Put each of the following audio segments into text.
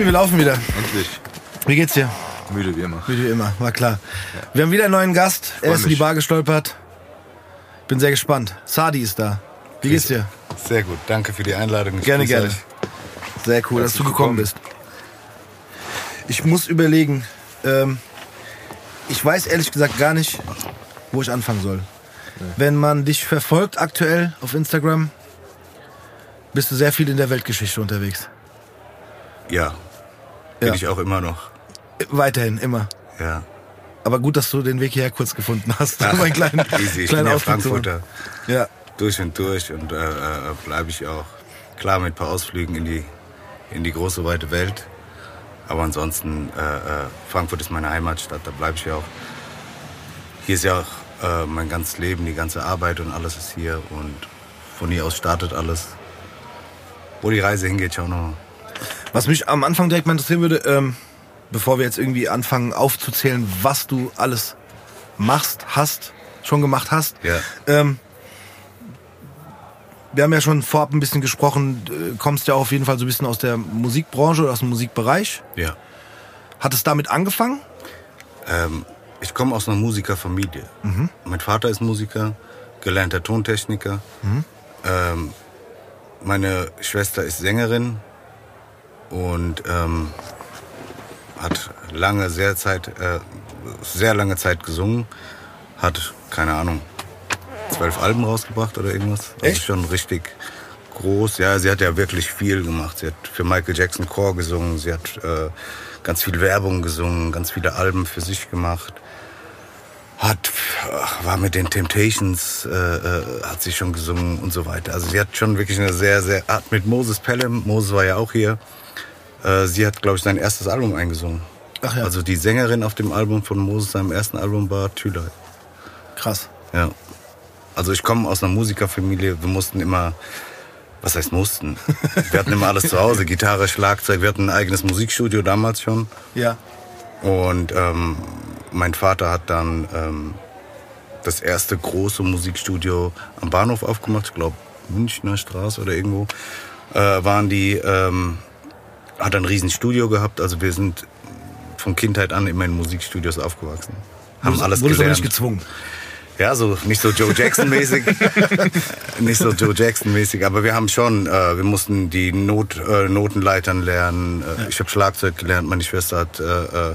Tobi, wir laufen wieder. Endlich. Wie geht's dir? Müde wie immer. Wie immer, war klar. Wir haben wieder einen neuen Gast. Er ist in die. Bar gestolpert. Bin sehr gespannt. Sadi ist da. Wie geht's dir? Sehr gut, danke für die Einladung. Ich Gerne, gerne. euch. Sehr cool, dass du gekommen bist. Ich muss überlegen. Ähm, ich weiß ehrlich gesagt gar nicht, wo ich anfangen soll. Wenn man dich verfolgt aktuell auf Instagram, bist du sehr viel in der Weltgeschichte unterwegs. Ja, bin Ja. ich auch immer noch. Weiterhin, immer. Ja. Aber gut, dass du den Weg hierher kurz gefunden hast. um einen kleinen, Easy, ich kleinen bin ja. Frankfurter. Ja, Durch und durch und äh, äh, bleibe ich auch. Klar mit ein paar Ausflügen in die, in die große, weite Welt. Aber ansonsten, äh, äh, Frankfurt ist meine Heimatstadt, da bleibe ich ja auch. Hier ist ja auch äh, mein ganzes Leben, die ganze Arbeit und alles ist hier. Und von hier aus startet alles. Wo die Reise hingeht, schau noch. Was mich am Anfang direkt mal interessieren würde, ähm, bevor wir jetzt irgendwie anfangen aufzuzählen, was du alles machst, hast, schon gemacht hast. Ja. Ähm, wir haben ja schon vorab ein bisschen gesprochen, äh, kommst ja auch auf jeden Fall so ein bisschen aus der Musikbranche oder aus dem Musikbereich. Ja. Hat es damit angefangen? Ähm, ich komme aus einer Musikerfamilie. Mein Vater ist Musiker, gelernter Tontechniker. Ähm, meine Schwester ist Sängerin und ähm, hat lange, sehr Zeit, äh, sehr lange Zeit gesungen. Hat keine Ahnung zwölf Alben rausgebracht oder irgendwas. Echt? Also schon richtig groß. Ja, sie hat ja wirklich viel gemacht. Sie hat für Michael Jackson Chor gesungen. Sie hat äh, ganz viel Werbung gesungen, ganz viele Alben für sich gemacht. Hat, war mit den Temptations, äh, äh, hat sie schon gesungen und so weiter. Also sie hat schon wirklich eine sehr, sehr, hat mit Moses Pelham, Moses war ja auch hier, äh, sie hat, glaube ich, sein erstes Album eingesungen. Ach ja. Also die Sängerin auf dem Album von Moses, seinem ersten Album war Thülei. Krass. Ja. Also ich komme aus einer Musikerfamilie. Wir mussten immer, was heißt mussten? Wir hatten immer alles zu Hause, Gitarre, Schlagzeug. Wir hatten ein eigenes Musikstudio damals schon. Ja. Und ähm, mein Vater hat dann ähm, das erste große Musikstudio am Bahnhof aufgemacht. Ich glaube, Münchner Straße oder irgendwo äh, waren die. Ähm, hat ein riesen Studio gehabt. Also wir sind von Kindheit an immer in Musikstudios aufgewachsen. Haben Wurdest- alles gelernt. nicht gezwungen. Ja, so nicht so Joe Jackson-mäßig. nicht so Joe Jackson-mäßig, aber wir haben schon, äh, wir mussten die Not, äh, Notenleitern lernen. Äh, Ich habe Schlagzeug gelernt, meine Schwester hat äh, äh,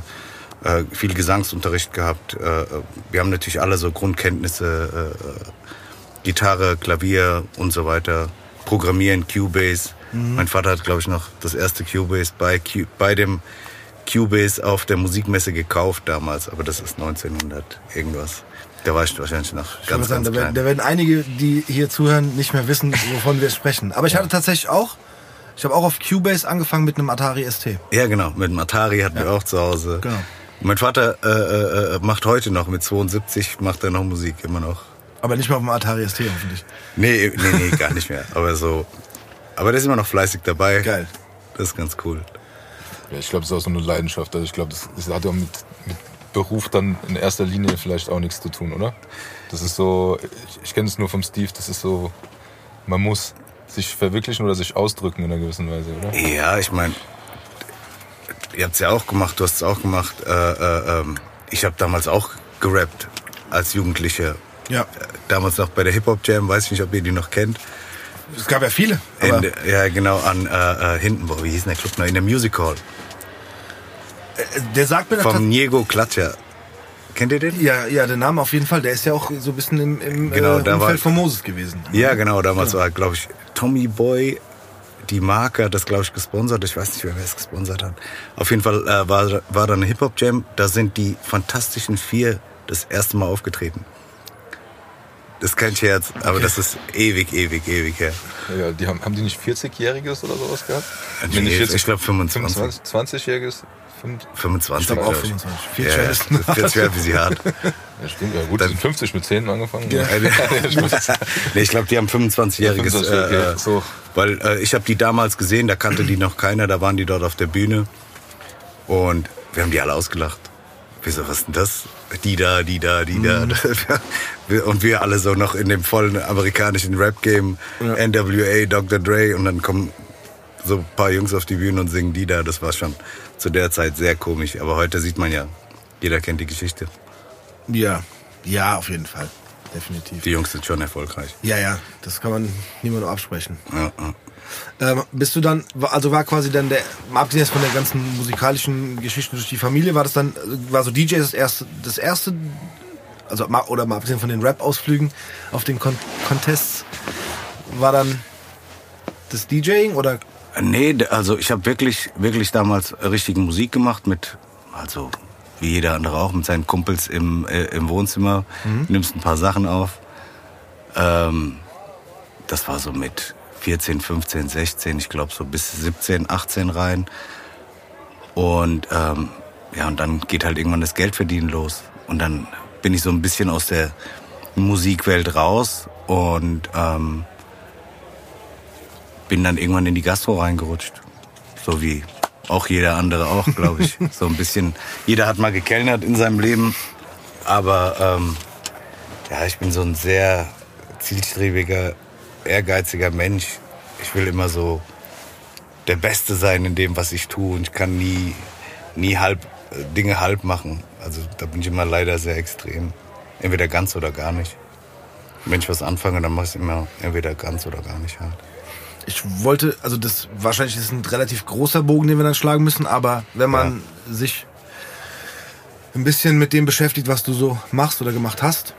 äh, viel Gesangsunterricht gehabt. Wir haben natürlich alle so Grundkenntnisse, Gitarre, Klavier und so weiter. Programmieren, Cubase. Mein Vater hat, glaube ich, noch das erste Cubase bei, bei dem Cubase auf der Musikmesse gekauft damals, aber das ist 1900 irgendwas. Da war ich wahrscheinlich noch Ich ganz, sagen, ganz da, werden, klein. da werden einige, die hier zuhören, nicht mehr wissen, wovon wir sprechen. Aber ich hatte tatsächlich auch, ich habe auch auf Cubase angefangen mit einem Atari ST. Ja, genau. Mit dem Atari hatten wir auch zu Hause. Genau. Mein Vater äh, äh, macht heute noch, mit 72 macht er noch Musik, immer noch. Aber nicht mal auf dem Atari ST hoffentlich. Nee, nee, nee, gar nicht mehr. Aber so. Aber der ist immer noch fleißig dabei. Geil. Das ist ganz cool. Ja, ich glaube, das ist auch so eine Leidenschaft. Also ich glaube, das, das hat ja mit, mit Beruf dann in erster Linie vielleicht auch nichts zu tun, oder? Das ist so, ich, ich kenne es nur vom Steve, das ist so, man muss sich verwirklichen oder sich ausdrücken in einer gewissen Weise, oder? Ja, ich meine, ihr habt es ja auch gemacht, du hast es auch gemacht. Äh, äh, ähm, ich habe damals auch gerappt als Jugendlicher. Ja. Äh, Damals noch bei der Hip Hop Jam, weiß ich nicht, ob ihr die noch kennt. Es gab ja viele. In, ja, genau, an äh, äh, hinten, boah, wie hieß denn der Club noch? In der Music Hall. der sagt mir das Vom Niego Klatscher. Kennt ihr den? Ja, ja, der Name auf jeden Fall. Der ist ja auch so ein bisschen im, im Genau, äh, Umfeld war- von Moses gewesen. Ja, genau, damals war, glaube ich, Tommy Boy, die Marke hat das, glaube ich, gesponsert. Ich weiß nicht wer es gesponsert hat. Auf jeden Fall äh, war, war da eine Hip-Hop-Jam. Da sind die Fantastischen Vier das erste Mal aufgetreten. Das ist kein Scherz, aber das ist ewig, ewig, ewig her. Ja, die haben, haben die nicht 40-Jähriges oder sowas gehabt? Nee, Wenn ich glaube 25. 25, 20-Jähriges? 25. Ich auch glaub 25. Viel Ja, ja, das 40 Jahre wie sie hart. Ja, stimmt, ja gut, die sind 50 mit 10 angefangen. Ja. nee, ich glaube, die haben 25-jähriges. Ja, 25, okay, äh, so. Weil äh, ich habe die damals gesehen, da kannte die noch keiner, da waren die dort auf der Bühne. Und wir haben die alle ausgelacht. Wieso, was ist denn das? Die da, die da, die da. Wir- Und wir alle so noch in dem vollen amerikanischen Rap-Game, NWA, Dr. Dre. Und dann kommen so ein paar Jungs auf die Bühne und singen die da. Das war schon zu der Zeit sehr komisch. Aber heute sieht man ja, jeder kennt die Geschichte. Ja, ja, auf jeden Fall. Definitiv. Die Jungs sind schon erfolgreich. Ja, ja, das kann man niemandem absprechen. Ja, ja. Ähm, bist du dann, also war quasi dann der, mal abgesehen von der ganzen musikalischen Geschichte durch die Familie, war das dann, war so DJ das erste, das erste, also mal, oder mal abgesehen von den Rap-Ausflügen auf den Con Contests, war dann das DJing oder? Nee, also ich habe wirklich, wirklich damals richtige Musik gemacht mit, also wie jeder andere auch, mit seinen Kumpels im, äh, im Wohnzimmer. Nimmst ein paar Sachen auf. Ähm, das war so mit 14, 15, 16, ich glaube so bis 17, 18 rein. Und ähm, ja, und dann geht halt irgendwann das Geldverdienen los. Und dann bin ich so ein bisschen aus der Musikwelt raus und ähm, bin dann irgendwann in die Gastro reingerutscht. So wie auch jeder andere auch, glaube ich. so ein bisschen, jeder hat mal gekellnert in seinem Leben. Aber ähm, ja, ich bin so ein sehr zielstrebiger, ehrgeiziger Mensch. Ich will immer so der Beste sein in dem, was ich tue. Und ich kann nie, nie halb, äh, Dinge halb machen. Also da bin ich immer leider sehr extrem. Entweder ganz oder gar nicht. Wenn ich was anfange, dann mache ich es immer entweder ganz oder gar nicht halt. Ich wollte, also das wahrscheinlich ist ein relativ großer Bogen, den wir dann schlagen müssen, aber wenn man sich ein bisschen mit dem beschäftigt, was du so machst oder gemacht hast,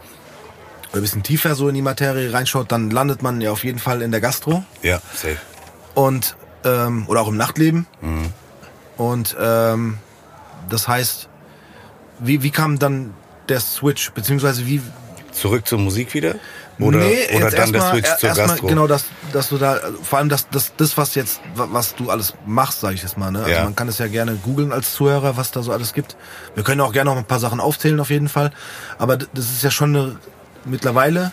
ein bisschen tiefer so in die Materie reinschaut, dann landet man ja auf jeden Fall in der Gastro Ja, safe. und ähm, oder auch im Nachtleben. Mhm. Und ähm, das heißt, wie, wie kam dann der Switch, beziehungsweise wie, Zurück zur Musik wieder? Oder, Nee, oder jetzt dann der erstmal- Switch er- zur Gastro? Genau, dass, dass du da, vor allem das, das, das, was jetzt, wa- was du alles machst, sage ich jetzt mal. Ne? Also Ja. man kann es ja gerne googeln als Zuhörer, was da so alles gibt. Wir können auch gerne noch ein paar Sachen aufzählen auf jeden Fall. Aber das ist ja schon eine, mittlerweile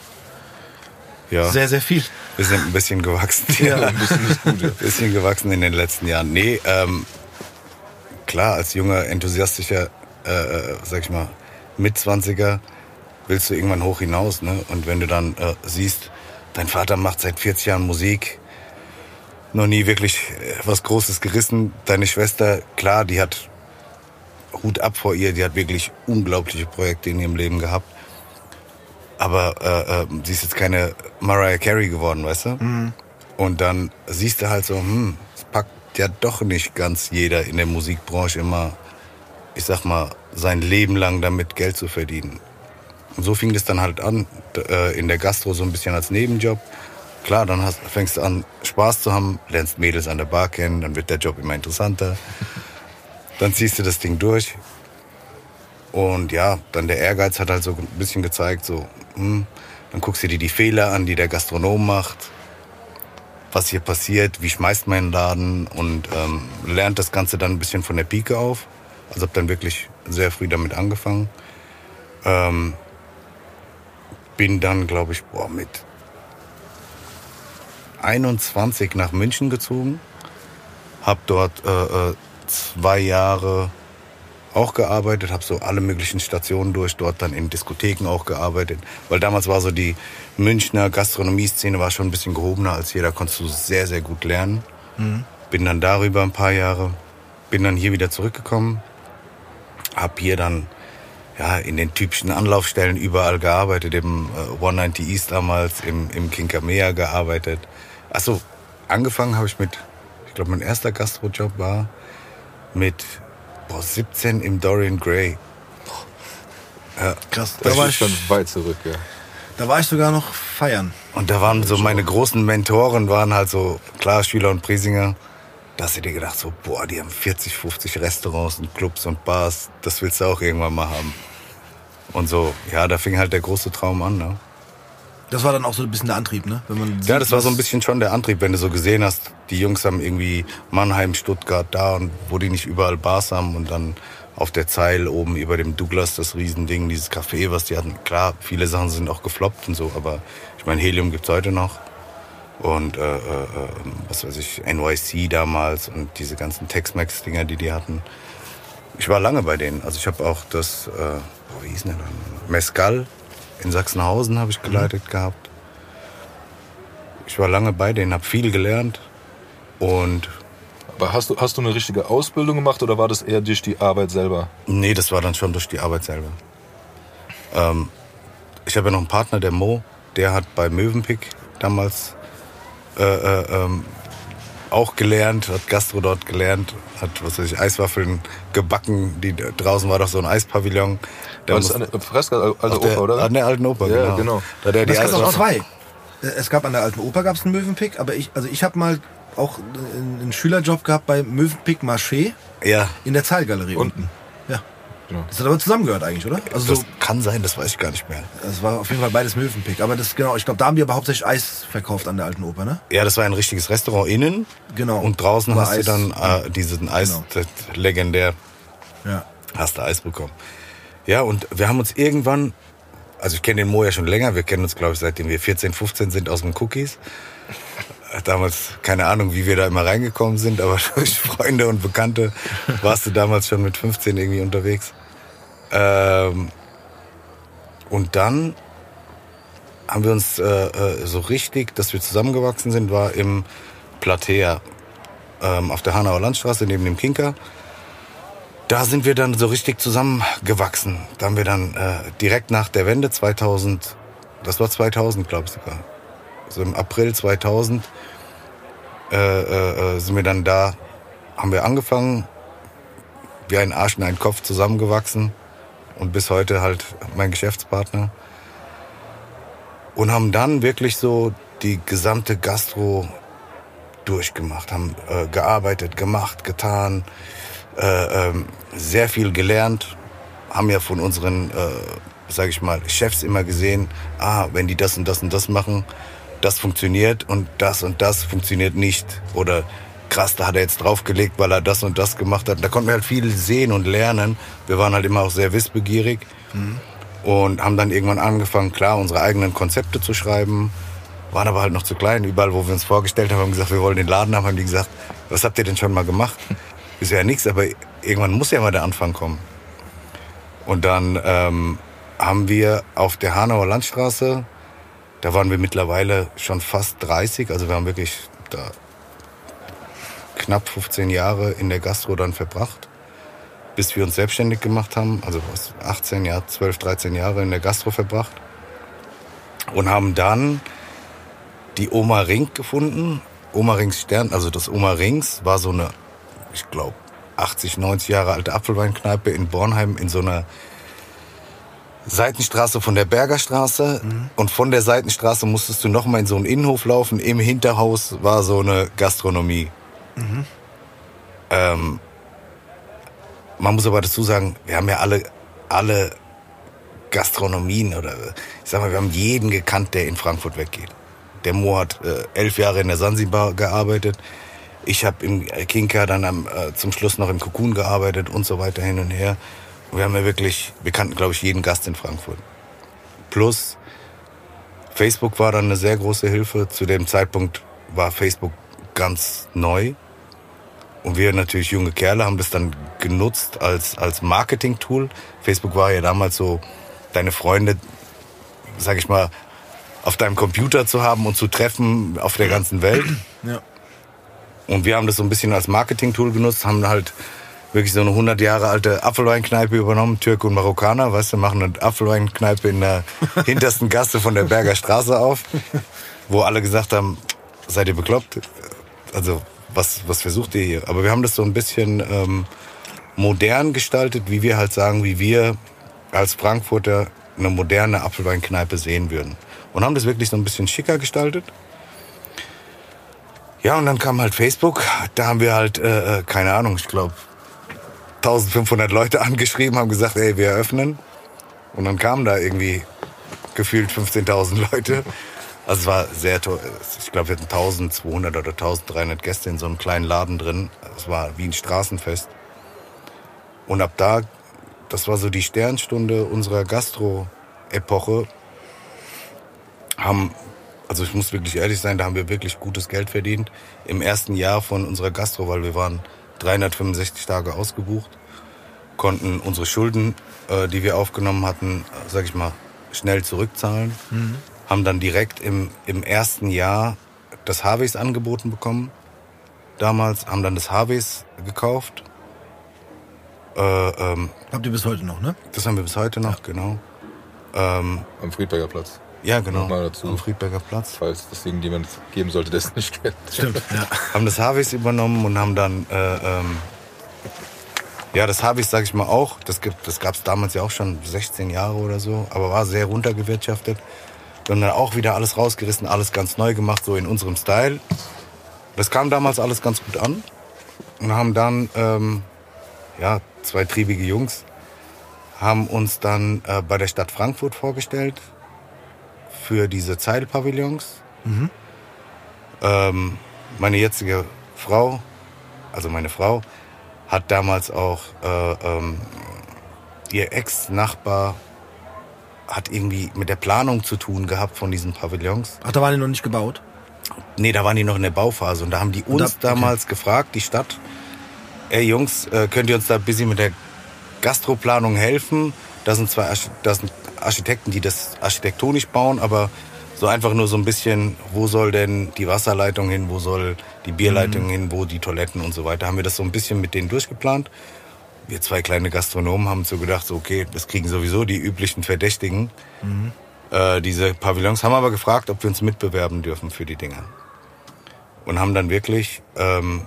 ja, sehr, sehr viel. wir sind ein bisschen gewachsen. Ja. Ein bisschen nicht gut, ja. bisschen gewachsen in den letzten Jahren. Nee, ähm, klar, als junger, enthusiastischer, äh, äh, sag ich mal, Mitzwanziger willst du irgendwann hoch hinaus. Ne? Und wenn du dann äh, siehst, dein Vater macht seit 40 Jahren Musik, noch nie wirklich äh, was Großes gerissen. Deine Schwester, klar, die hat Hut ab vor ihr, die hat wirklich unglaubliche Projekte in ihrem Leben gehabt. Aber äh, äh, sie ist jetzt keine Mariah Carey geworden, weißt du? Und dann siehst du halt so, hm, es packt ja doch nicht ganz jeder in der Musikbranche immer, ich sag mal, sein Leben lang damit Geld zu verdienen. Und so fing das dann halt an, äh, in der Gastro so ein bisschen als Nebenjob. Klar, dann hast, fängst du an, Spaß zu haben, lernst Mädels an der Bar kennen, dann wird der Job immer interessanter. Dann ziehst du das Ding durch. Und ja, dann der Ehrgeiz hat halt so ein bisschen gezeigt, so, hm, dann guckst du dir die Fehler an, die der Gastronom macht was hier passiert, wie schmeißt man den Laden und ähm, lernt das Ganze dann ein bisschen von der Pike auf. Also habe dann wirklich sehr früh damit angefangen. Ähm, bin dann, glaube ich, boah, mit 21 nach München gezogen. Habe dort äh, äh, zwei Jahre auch gearbeitet, habe so alle möglichen Stationen durch, dort dann in Diskotheken auch gearbeitet. Weil damals war so die Münchner Gastronomie-Szene war schon ein bisschen gehobener als hier, da konntest du sehr, sehr gut lernen. Bin dann darüber ein paar Jahre, bin dann hier wieder zurückgekommen, habe hier dann ja, in den typischen Anlaufstellen überall gearbeitet, im äh, 190 East damals, im, im Kinkamea gearbeitet. Achso, angefangen habe ich mit, ich glaube mein erster Gastrojob war mit boah, 17 im Dorian Gray. Ja, Krass. Das Da war, ist ich, schon weit zurück, ja. da war ich sogar noch feiern. Und da waren so meine großen Mentoren, waren halt so, klar, Schüler und Priesinger. Da hast du dir gedacht, so, boah, die haben 40, 50 Restaurants und Clubs und Bars. Das willst du auch irgendwann mal haben. Und so, ja, da fing halt der große Traum an, ne? Das war dann auch so ein bisschen der Antrieb, ne? Wenn man Ja, das war so ein bisschen schon der Antrieb, wenn du so gesehen hast, die Jungs haben irgendwie Mannheim, Stuttgart da und wo die nicht überall Bars haben und dann auf der Zeil oben über dem Douglas das Riesending, dieses Café, was die hatten. Klar, viele Sachen sind auch gefloppt und so, aber ich meine, Helium gibt's heute noch. Und äh, äh, äh, was weiß ich, NYC damals und diese ganzen Tex-Mex-Dinger, die die hatten. Ich war lange bei denen. Also ich habe auch das, äh, wie hieß denn der dann? Mescal in Sachsenhausen habe ich geleitet gehabt. Ich war lange bei denen, habe viel gelernt und Aber hast du, hast du eine richtige Ausbildung gemacht oder war das eher durch die Arbeit selber? Nee, das war dann schon durch die Arbeit selber. Ähm, ich habe ja noch einen Partner, der Mo, der hat bei Mövenpick damals äh, äh, ähm, auch gelernt, hat Gastro dort gelernt, hat was weiß ich, Eiswaffeln gebacken. Die, draußen war doch so ein Eispavillon. Da War das muss- eine Fresca, alte der, Oper, oder? An der alten Oper, Ja, genau. genau. Da der die Das gab auch Eiswaffeln- zwei. Es gab an der alten Oper gab's einen Möwenpick, aber ich, also ich habe mal auch einen Schülerjob gehabt bei Möwenpick Marché Ja, in der Zahlgalerie unten. Ja. Genau. Das hat aber zusammengehört eigentlich, oder? Also das so, kann sein, das weiß ich gar nicht mehr. das war auf jeden Fall beides Möwenpick. Aber das genau, ich glaube, da haben die aber hauptsächlich Eis verkauft an der alten Oper, ne? Ja, das war ein richtiges Restaurant innen. Genau. Und draußen War hast Eis. du dann äh, diesen Eis, Genau. das legendär, Ja. hast du Eis bekommen. Ja, und wir haben uns irgendwann, also ich kenne den Mo ja schon länger, wir kennen uns, glaube ich, seitdem wir 14, 15 sind aus den Cookies. Damals, keine Ahnung, wie wir da immer reingekommen sind, aber durch Freunde und Bekannte warst du damals schon mit 15 irgendwie unterwegs. Ähm, und dann haben wir uns äh, äh, so richtig, dass wir zusammengewachsen sind, war im Platea ähm, auf der Hanauer Landstraße neben dem Kinker. Da sind wir dann so richtig zusammengewachsen. Da haben wir dann äh, direkt nach der Wende 2000, das war 2000 glaube ich sogar, so im April 2000 äh, äh, äh, sind wir dann da, haben wir angefangen, wie ein Arsch in einen Kopf zusammengewachsen und bis heute halt mein Geschäftspartner. Und haben dann wirklich so die gesamte Gastro durchgemacht, haben äh, gearbeitet, gemacht, getan, äh, ähm, sehr viel gelernt, haben ja von unseren, äh, sage ich mal, Chefs immer gesehen, ah, wenn die das und das und das machen, das funktioniert und das und das funktioniert nicht oder krass, da hat er jetzt draufgelegt, weil er das und das gemacht hat. Da konnten wir halt viel sehen und lernen. Wir waren halt immer auch sehr wissbegierig und haben dann irgendwann angefangen, klar, unsere eigenen Konzepte zu schreiben, waren aber halt noch zu klein. Überall, wo wir uns vorgestellt haben, haben gesagt, wir wollen den Laden haben, haben die gesagt, was habt ihr denn schon mal gemacht? Ist ja nichts, aber irgendwann muss ja mal der Anfang kommen. Und dann ähm, haben wir auf der Hanauer Landstraße, da waren wir mittlerweile schon fast 30, also wir haben wirklich da knapp 15 Jahre in der Gastro dann verbracht, bis wir uns selbstständig gemacht haben, also was, 18 Jahre, 12, 13 Jahre in der Gastro verbracht und haben dann die Oma Ring gefunden. Oma Rings Stern, also das Oma Rings war so eine, ich glaube, 80, 90 Jahre alte Apfelweinkneipe in Bornheim in so einer Seitenstraße von der Bergerstraße. Und von der Seitenstraße musstest du noch mal in so einen Innenhof laufen. Im Hinterhaus war so eine Gastronomie. Ähm, man muss aber dazu sagen, wir haben ja alle, alle Gastronomien oder ich sag mal, wir haben jeden gekannt, der in Frankfurt weggeht. Der Mo hat äh, elf Jahre in der Sansibar gearbeitet. Ich habe im Kinker dann am, äh, zum Schluss noch im Cocoon gearbeitet und so weiter hin und her. Wir haben ja wirklich, wir kannten, glaube ich, jeden Gast in Frankfurt. Plus, Facebook war dann eine sehr große Hilfe. Zu dem Zeitpunkt war Facebook ganz neu. Und wir natürlich junge Kerle haben das dann genutzt als, als Marketing-Tool. Facebook war ja damals so, deine Freunde, sag ich mal, auf deinem Computer zu haben und zu treffen auf der ganzen Welt. Ja. Und wir haben das so ein bisschen als Marketing-Tool genutzt, haben halt wirklich so eine 100 Jahre alte Apfelweinkneipe übernommen, Türke und Marokkaner, weißt du, machen eine Apfelweinkneipe in der hintersten Gasse von der Berger Straße auf, wo alle gesagt haben, seid ihr bekloppt? Also, was, was versucht ihr hier? Aber wir haben das so ein bisschen ähm, modern gestaltet, wie wir halt sagen, wie wir als Frankfurter eine moderne Apfelweinkneipe sehen würden. Und haben das wirklich so ein bisschen schicker gestaltet. Ja, und dann kam halt Facebook. Da haben wir halt, äh, äh, keine Ahnung, ich glaube, 1500 Leute angeschrieben, haben gesagt, ey, wir eröffnen. Und dann kamen da irgendwie gefühlt 15.000 Leute. Also es war sehr toll. Ich glaube, wir hatten 1200 oder 1300 Gäste in so einem kleinen Laden drin. Es war wie ein Straßenfest. Und ab da, das war so die Sternstunde unserer Gastro-Epoche, haben, also ich muss wirklich ehrlich sein, da haben wir wirklich gutes Geld verdient. Im ersten Jahr von unserer Gastro, weil wir waren 365 Tage ausgebucht, konnten unsere Schulden, äh, die wir aufgenommen hatten, sag ich mal, schnell zurückzahlen. Haben dann direkt im, im ersten Jahr das Harveys angeboten bekommen. damals, haben dann das Harveys gekauft. Äh, ähm, Habt ihr bis heute noch, ne? das haben wir bis heute noch, genau. Ähm, Am Friedberger Platz. Ja, genau. Nochmal dazu. Am Friedberger Platz. Falls das irgendjemand geben sollte, der es nicht kennt. Stimmt, ja. haben das Harveys übernommen und haben dann, äh, ähm, ja, das Harveys, sag ich mal auch, das, gibt, das gab es damals ja auch schon 16 Jahre oder so, aber war sehr runtergewirtschaftet. Wir haben dann auch wieder alles rausgerissen, alles ganz neu gemacht, so in unserem Style. Das kam damals alles ganz gut an und haben dann, ähm, ja, zwei triebige Jungs, haben uns dann äh, bei der Stadt Frankfurt vorgestellt für diese Zeilpavillons. Ähm, meine jetzige Frau, also meine Frau, hat damals auch äh, ähm, ihr Ex-Nachbar hat irgendwie mit der Planung zu tun gehabt von diesen Pavillons. Ach, da waren die noch nicht gebaut? Nee, da waren die noch in der Bauphase und da haben die uns da- okay. damals gefragt, die Stadt, ey Jungs, äh, könnt ihr uns da ein bisschen mit der Gastroplanung helfen? Da sind zwei das sind Architekten, die das architektonisch bauen, aber so einfach nur so ein bisschen, wo soll denn die Wasserleitung hin, wo soll die Bierleitung hin, wo die Toiletten und so weiter. Haben wir das so ein bisschen mit denen durchgeplant. Wir zwei kleine Gastronomen haben so gedacht, so, okay, das kriegen sowieso die üblichen Verdächtigen. Äh, diese Pavillons haben aber gefragt, ob wir uns mitbewerben dürfen für die Dinger. Und haben dann wirklich, ähm,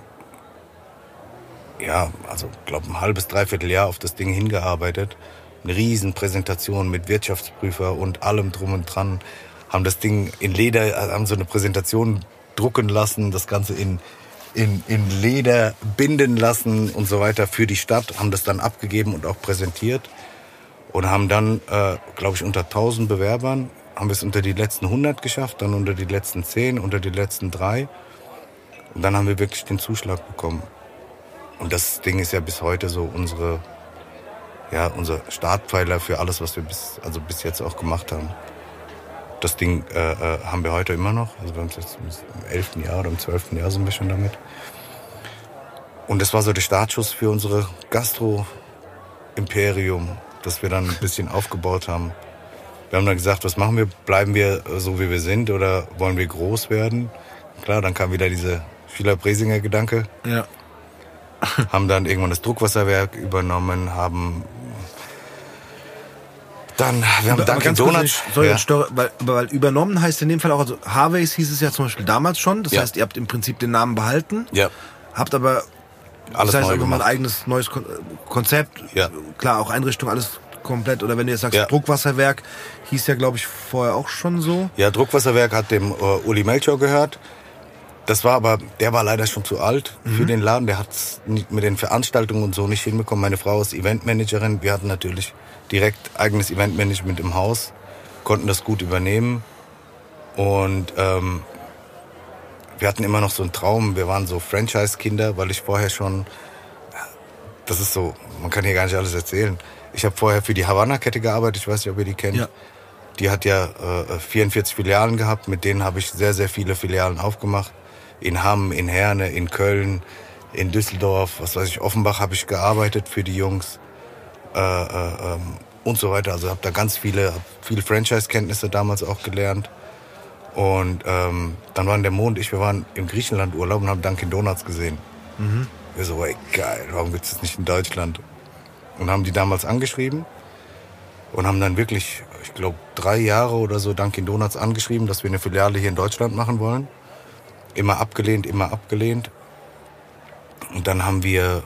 ja, also glaube ein halbes, dreiviertel Jahr auf das Ding hingearbeitet. Eine riesen Präsentation mit Wirtschaftsprüfer und allem drum und dran. Haben das Ding in Leder, äh, haben so eine Präsentation drucken lassen, das Ganze in, in, in Leder binden lassen und so weiter für die Stadt, haben das dann abgegeben und auch präsentiert und haben dann, äh, glaube ich, unter 1000 Bewerbern, haben wir es unter die letzten 100 geschafft, dann unter die letzten 10, unter die letzten drei. Und dann haben wir wirklich den Zuschlag bekommen. Und das Ding ist ja bis heute so unsere, ja, unser Startpfeiler für alles, was wir bis, also bis jetzt auch gemacht haben. Das Ding äh, äh, haben wir heute immer noch. Also wir haben es jetzt im 11. Jahr oder im 12. Jahr sind wir schon damit. Und das war so der Startschuss für unsere Gastro-Imperium, das wir dann ein bisschen aufgebaut haben. Wir haben dann gesagt, was machen wir? Bleiben wir so, wie wir sind oder wollen wir groß werden? Klar, dann kam wieder dieser Schiller-Bresinger-Gedanke Ja. haben dann irgendwann das Druckwasserwerk übernommen, haben dann, wir haben Dunkin' kurz, Donuts. ich- Sorry, ja. störe, weil, weil übernommen heißt in dem Fall auch, also Harveys hieß es ja zum Beispiel damals schon. Das Ja. heißt, ihr habt im Prinzip den Namen behalten, ja, habt aber alles das heißt neu mal ein gemacht. eigenes neues Kon Konzept. Ja. Klar, auch Einrichtung, alles komplett. Oder wenn du jetzt sagst, Ja. Druckwasserwerk, hieß ja, glaube ich, vorher auch schon so. Ja, Druckwasserwerk hat dem äh, Uli Melchior gehört. Das war aber, der war leider schon zu alt für Mhm. den Laden. Der hat es mit den Veranstaltungen und so nicht hinbekommen. Meine Frau ist Eventmanagerin. Wir hatten natürlich direkt eigenes Eventmanagement im Haus, konnten das gut übernehmen. Und ähm, wir hatten immer noch so einen Traum. Wir waren so Franchise-Kinder, weil ich vorher schon, das ist so, man kann hier gar nicht alles erzählen. Ich habe vorher für die Havanna-Kette gearbeitet. Ich weiß nicht, ob ihr die kennt. Ja. Die hat ja äh, 44 Filialen gehabt, mit denen habe ich sehr, sehr viele Filialen aufgemacht. In Hamm, in Herne, in Köln, in Düsseldorf, was weiß ich, Offenbach habe ich gearbeitet für die Jungs äh, äh, ähm, und so weiter. Also habe da ganz viele, viele Franchise-Kenntnisse damals auch gelernt. Und ähm, dann waren der Mo und ich, wir waren im Griechenland Urlaub und haben Dunkin' Donuts gesehen. Wir so, ey, geil, warum gibt's das nicht in Deutschland? Und haben die damals angeschrieben und haben dann wirklich, ich glaube, drei Jahre oder so Dunkin' Donuts angeschrieben, dass wir eine Filiale hier in Deutschland machen wollen. Immer abgelehnt, immer abgelehnt. Und dann haben wir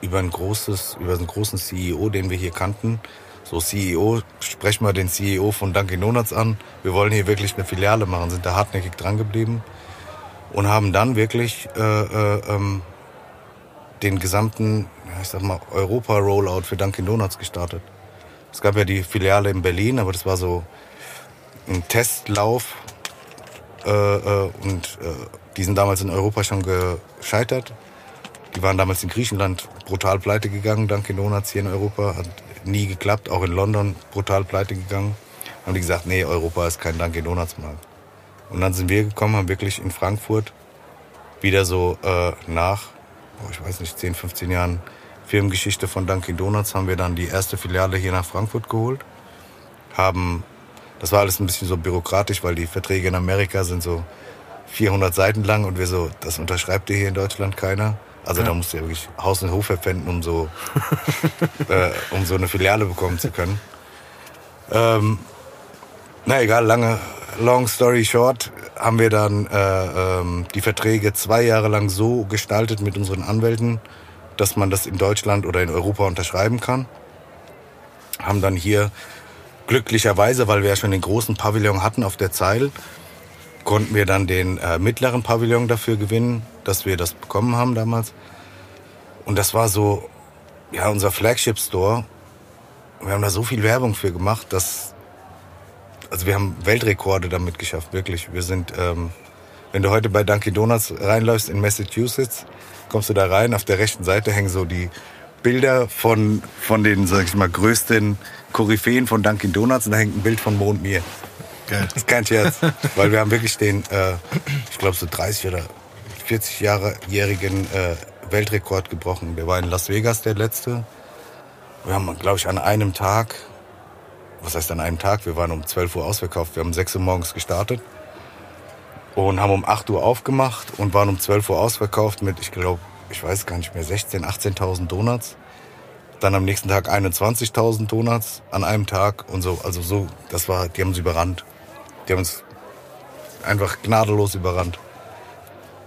über ein großes, über einen großen CEO, den wir hier kannten, so CEO, sprech mal den CEO von Dunkin' Donuts an. Wir wollen hier wirklich eine Filiale machen, sind da hartnäckig dran geblieben und haben dann wirklich äh, äh, ähm, den gesamten, ich sag mal, Europa-Rollout für Dunkin' Donuts gestartet. Es gab ja die Filiale in Berlin, aber das war so ein Testlauf. Äh, äh, und äh, die sind damals in Europa schon gescheitert. Die waren damals in Griechenland brutal pleite gegangen, Dunkin' Donuts hier in Europa. Hat nie geklappt, auch in London brutal pleite gegangen. Haben die gesagt, nee, Europa ist kein Dunkin' Donuts Markt. Und dann sind wir gekommen, haben wirklich in Frankfurt wieder so äh, nach, boah, ich weiß nicht, 10, 15 Jahren Firmengeschichte von Dunkin' Donuts haben wir dann die erste Filiale hier nach Frankfurt geholt. Haben, das war alles ein bisschen so bürokratisch, weil die Verträge in Amerika sind so 400 Seiten lang und wir so, das unterschreibt dir hier in Deutschland keiner. Also Ja. da musst du ja wirklich Haus und Hof verpfänden, um so, äh, um so eine Filiale bekommen zu können. Ähm, na egal, lange, long story short, haben wir dann äh, ähm, die Verträge zwei Jahre lang so gestaltet mit unseren Anwälten, dass man das in Deutschland oder in Europa unterschreiben kann. Haben dann hier glücklicherweise, weil wir ja schon den großen Pavillon hatten auf der Zeil, konnten wir dann den äh, mittleren Pavillon dafür gewinnen, dass wir das bekommen haben damals. Und das war so, ja, unser Flagship Store. Wir haben da so viel Werbung für gemacht, dass, also wir haben Weltrekorde damit geschafft, wirklich. Wir sind, ähm, wenn du heute bei Dunkin' Donuts reinläufst in Massachusetts, kommst du da rein, auf der rechten Seite hängen so die Bilder von, von den, sag ich mal, größten Koryphäen von Dunkin' Donuts und da hängt ein Bild von Mo und mir. Geil. Das ist kein Scherz. Weil wir haben wirklich den, äh, ich glaube, so 30 oder 40 Jahre-jährigen äh, Weltrekord gebrochen. Der war in Las Vegas der letzte. Wir haben, glaube ich, an einem Tag, was heißt an einem Tag? Wir waren um 12 Uhr ausverkauft. Wir haben um 6 Uhr morgens gestartet und haben um 8 Uhr aufgemacht und waren um 12 Uhr ausverkauft mit, ich glaube, ich weiß gar nicht mehr, 16.000, 18.000 Donuts. Dann am nächsten Tag 21.000 Donuts an einem Tag und so. Also so, das war, die haben uns überrannt. Die haben uns einfach gnadenlos überrannt.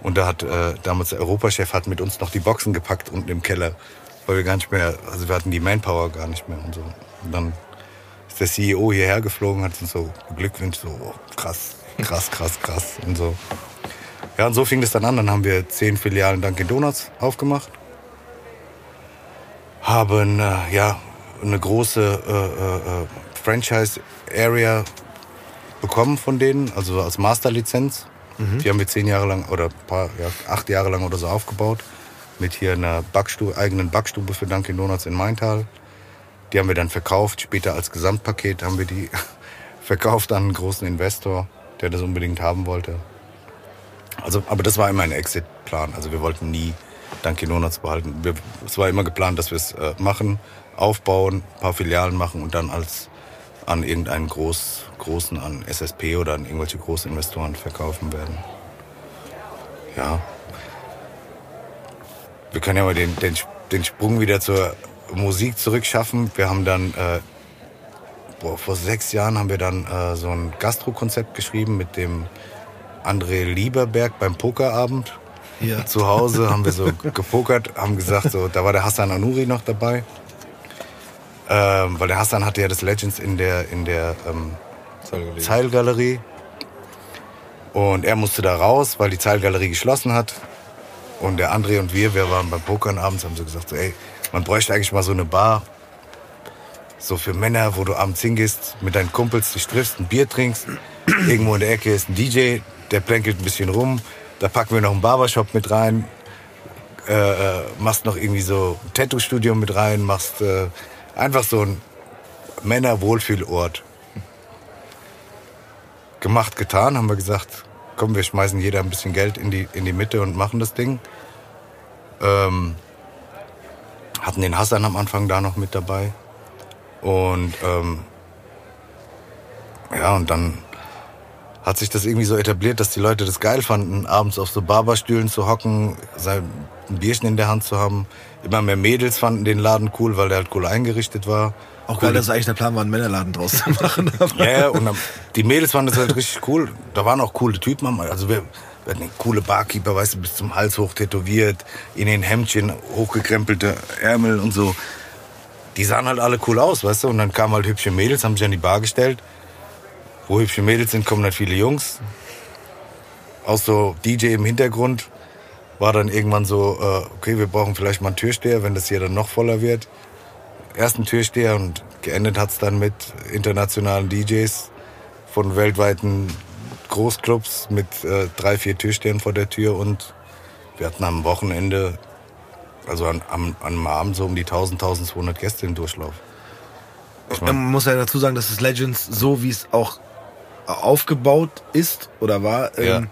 Und da hat äh, damals der Europachef hat mit uns noch die Boxen gepackt unten im Keller, weil wir gar nicht mehr, also wir hatten die Manpower gar nicht mehr und so. Und dann ist der CEO hierher geflogen, hat uns so beglückwünscht, so oh, krass, krass, krass, krass und so. Ja, und so fing das dann an. Dann haben wir zehn Filialen Dunkin' Donuts aufgemacht. Haben äh, ja eine große äh, äh, äh, Franchise-Area bekommen von denen, also als Masterlizenz. Die haben wir zehn Jahre lang oder paar, ja, acht Jahre lang oder so aufgebaut. Mit hier einer Backstube, eigenen Backstube für Dunkin' Donuts in Maintal. Die haben wir dann verkauft. Später als Gesamtpaket haben wir die verkauft an einen großen Investor, der das unbedingt haben wollte. Also, aber das war immer ein Exit-Plan. Also wir wollten nie Dunkin' Donuts behalten. Wir, es war immer geplant, dass wir es äh, machen, aufbauen, ein paar Filialen machen und dann als an irgendeinen Groß, großen, an SSP oder an irgendwelche Großinvestoren verkaufen werden. Ja. Wir können ja mal den, den, den Sprung wieder zur Musik zurückschaffen. Wir haben dann, äh, boah, vor sechs Jahren haben wir dann äh, so ein Gastro-Konzept geschrieben mit dem André Lieberberg beim Pokerabend. Ja. Zu Hause haben wir so gepokert, haben gesagt, so, da war der Hassan Anuri noch dabei. Ähm, weil der Hassan hatte ja das Legends in der, in der ähm, Zeilgalerie. Zeilgalerie. Und er musste da raus, weil die Zeilgalerie geschlossen hat. Und der André und wir, wir waren beim Pokern abends, haben so gesagt, so, ey, man bräuchte eigentlich mal so eine Bar. So für Männer, wo du abends hingehst, mit deinen Kumpels dich triffst, ein Bier trinkst. Irgendwo in der Ecke ist ein DJ, der plänkelt ein bisschen rum. Da packen wir noch einen Barbershop mit rein. Äh, äh, machst noch irgendwie so ein Tattoo-Studio mit rein. Machst äh, einfach so ein Männer-Wohlfühlort gemacht, getan, haben wir gesagt, komm, wir schmeißen jeder ein bisschen Geld in die, in die Mitte und machen das Ding. Ähm, hatten den Hassan am Anfang da noch mit dabei. Und ähm, ja, und dann hat sich das irgendwie so etabliert, dass die Leute das geil fanden, abends auf so Barberstühlen zu hocken, sein ein Bierchen in der Hand zu haben. Immer mehr Mädels fanden den Laden cool, weil der halt cool eingerichtet war. Auch geil, dass eigentlich der Plan war, einen Männerladen draus zu machen. Ja, ja, und dann, die Mädels fanden das halt richtig cool. Da waren auch coole Typen. Also wir, wir hatten coole Barkeeper, weißt du, bis zum Hals hoch tätowiert, in den Hemdchen hochgekrempelte Ärmel und so. Die sahen halt alle cool aus, weißt du. Und dann kamen halt hübsche Mädels, haben sich an die Bar gestellt. Wo hübsche Mädels sind, kommen halt viele Jungs. Auch so DJ im Hintergrund war dann irgendwann so, äh, okay, wir brauchen vielleicht mal einen Türsteher, wenn das hier dann noch voller wird ersten Türsteher und geendet hat's dann mit internationalen DJs von weltweiten Großclubs mit äh, drei, vier Türstehern vor der Tür und wir hatten am Wochenende, also an, am, einem Abend so um die 1000, 1200 Gäste im Durchlauf. Ich mein, Man muss ja dazu sagen, dass das Legends, so wie es auch aufgebaut ist oder war, Ja. ähm,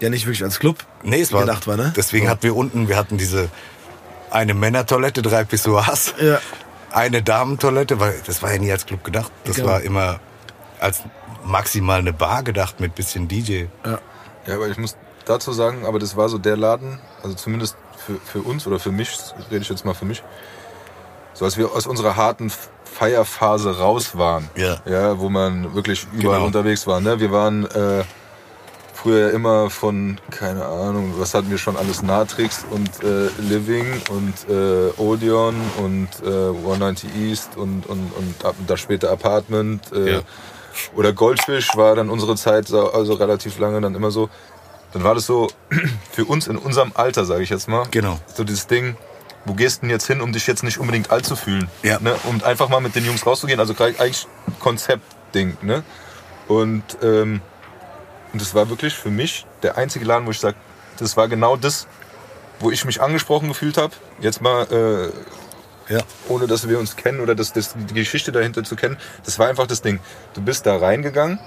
ja nicht wirklich als Club nee, es war, gedacht war, ne? deswegen So. hatten wir unten, wir hatten diese eine Männertoilette, drei Pissoirs. Ja. Eine Damentoilette, weil das war ja nie als Club gedacht. Das Genau. war immer als maximal eine Bar gedacht mit bisschen DJ. Ja. Ja, aber ich muss dazu sagen, aber das war so der Laden, also zumindest für, für uns oder für mich, rede ich jetzt mal für mich, so als wir aus unserer harten Feierphase raus waren, Ja. ja wo man wirklich überall Genau. unterwegs war. Ne? Wir waren äh, früher immer von, keine Ahnung, was hatten wir schon alles, Natrix und äh, Living und äh, Odeon und äh, 190 East und, und, und ab, da später Apartment. Äh, Ja. Oder Goldfish war dann unsere Zeit, so- also relativ lange dann immer so. Dann war das so für uns in unserem Alter, sage ich jetzt mal, Genau. so dieses Ding, wo gehst du denn jetzt hin, um dich jetzt nicht unbedingt alt zu fühlen? Ja. Ne? Um einfach mal mit den Jungs rauszugehen. Also eigentlich Konzeptding. Ne? Und, ähm, und das war wirklich für mich der einzige Laden, wo ich sage, das war genau das, wo ich mich angesprochen gefühlt habe. Jetzt mal, äh, Ja. ohne dass wir uns kennen oder das, das, die Geschichte dahinter zu kennen. Das war einfach das Ding. Du bist da reingegangen,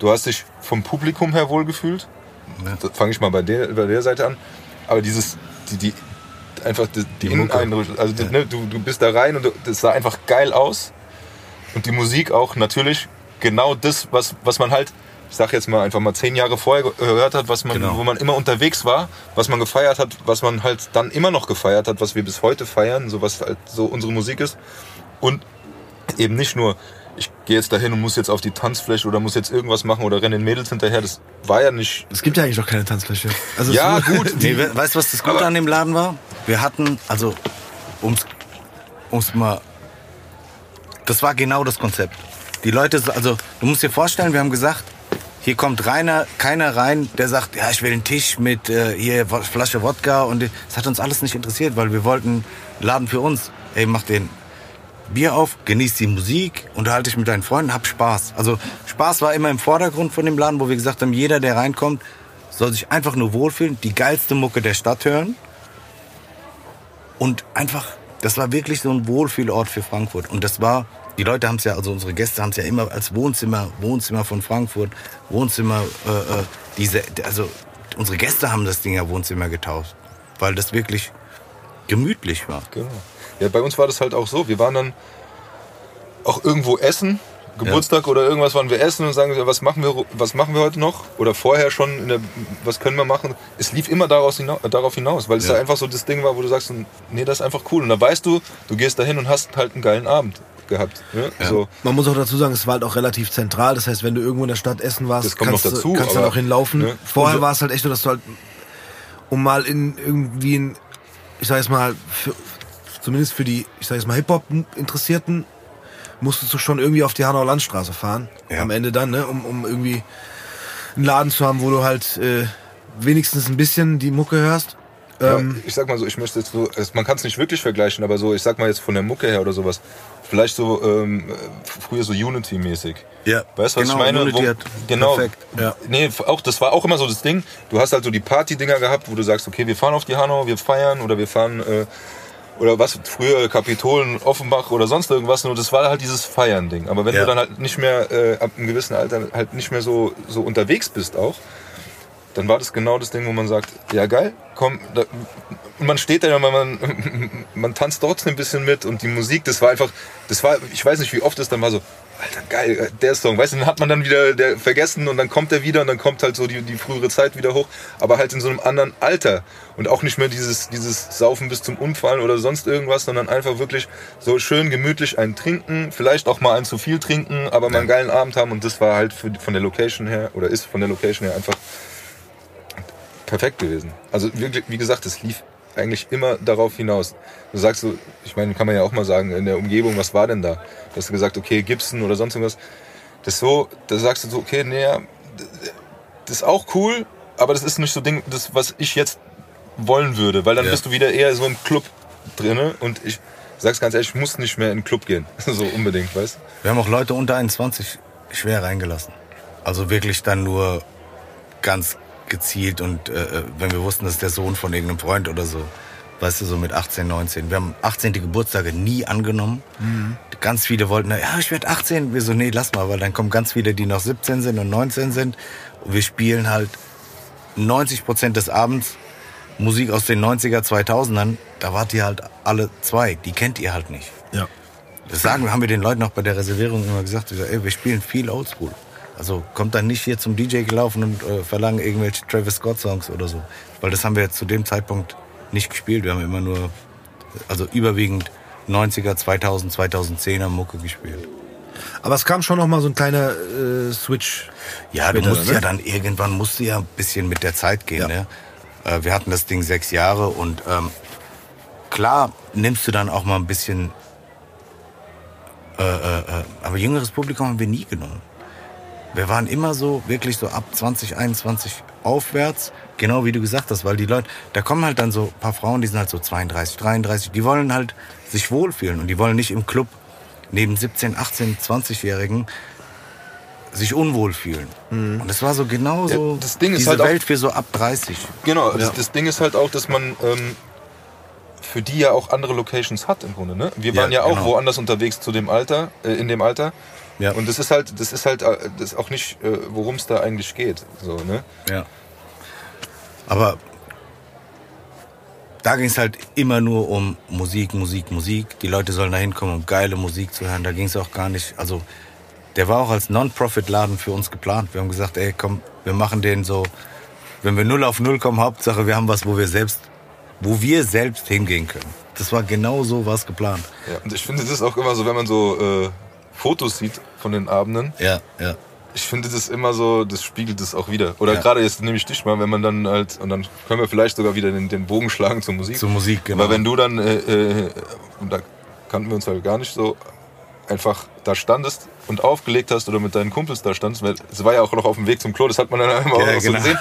du hast dich vom Publikum her wohlgefühlt. Ja. Fange ich mal bei der, bei der Seite an. Aber dieses, die, die einfach die, die Die. Inneneindrücke, also die, ne, du, du bist da rein und du, das sah einfach geil aus. Und die Musik auch natürlich genau das, was, was man halt, ich sag jetzt mal einfach mal zehn Jahre vorher ge- gehört hat, was man, Genau. wo man immer unterwegs war, was man gefeiert hat, was man halt dann immer noch gefeiert hat, was wir bis heute feiern, so was halt so unsere Musik ist. Und eben nicht nur, ich gehe jetzt dahin und muss jetzt auf die Tanzfläche oder muss jetzt irgendwas machen oder renne den Mädels hinterher. Das war ja nicht. Es gibt ja eigentlich noch keine Tanzfläche. Also es Ja, gut. Nee, we- weißt du, was das Gute an dem Laden war? Wir hatten, also, ums, ums mal, das war genau das Konzept. Die Leute, also, du musst dir vorstellen, wir haben gesagt, hier kommt reiner, keiner rein, der sagt, ja, ich will einen Tisch mit äh, hier Flasche Wodka und das hat uns alles nicht interessiert, weil wir wollten Laden für uns. Ey, mach den Bier auf, genieß die Musik, unterhalte dich mit deinen Freunden, hab Spaß. Also Spaß war immer im Vordergrund von dem Laden, wo wir gesagt haben, jeder, der reinkommt, soll sich einfach nur wohlfühlen, die geilste Mucke der Stadt hören und einfach, das war wirklich so ein Wohlfühlort für Frankfurt. Und das war, die Leute haben es ja, also unsere Gäste haben es ja immer als Wohnzimmer, Wohnzimmer von Frankfurt, Wohnzimmer, äh, äh, diese, also unsere Gäste haben das Ding ja Wohnzimmer getauft, weil das wirklich gemütlich war. Genau. Ja, bei uns war das halt auch so. Wir waren dann auch irgendwo essen, Geburtstag oder irgendwas waren wir essen und sagen, was machen wir, was machen wir heute noch? Oder vorher schon, der, was können wir machen? Es lief immer daraus hinaus, darauf hinaus, weil es Ja. da einfach so das Ding war, wo du sagst, nee, das ist einfach cool. Und da weißt du, du gehst dahin und hast halt einen geilen Abend gehabt. Ne? So. Man muss auch dazu sagen, es war halt auch relativ zentral. Das heißt, wenn du irgendwo in der Stadt essen warst, kannst, du- dazu, kannst dann aber- auch hinlaufen. ne? Vorher war es halt echt so, dass du halt, um mal in irgendwie in, ich sag jetzt mal, für, zumindest für die, ich sag jetzt mal, Hip-Hop-Interessierten, musstest du schon irgendwie auf die Hanauer Landstraße fahren. Ja. Am Ende dann, ne? um, um irgendwie einen Laden zu haben, wo du halt äh, wenigstens ein bisschen die Mucke hörst. Ja, Ähm, ich sag mal so, ich möchte jetzt so, man kann es nicht wirklich vergleichen, aber so, ich sag mal jetzt von der Mucke her oder sowas, vielleicht so ähm, früher so Unity-mäßig. Ja, Weißt du, was genau, ich meine? Unity Wo, hat genau. perfekt, ja. Nee, auch, das war auch immer so das Ding. Du hast halt so die Party-Dinger gehabt, wo du sagst, okay, wir fahren auf die Hanau, wir feiern oder wir fahren, äh, oder was, früher Kapitolen, Offenbach oder sonst irgendwas. Nur das war halt dieses Feiern-Ding. Aber wenn Ja. du dann halt nicht mehr, äh, ab einem gewissen Alter halt nicht mehr so, so unterwegs bist auch, dann war das genau das Ding, wo man sagt, ja geil, komm, da, und man steht da, man, man, man tanzt trotzdem ein bisschen mit und die Musik, das war einfach, das war, ich weiß nicht, wie oft es dann war so, Alter, geil, der Song, weißt du, dann hat man dann wieder der, vergessen und dann kommt er wieder und dann kommt halt so die, die frühere Zeit wieder hoch, aber halt in so einem anderen Alter. Und auch nicht mehr dieses, dieses Saufen bis zum Umfallen oder sonst irgendwas, sondern einfach wirklich so schön gemütlich ein Trinken, vielleicht auch mal ein zu viel trinken, aber mal einen geilen Abend haben. Und das war halt für, von der Location her oder ist von der Location her einfach perfekt gewesen. Also wie, wie gesagt, es lief eigentlich immer darauf hinaus. Du sagst so, ich meine, kann man ja auch mal sagen, in der Umgebung, was war denn da? Du hast gesagt, okay, Gibson oder sonst irgendwas. Das so, da sagst du so, okay, nee, ja, das ist auch cool, aber das ist nicht so Ding, das, was ich jetzt wollen würde, weil dann Ja. bist du wieder eher so im Club drinne und ich sag's ganz ehrlich, ich muss nicht mehr in den Club gehen. so unbedingt, weißt du? Wir haben auch Leute unter 21 schwer reingelassen. Also wirklich dann nur ganz gezielt und äh, wenn wir wussten, das ist der Sohn von irgendeinem Freund oder so. Weißt du, so mit 18, 19. Wir haben 18. Geburtstage nie angenommen. Ganz viele wollten, ja, ich werde 18. Wir so, nee, lass mal, weil dann kommen ganz viele, die noch 17 sind und 19 sind. Und wir spielen halt 90 Prozent des Abends Musik aus den 90er, 2000ern. Da wart ihr halt alle zwei. Die kennt ihr halt nicht. ja. Das sagen, haben wir den Leuten auch bei der Reservierung immer gesagt. Wir ey, wir spielen viel Oldschool. Also kommt dann nicht hier zum DJ gelaufen und äh, verlangen irgendwelche Travis Scott Songs oder so. Weil das haben wir zu dem Zeitpunkt nicht gespielt. Wir haben immer nur, also überwiegend 90er, 2000, 2010er Mucke gespielt. Aber es kam schon noch mal so ein kleiner äh, Switch. Ja, du später, musst ne? ja dann irgendwann musst du ja ein bisschen mit der Zeit gehen. Ja. Ne? Äh, wir hatten das Ding sechs Jahre und ähm, klar nimmst du dann auch mal ein bisschen. Äh, äh, äh, aber jüngeres Publikum haben wir nie genommen. Wir waren immer so, wirklich so ab 20, 21 aufwärts, genau wie du gesagt hast, weil die Leute, da kommen halt dann so ein paar Frauen, die sind halt so 32, 33, die wollen halt sich wohlfühlen und die wollen nicht im Club neben 17, 18, 20-Jährigen sich unwohl fühlen. Und das war so genau so Ja, das Ding ist diese halt auch- Welt für so ab 30. Genau, das, das Ding ist halt auch, dass man ähm, für die ja auch andere Locations hat im Grunde. Ne? Wir Ja, waren ja auch genau. woanders unterwegs zu dem Alter, äh, in dem Alter. Ja. Und das ist halt, das ist halt, äh, das ist auch nicht, äh, worum es da eigentlich geht. So, ne? Ja. Aber da ging es halt immer nur um Musik, Musik, Musik. Die Leute sollen da hinkommen, um geile Musik zu hören. Da ging es auch gar nicht. Also, der war auch als Non-Profit-Laden für uns geplant. Wir haben gesagt, ey, komm, wir machen den so, wenn wir null auf null kommen, Hauptsache, wir haben was, wo wir selbst, wo wir selbst hingehen können. Das war genau so was geplant. Ja, und ich finde das ist auch immer so, wenn man so äh, Fotos sieht von den Abenden, Ja, ja. ich finde das immer so, das spiegelt das auch wieder. Oder Ja. gerade jetzt nehme ich dich mal, wenn man dann halt, und dann können wir vielleicht sogar wieder den, den Bogen schlagen zur Musik. Zur Musik, genau. Weil wenn du dann, äh, äh, und da kannten wir uns halt gar nicht so, einfach da standest und aufgelegt hast oder mit deinen Kumpels da standest, weil es war ja auch noch auf dem Weg zum Klo, das hat man dann immer Ja, auch genau. so gesehen.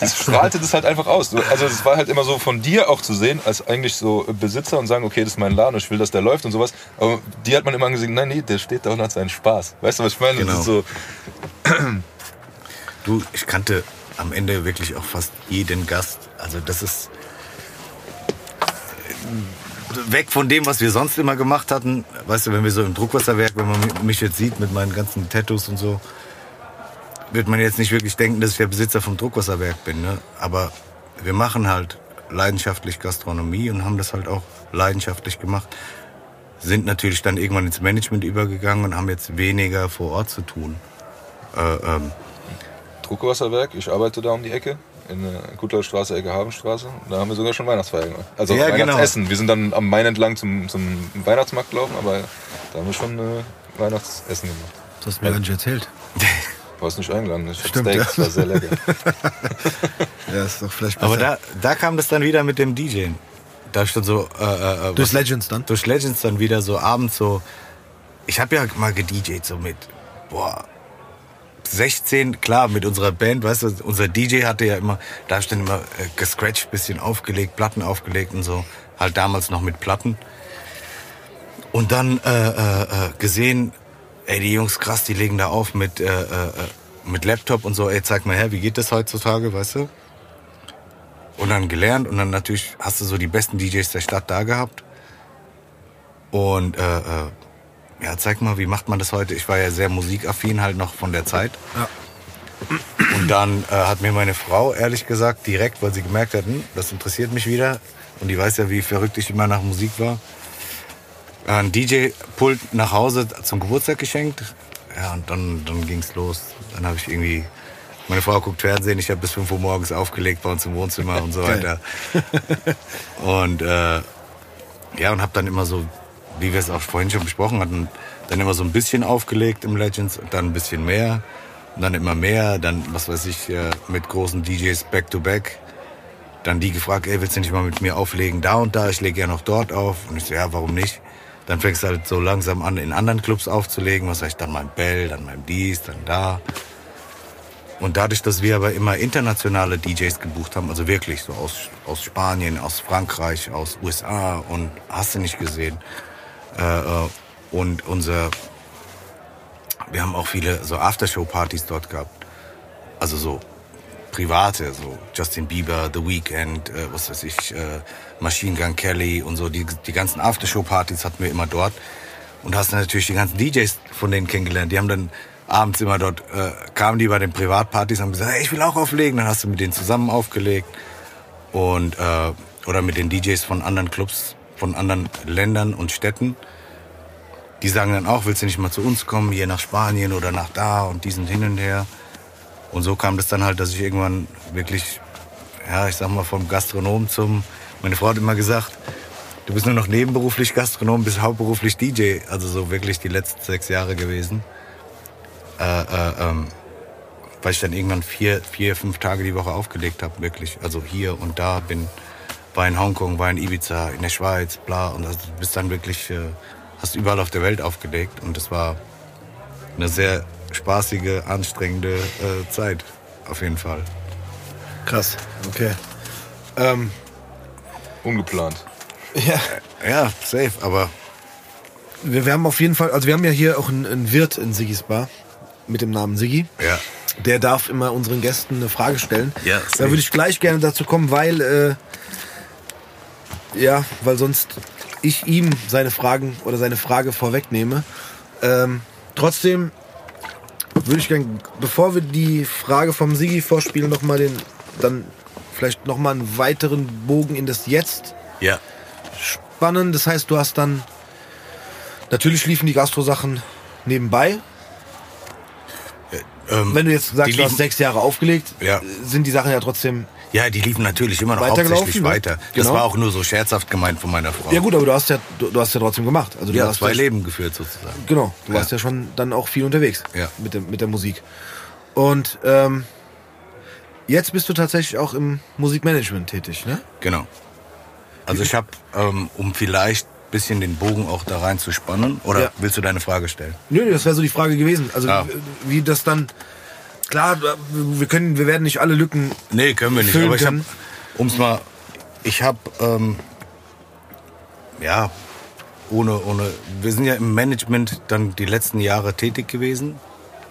Das strahlte das halt einfach aus. Also es war halt immer so von dir auch zu sehen, als eigentlich so Besitzer und sagen, okay, das ist mein Laden, ich will, dass der läuft und sowas. Aber die hat man immer gesehen, nein, nee, der steht da und hat seinen Spaß. Weißt du, was ich meine? Genau. so, Du, ich kannte am Ende wirklich auch fast jeden Gast. Also das ist weg von dem, was wir sonst immer gemacht hatten. Weißt du, wenn wir so im Druckwasserwerk, wenn man mich jetzt sieht mit meinen ganzen Tattoos und so, wird man jetzt nicht wirklich denken, dass ich der Besitzer vom Druckwasserwerk bin. Ne? Aber wir machen halt leidenschaftlich Gastronomie und haben das halt auch leidenschaftlich gemacht. Sind natürlich dann irgendwann ins Management übergegangen und haben jetzt weniger vor Ort zu tun. Äh, ähm, Druckwasserwerk, ich arbeite da um die Ecke. In der Gutleutstraße, Ecke Habenstraße. Da haben wir sogar schon Weihnachtsfeier gemacht. Also Ja, genau. Weihnachtsessen. Wir sind dann am Main entlang zum, zum Weihnachtsmarkt gelaufen, aber da haben wir schon äh, Weihnachtsessen gemacht. Das hast du mir gar nicht erzählt. Du warst nicht eingeladen. Ich Stimmt, Steak, ja. das war sehr lecker. Ja, ist doch vielleicht besser. Aber da, da kam das dann wieder mit dem DJen. Da dann so äh, äh, äh, Durch was- Legends dann? durch Legends dann wieder so abends so. Ich habe ja mal gedjt so mit boah 16 klar mit unserer Band, weißt du, unser DJ hatte ja immer, da hab ich dann immer äh, gescratcht, bisschen aufgelegt, Platten aufgelegt und so, halt damals noch mit Platten. Und dann äh, äh, äh, gesehen, ey die Jungs krass, die legen da auf mit äh, äh, äh, mit Laptop und so, ey zeig mal her, wie geht das heutzutage, weißt du? Und dann gelernt und dann natürlich hast du so die besten DJs der Stadt da gehabt. Und äh, äh, ja, zeig mal, wie macht man das heute? Ich war ja sehr musikaffin halt noch von der Zeit. Ja. Und dann äh, hat mir meine Frau ehrlich gesagt direkt, weil sie gemerkt hat, hm, das interessiert mich wieder. Und die weiß ja, wie verrückt ich immer nach Musik war. Ein DJ-Pult nach Hause zum Geburtstag geschenkt. Ja, und dann, dann ging's los. Dann habe ich irgendwie, meine Frau guckt Fernsehen, ich habe bis 5 Uhr morgens aufgelegt bei uns im Wohnzimmer und so weiter. Und äh, ja, und habe dann immer so, wie wir es auch vorhin schon besprochen hatten, dann immer so ein bisschen aufgelegt im Legends und dann ein bisschen mehr. Und dann immer mehr, dann, was weiß ich, äh, mit großen DJs back-to-back. Dann die gefragt, ey, willst du nicht mal mit mir auflegen, da und da? Ich lege ja noch dort auf. Und ich so, ja, warum nicht? Dann fängst du halt so langsam an, in anderen Clubs aufzulegen. Was weiß ich, dann im Bell, dann im dies, dann da. Und dadurch, dass wir aber immer internationale DJs gebucht haben, also wirklich so aus, aus Spanien, aus Frankreich, aus USA und hast du nicht gesehen. Äh, äh, und unser, wir haben auch viele so Aftershow-Partys dort gehabt. Also so private, so Justin Bieber, The Weeknd, äh, was weiß ich, äh, Machine Gun Kelly und so, die, die ganzen Aftershow-Partys hatten wir immer dort. Und hast dann natürlich die ganzen DJs von denen kennengelernt. Die haben dann abends immer dort, äh, kamen die bei den Privatpartys und haben gesagt, hey, ich will auch auflegen. Dann hast du mit denen zusammen aufgelegt. Und, äh, oder mit den DJs von anderen Clubs, von anderen Ländern und Städten. die sagen dann auch, willst du nicht mal zu uns kommen, hier nach Spanien oder nach da und diesen hin und her. Und so kam das dann halt, dass ich irgendwann wirklich, ja, ich sag mal, vom Gastronom zum, meine Frau hat immer gesagt, du bist nur noch nebenberuflich Gastronom, bist hauptberuflich DJ. Also so wirklich die letzten sechs Jahre gewesen. Äh, äh, ähm, weil ich dann irgendwann vier, vier, fünf Tage die Woche aufgelegt habe, wirklich. Also hier und da bin, war in Hongkong, war in Ibiza, in der Schweiz, bla. Und also du bist dann wirklich, äh, hast überall auf der Welt aufgelegt. Und das war eine sehr spaßige, anstrengende äh, Zeit, auf jeden Fall. Krass, okay. Ähm, Ungeplant. ja, Ja, safe, aber wir, wir haben auf jeden Fall, also wir haben ja hier auch einen, einen Wirt in Siggis Bar mit dem Namen Siggi. ja. Der darf immer unseren Gästen eine Frage stellen. Ja, da safe. würde ich gleich gerne dazu kommen, weil äh, ja, weil sonst ich ihm seine Fragen oder seine Frage vorwegnehme. Ähm, trotzdem würde ich gerne, bevor wir die Frage vom Sigi vorspielen, noch mal den, dann vielleicht noch mal einen weiteren Bogen in das Jetzt Ja. spannen. Das heißt, du hast dann natürlich liefen die Gastro-Sachen nebenbei. Ähm, Wenn du jetzt sagst, du hast sechs Jahre aufgelegt, Ja. sind die Sachen ja trotzdem. Ja, die liefen natürlich immer noch hauptsächlich ne? weiter. Das Genau. war auch nur so scherzhaft gemeint von meiner Frau. Ja gut, aber du hast ja, du, du hast ja trotzdem gemacht. Also du Ja, hast zwei ja, Leben geführt sozusagen. Genau, du Ja. warst ja schon dann auch viel unterwegs Ja. mit, der, mit der Musik. Und ähm, jetzt bist du tatsächlich auch im Musikmanagement tätig, ne? Genau. Also ich habe, ähm, um vielleicht ein bisschen den Bogen auch da rein zu spannen, oder Ja. willst du deine Frage stellen? Nö, das wäre so die Frage gewesen. Also Ah. wie das dann. Klar, wir können, wir werden nicht alle Lücken. Nee, können wir nicht. Aber ich habe, können. um's mal, ich habe, ähm, ja, ohne, ohne, wir sind ja im Management dann die letzten Jahre tätig gewesen.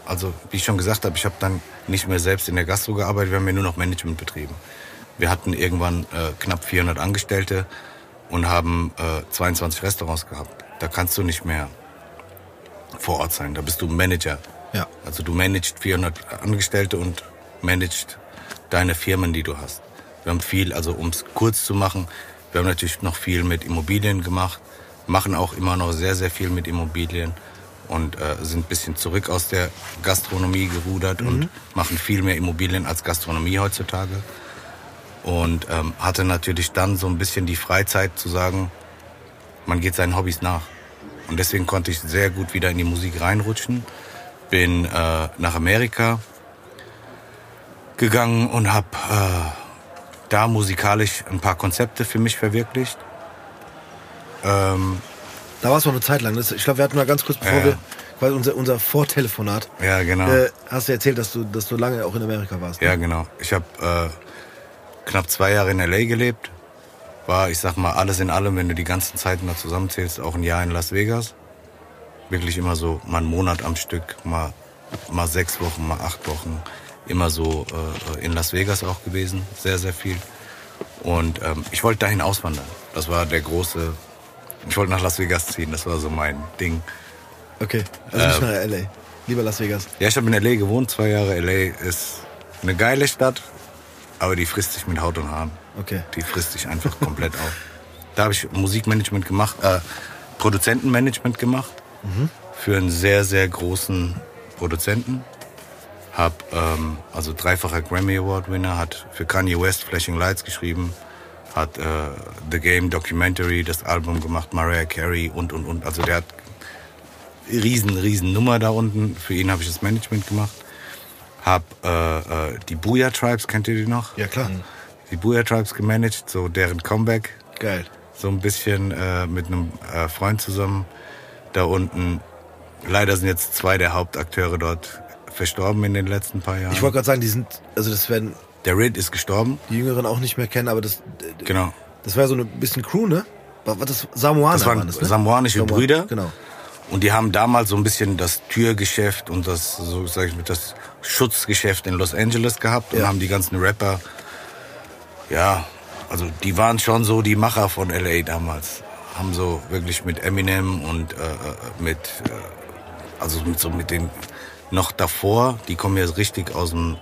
Also, wie ich schon gesagt habe, ich habe dann nicht mehr selbst in der Gastro gearbeitet, wir haben ja nur noch Management betrieben. Wir hatten irgendwann äh, knapp 400 Angestellte und haben äh, 22 Restaurants gehabt. Da kannst du nicht mehr vor Ort sein, da bist du Manager. Ja. Also du managst 400 Angestellte und managst deine Firmen, die du hast. Wir haben viel, also um es kurz zu machen, wir haben natürlich noch viel mit Immobilien gemacht, machen auch immer noch sehr, sehr viel mit Immobilien und äh, sind ein bisschen zurück aus der Gastronomie gerudert und machen viel mehr Immobilien als Gastronomie heutzutage. Und ähm, hatte natürlich dann so ein bisschen die Freizeit zu sagen, man geht seinen Hobbys nach. Und deswegen konnte ich sehr gut wieder in die Musik reinrutschen. Bin äh, nach Amerika gegangen und habe äh, da musikalisch ein paar Konzepte für mich verwirklicht. Ähm, Da war es noch eine Zeit lang. Das, ich glaube, wir hatten mal ganz kurz, bevor Ja. wir quasi unser, unser Vortelefonat, ja, genau. äh, hast du erzählt, dass du, dass du lange auch in Amerika warst. ne? Ja, genau. Ich habe äh, knapp zwei Jahre in L.A. gelebt. War, ich sag mal, alles in allem, wenn du die ganzen Zeiten da zusammenzählst, auch ein Jahr in Las Vegas. Wirklich immer so mal einen Monat am Stück, mal, mal sechs Wochen, mal acht Wochen. Immer so äh, in Las Vegas auch gewesen, sehr, sehr viel. Und ähm, ich wollte dahin auswandern. Das war der große... Ich wollte nach Las Vegas ziehen, das war so mein Ding. Okay, also nicht Ähm. nach L.A., lieber Las Vegas. Ja, ich habe in L.A. gewohnt, zwei Jahre. L.A. ist eine geile Stadt, aber die frisst sich mit Haut und Haaren. Okay. Die frisst sich einfach komplett auf. Da habe ich Musikmanagement gemacht, äh, Produzentenmanagement gemacht für einen sehr, sehr großen Produzenten. Hab, ähm, also dreifacher Grammy Award Winner, hat für Kanye West Flashing Lights geschrieben, hat äh, The Game Documentary, das Album gemacht, Mariah Carey und, und, und. Also der hat riesen, riesen Nummer da unten. Für ihn habe ich das Management gemacht. Hab äh, äh, die Booyah Tribes, kennt ihr die noch? Ja, klar. Die Booyah Tribes gemanagt, so deren Comeback. Geil. So ein bisschen äh, mit einem äh, Freund zusammen da unten. Leider sind jetzt zwei der Hauptakteure dort verstorben in den letzten paar Jahren. Ich wollte gerade sagen, die sind, also das werden der Rid ist gestorben. die Jüngeren auch nicht mehr kennen, aber das, Genau. das war so ein bisschen Crew, ne? War, war das Samoaner Das waren waren das, ne? samoanische Samoa- Brüder. Genau. Und die haben damals so ein bisschen das Türgeschäft und das, so sag ich mal, das Schutzgeschäft in Los Angeles gehabt und Ja. haben die ganzen Rapper, ja, also die waren schon so die Macher von LA damals. Haben so wirklich mit Eminem und äh, äh, mit, äh, also mit so mit den noch davor, die kommen ja richtig aus dem,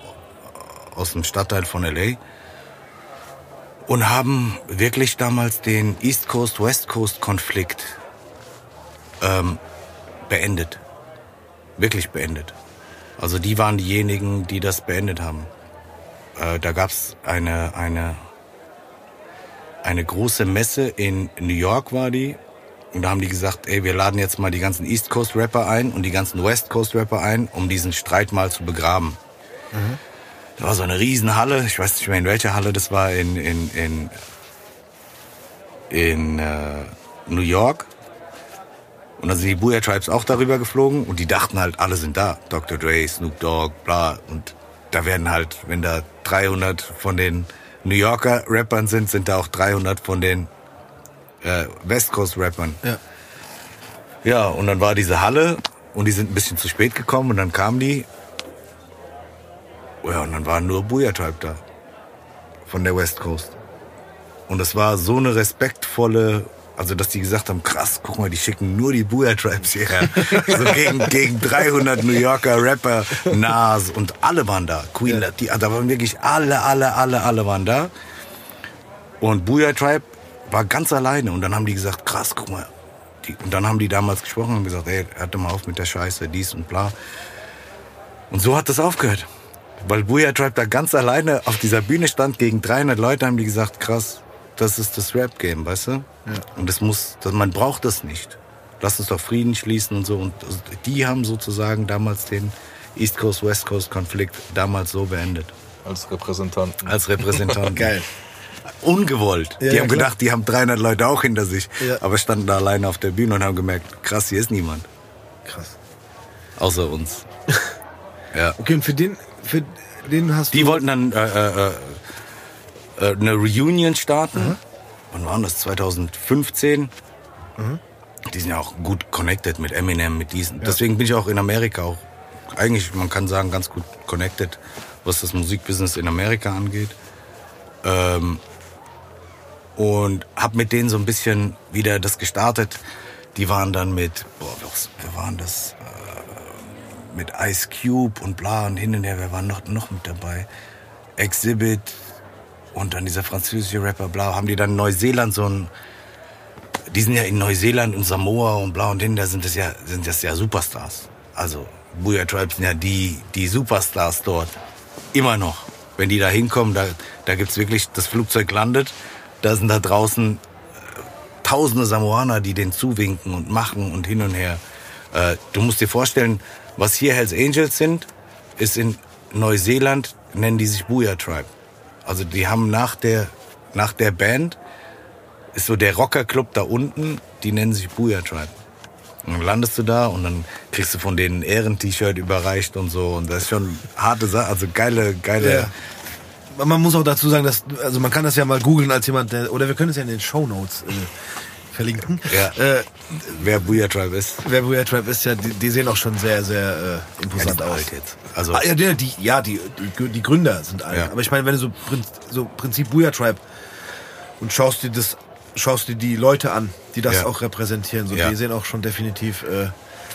aus dem Stadtteil von LA und haben wirklich damals den East Coast West Coast Konflikt ähm, beendet. Wirklich beendet. Also die waren diejenigen, die das beendet haben. Äh, da gab's eine, eine, eine große Messe in New York war die. Und da haben die gesagt, ey, wir laden jetzt mal die ganzen East Coast Rapper ein und die ganzen West Coast Rapper ein, um diesen Streit mal zu begraben. Da war so eine Riesenhalle, ich weiß nicht mehr in welcher Halle das war, in, in, in, in äh, New York. Und dann sind die Booyah Tribes auch darüber geflogen und die dachten halt, alle sind da. Dr. Dre, Snoop Dogg, bla. Und da werden halt, wenn da 300 von den New Yorker Rappern sind, sind da auch 300 von den äh, West Coast Rappern. Ja. Ja, und dann war diese Halle und die sind ein bisschen zu spät gekommen und dann kamen die. Ja, und dann waren nur Booyah Tribe da. Von der West Coast. Und das war so eine respektvolle, also dass die gesagt haben, krass, guck mal, die schicken nur die Booyah Tribes hierher. so gegen, gegen 300 New Yorker Rapper, Nas und alle waren da. Queen, die, da waren wirklich alle, alle, alle, alle waren da. Und Booyah Tribe war ganz alleine und dann haben die gesagt, krass, guck mal. Die, und dann haben die damals gesprochen und gesagt, ey, hört mal auf mit der Scheiße, dies und bla. Und so hat das aufgehört. Weil Booyah Tribe da ganz alleine auf dieser Bühne stand, gegen 300 Leute haben die gesagt, krass, das ist das Rap-Game, weißt du? Und das muss, das, man braucht das nicht. Lass uns doch Frieden schließen und so. Und die haben sozusagen damals den East Coast-West Coast-Konflikt damals so beendet. Als Repräsentanten. Als Repräsentanten. Geil. Ungewollt. Ja, die ja, haben klar. gedacht, die haben 300 Leute auch hinter sich. Ja. Aber standen da alleine auf der Bühne und haben gemerkt, krass, hier ist niemand. Krass. Außer uns. ja. Okay, und für den, für den hast Die du. wollten dann äh, äh, äh, eine Reunion starten. Wann war das? 2015. Die sind ja auch gut connected mit Eminem, mit diesen. Deswegen bin ich auch in Amerika auch eigentlich, man kann sagen, ganz gut connected, was das Musikbusiness in Amerika angeht. Ähm, und hab mit denen so ein bisschen wieder das gestartet. Die waren dann mit, boah, was, wer waren das? Äh, mit Ice Cube und bla und hin und her. Wer war noch, noch mit dabei? Exhibit und dann dieser französische Rapper, bla. Haben die dann in Neuseeland so ein, die sind ja in Neuseeland und Samoa und bla und hin, da sind das ja, sind das ja Superstars. Also, Booyah Tribes sind ja die, die Superstars dort. Immer noch. Wenn die da hinkommen, da, da gibt's wirklich, das Flugzeug landet, da sind da draußen äh, tausende Samoaner, die den zuwinken und machen und hin und her. Äh, du musst dir vorstellen, was hier Hells Angels sind, ist in Neuseeland, nennen die sich Booyah Tribe. Also die haben nach der, nach der Band, ist so der Rockerclub da unten, die nennen sich Booyah Tribe. Und dann landest du da und dann kriegst du von denen ein Ehren-T-Shirt überreicht und so. Und das ist schon harte Sache, also geile, geile. Ja. Man muss auch dazu sagen, dass, also man kann das ja mal googeln als jemand, der, oder wir können es ja in den Shownotes äh, verlinken. Ja. Äh, Wer Booyah Tribe ist. wer Booyah Trap ist, ja, die, die sehen auch schon sehr, sehr äh, imposant Ja, aus. alt jetzt. Also- ah, ja, die, ja die, die, die Gründer sind alt. Ja. Aber ich meine, wenn du so, so Prinzip Booyah Tribe und schaust dir das, schaust dir die Leute an, die das Ja. auch repräsentieren, so Ja. die sehen auch schon definitiv äh,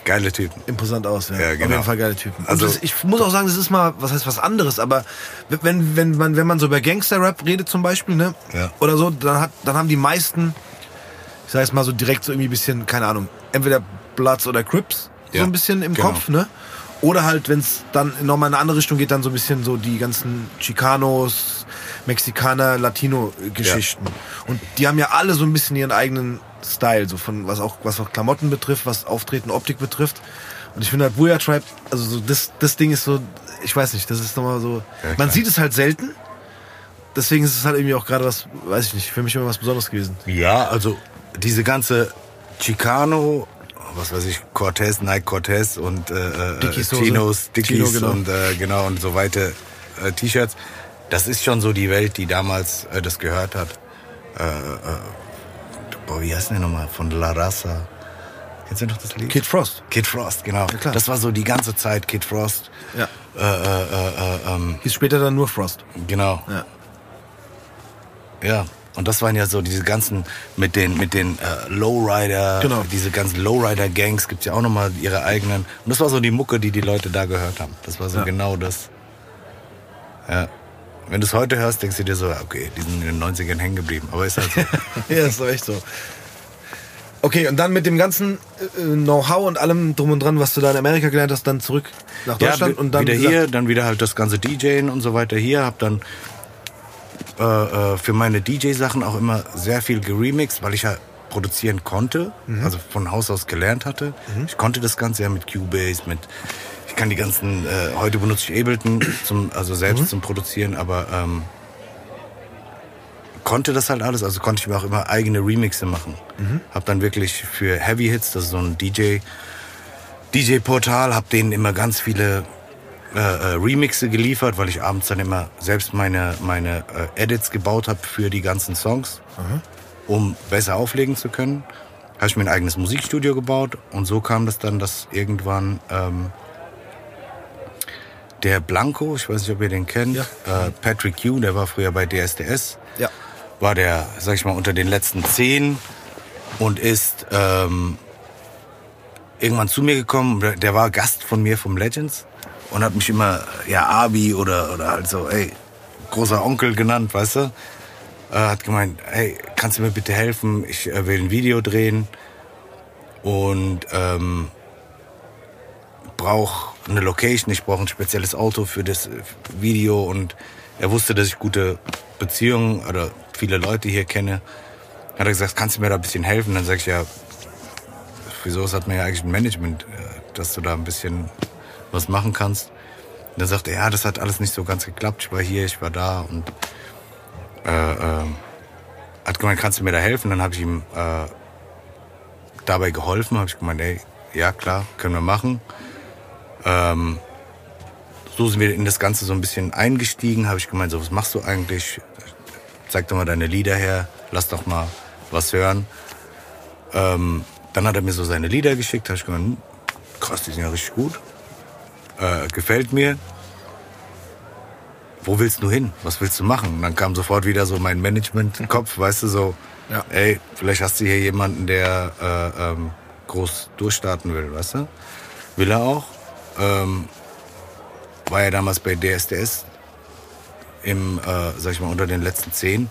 Geile Typen. imposant aus. Ja. Ja, Auf genau. jeden Fall geile Typen. Also- das, ich muss auch sagen, das ist mal, was heißt was anderes, aber wenn, wenn man, wenn man so über Gangster-Rap redet zum Beispiel, ne? Ja. Oder so, dann hat, dann haben die meisten, ich sag jetzt mal so direkt so irgendwie ein bisschen, keine Ahnung, entweder Bloods oder Crips, so Ja, ein bisschen im genau. Kopf, ne? Oder halt, wenn es dann nochmal in eine andere Richtung geht, dann so ein bisschen so die ganzen Chicanos, Mexikaner, Latino-Geschichten. Und die haben ja alle so ein bisschen ihren eigenen Style, so von was auch, was auch Klamotten betrifft, was Auftreten, Optik betrifft. Und ich finde halt Booyah Tribe, also so das, das Ding ist so, ich weiß nicht, das ist nochmal so, Ja, man sieht es halt selten. Deswegen ist es halt irgendwie auch gerade was, weiß ich nicht, für mich immer was Besonderes gewesen. Ja, also diese ganze Chicano, was weiß ich, Cortez, Nike Cortez und äh, äh, Dickies. Chinos, Chino, genau. und äh, genau und so weiter äh, T-Shirts. Das ist schon so die Welt, die damals äh, das gehört hat. Äh, äh, boah, wie heißt denn nochmal? Von La Raza. Kennst du noch das Lied? Kid Frost. Kid Frost, genau. klar. das war so die ganze Zeit Kid Frost. Ja. Äh, äh, äh, äh, ähm, Hieß später dann nur Frost. genau. Ja. Ja, und das waren ja so diese ganzen mit den mit den äh, Lowrider, Genau. diese ganzen Lowrider Gangs gibt's ja auch noch mal ihre eigenen. Und das war so die Mucke, die die Leute da gehört haben. Das war so Ja. genau das. Ja. Wenn du es heute hörst, denkst du dir so, okay, die sind in den 90ern hängen geblieben. Aber ist halt so. ja, ist doch echt so. Okay, und dann mit dem ganzen äh, Know-how und allem drum und dran, was du da in Amerika gelernt hast, dann zurück nach Deutschland ja, und dann wieder hier, dann wieder halt das ganze DJen und so weiter hier. Hab dann äh, äh, für meine DJ-Sachen auch immer sehr viel geremixed, weil ich ja produzieren konnte, Mhm. also von Haus aus gelernt hatte. Ich konnte das Ganze ja mit Cubase, mit ich kann die ganzen, äh, heute benutze ich Ableton, zum, also selbst Mhm. zum Produzieren, aber ähm, konnte das halt alles, also konnte ich mir auch immer eigene Remixe machen. Mhm. Hab dann wirklich für Heavy Hits, das ist so ein DJ, DJ-Portal, hab denen immer ganz viele äh, äh, Remixe geliefert, weil ich abends dann immer selbst meine, meine äh, Edits gebaut habe für die ganzen Songs, um besser auflegen zu können. Habe ich mir ein eigenes Musikstudio gebaut und so kam das dann, dass irgendwann ähm, der Blanco, ich weiß nicht, ob ihr den kennt, Ja. äh, Patrick Q, der war früher bei DSDS, Ja. war der, sag ich mal, unter den letzten zehn und ist ähm, irgendwann zu mir gekommen. Der war Gast von mir vom Legends und hat mich immer, ja, Abi oder, oder halt so, ey, großer Onkel genannt, weißt du? Äh, hat gemeint, hey, kannst du mir bitte helfen? Ich äh, will ein Video drehen und ähm, brauche eine Location, ich brauche ein spezielles Auto für das äh, Video und er wusste, dass ich gute Beziehungen oder viele Leute hier kenne. Hat er gesagt, kannst du mir da ein bisschen helfen? Dann sag ich ja, wieso es hat man ja eigentlich ein Management, äh, dass du da ein bisschen was machen kannst. Und dann sagte er, ja, das hat alles nicht so ganz geklappt. Ich war hier, ich war da und äh, äh, hat gemeint, kannst du mir da helfen? Dann habe ich ihm äh, dabei geholfen, habe ich gemeint, ey, ja klar, können wir machen. Ähm, so sind wir in das Ganze so ein bisschen eingestiegen, habe ich gemeint, so was machst du eigentlich? Zeig doch mal deine Lieder her, lass doch mal was hören. Ähm, dann hat er mir so seine Lieder geschickt, habe ich gemeint, hm, krass, die sind ja richtig gut. Äh, gefällt mir. Wo willst du hin? Was willst du machen? Und dann kam sofort wieder so mein Management-Kopf, weißt du, so, Ja. ey, vielleicht hast du hier jemanden, der äh, ähm, groß durchstarten will, weißt du? Will er auch. Ähm, war ja damals bei DSDS im, äh, sag ich mal, unter den letzten zehn.